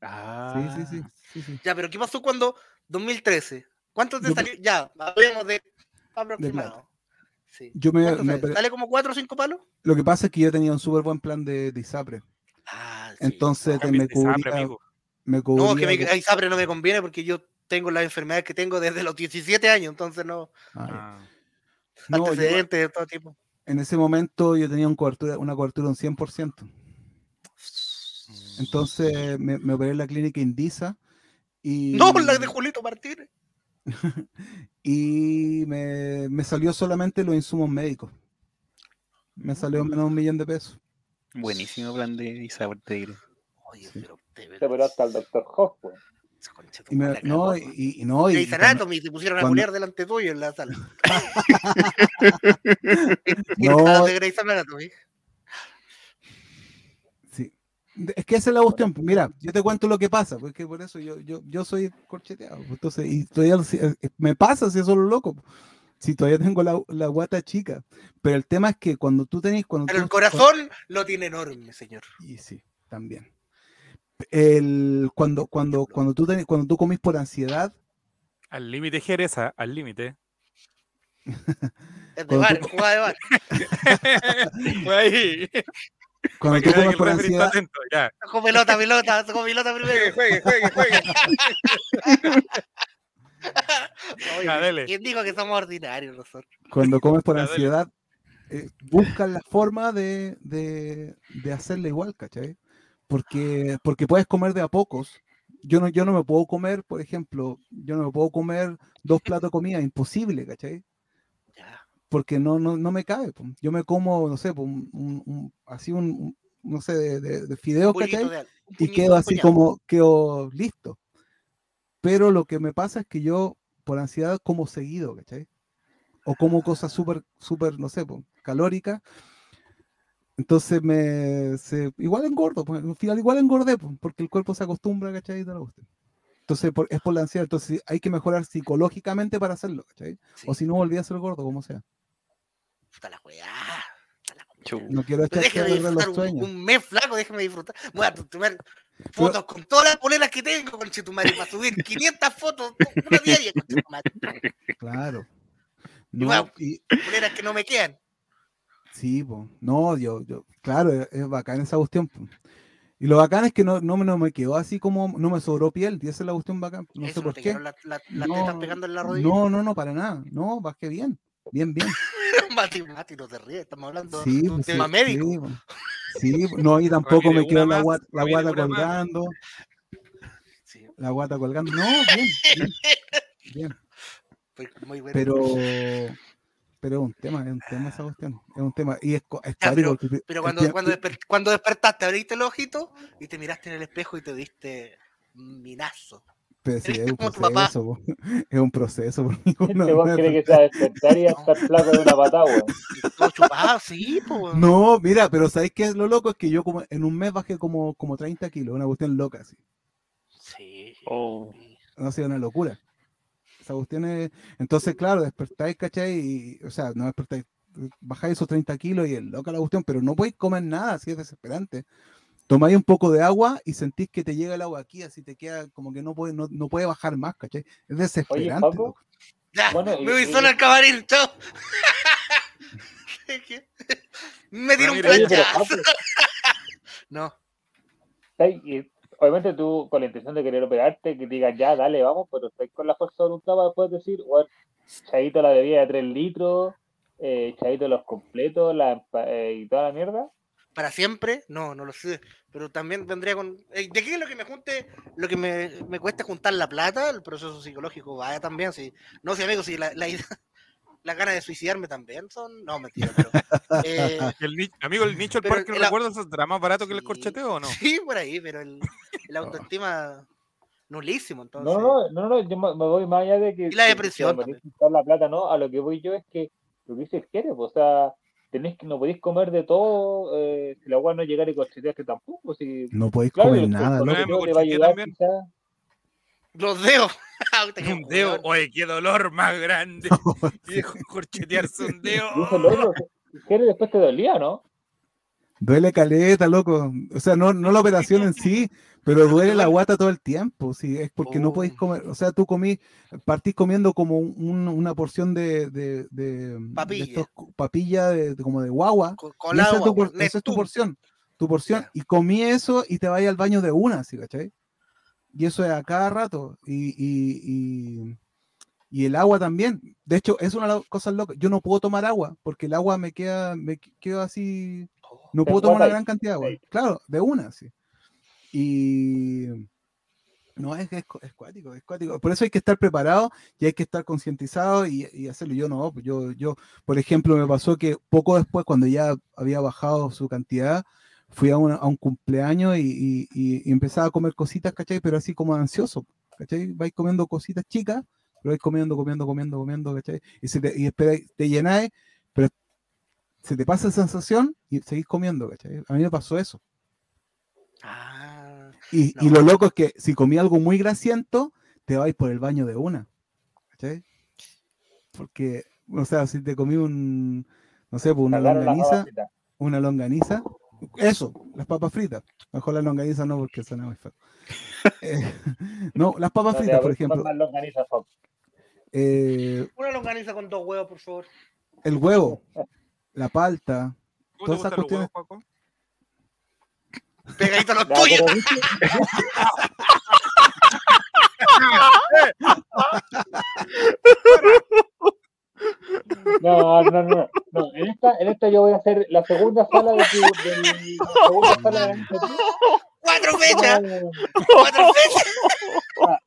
Ah, sí, sí, sí, sí, sí. Ya, pero ¿qué pasó cuando 2013? ¿Cuánto te Yo- salió? Ya, hablemos de aproximado. Sí. Yo me, ¿Cuánto me sale? operé- ¿Sale como 4 o 5 palos? lo que pasa es que yo tenía un súper buen plan de, de ISAPRE. Ah, sí. Entonces te- Cambien me cubría, amigo. me cubría No, que me, con- a Isapre no me conviene porque yo tengo las enfermedades que tengo desde los 17 años, entonces no. Ah. Ah, No, yo- antecedentes de todo tipo. en ese momento yo tenía un cobertura, una cobertura de un 100%. Entonces me, me operé en la clínica Indisa y, No, la de Julito Martínez. y me, me salió solamente los insumos médicos. Me salió menos de un millón de pesos. Buenísimo plan de Isabel. Oye, Sí. pero te operó hasta el doctor Hoff, pues. Concha tu Y me- no, y, y- no, y- Anatomy, te pusieron a cuando- culiar delante tuyo en la sala. No. no. de Grey's Anatomy. Sí. De- Es que esa es la cuestión. pues, Mira, yo te cuento lo que pasa, porque por eso yo, yo, yo soy corcheteado. pues, Entonces, y todavía si- eh, me pasa si eso es lo loco. pues, Si todavía tengo la, la guata chica. Pero el tema es que cuando tú tenés. Cuando Pero tú- el corazón lo tiene enorme, señor. Y sí, también. El, cuando, cuando, cuando, tú tenés, cuando tú comís por ansiedad, Al límite, Jerez, a- al límite. Es de Cuando bar, tú- de bar. Fue ahí. cuando tú comes por ansiedad, atento. Ya. Pelota, pelota, sacó pelota primero. Juegue, juegue, juegue, juegue. Oye, Ya, dele. ¿Quién dijo que somos ordinarios nosotros? cuando comes por Ya, ansiedad, eh, buscas la forma de, de, de hacerle igual, ¿cachai? Porque, porque puedes comer de a pocos. Yo no, yo no me puedo comer, por ejemplo, yo no me puedo comer dos platos de comida, imposible, ¿cachai? Porque no, no, no me cabe. po. Yo me como, no sé, po, un- un- un- así un, no sé, de, de, de fideos, ¿cachai? de y quedo así puñado. como, quedo listo. Pero lo que me pasa es que yo, por ansiedad, como seguido, ¿cachai? O como cosas súper, súper, no sé, po, calóricas. Entonces me, se, igual engordo, pues, al final igual engordé, po, porque el cuerpo se acostumbra, ¿cachai? Entonces por- es por la ansiedad, entonces hay que mejorar psicológicamente para hacerlo, ¿cachai? Sí, O si no, volví a ser gordo, como sea. puta la weá. No quiero Pero a déjame disfrutar un, un mes flaco, déjame disfrutar. Voy a tomar fotos con todas las poleras que tengo, conchetumare, para subir 500 fotos, una diaria, conchetumare. Claro. Y No, bueno, y, Poleras que no me quedan. Sí, po. no, yo, yo, claro, es, es bacán esa cuestión. po. Y lo bacán es que no, no, me- no me quedó así como, no me sobró piel, y esa es la cuestión bacán. No Eso sé por qué. la, No, tetas pegando en la rodilla. No, no, no, para nada. No, bajé bien. Bien, bien. Mati, Mati, no te ríes, estamos hablando Sí, de un pues, sí, tema médico. Sí. Sí, po. no, y tampoco me quedó la, guata, la guata colgando. La guata colgando. No, bien, bien. muy bueno. Pero, pero es un tema, es un tema esa cuestión. Es un tema. Y es, es Ya, pero, el- pero cuando, tema- cuando, desper- cuando despertaste, abriste el ojito y te miraste en el espejo y te diste minazo. pero sí, ¿viste es un como tu papá? proceso, po. es un proceso. por mí, Este no- weón no es cree que se va a despertar y a estar flaco de una patada, weón. Todo chupado, sí, pues. No, mira, pero ¿sabéis qué es lo loco? Es que yo como en un mes bajé como, como 30 kilos, una cuestión loca así. Sí. Oh. No ha sido una locura. Esa cuestión es... Entonces, claro, despertáis, ¿cachai? Y, o sea, no despertáis, bajáis esos 30 kilos y es loca la cuestión, pero no podéis comer nada, así es desesperante. Tomáis un poco de agua y sentís que te llega el agua aquí, así te queda como que no puede, no, no puede bajar más, ¿cachai? Es desesperante. Paco, loco. Ya, Bueno, y- me voy solo al camarín, chao. me tiro un planchazo. No. Obviamente tú con la intención de querer operarte, que digas ya, dale, vamos, pero estáis con la fuerza de voluntad para después decir, bueno, Chadito la bebida de 3 litros, eh, Chadito los completos la, empa- eh, y toda la mierda. para siempre, no, no lo sé. Pero también vendría con. eh, ¿De qué es lo que me junte? Lo que me, me cuesta juntar la plata, el proceso psicológico vaya también. Sí. No sé, amigo, si la, la idea- las ganas de suicidarme también son. No, mentira, pero. eh, El amigo, el nicho del parque, ¿no el- recuerdas? ¿Será más barato que el Sí. corcheteo o no? sí, por ahí, pero el, el autoestima nulísimo, entonces. No, no, no, no, yo me voy más allá de que. Y la que- depresión que la plata, ¿no? A lo que voy yo es que lo que dice quiere, pues, o sea, tenéis que, no podéis comer de todo, eh, si la agua no llegar y corcheteaste tampoco, si. No podéis Claro, comer nada, corcheteo te va a ayudar quizás. Los dedos. Ah, Un dedo, oye, qué dolor más grande. Viejo, corchetearse un dedo. Y que- después te dolía, ¿no? Duele caleta, loco. O sea, no, no la operación en sí, pero duele la guata todo el tiempo. Sí, es porque no podéis Oh. comer. O sea, tú comí, partís comiendo como un- una porción de, de, de- de Papilla. estos cu- papilla de, de- como de guagua. Con, y con esa, es agua, tu, por- weón, esa es tu porción. Tu porción. Ya. Y comí eso y te vas al baño de una, ¿sí, cachai? Y eso es a cada rato. Y, y, y, y el agua también. De hecho, es una de las cosas locas. Yo no puedo tomar agua porque el agua me queda, me quedo así. No Te puedo tomar una gran cantidad de agua. Claro, de una, sí. Y no, es, es, es cuático, es cuático. Por eso hay que estar preparado y hay que estar concientizado y, y hacerlo. Yo no, pues yo, yo, por ejemplo, me pasó que poco después, cuando ya había bajado su cantidad, fui a, una- a un cumpleaños y, y- y- empezaba a comer cositas, ¿cachai? Pero así como ansioso, ¿cachai? Vais comiendo cositas chicas, pero vais comiendo, comiendo, comiendo, comiendo, ¿cachai? Y, se te, y espera, te llenáis, se te pasa esa sensación y seguís comiendo, ¿cachai? A mí me pasó eso. Ah, Y, y lo loco es que si comí algo muy grasiento, te vais por el baño de una. ¿Cachai? Porque, o sea, si te comí un, no sé, pues una longaniza, una longaniza, eso, las papas fritas. Mejor las longanizas no, porque suena muy feo. Eh, no, las papas No fritas, por ejemplo. longaniza, Fox. eh, una longaniza con dos huevos, por favor. el huevo, la palta, ¿Cómo te todas esas gustan los huevos, cuestiones. Paco? Pegadito a los tuyos. No, no, no, no. En esta, en esta yo voy a hacer la segunda sala de tu, del- la segunda sala de iniciativa. Cuatro fechas. Cuatro fechas.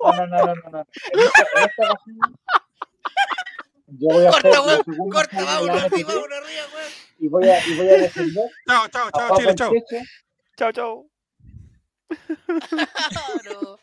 no, no, no, no, no, no. En esta, en esta ocasión, yo voy a hacer Corta, la weón. segunda Corta, vámonos la arriba, vámonos arriba, weón. y voy a, y voy a defender Chao, chao, chao, Chile, chao. Chao, chao. No.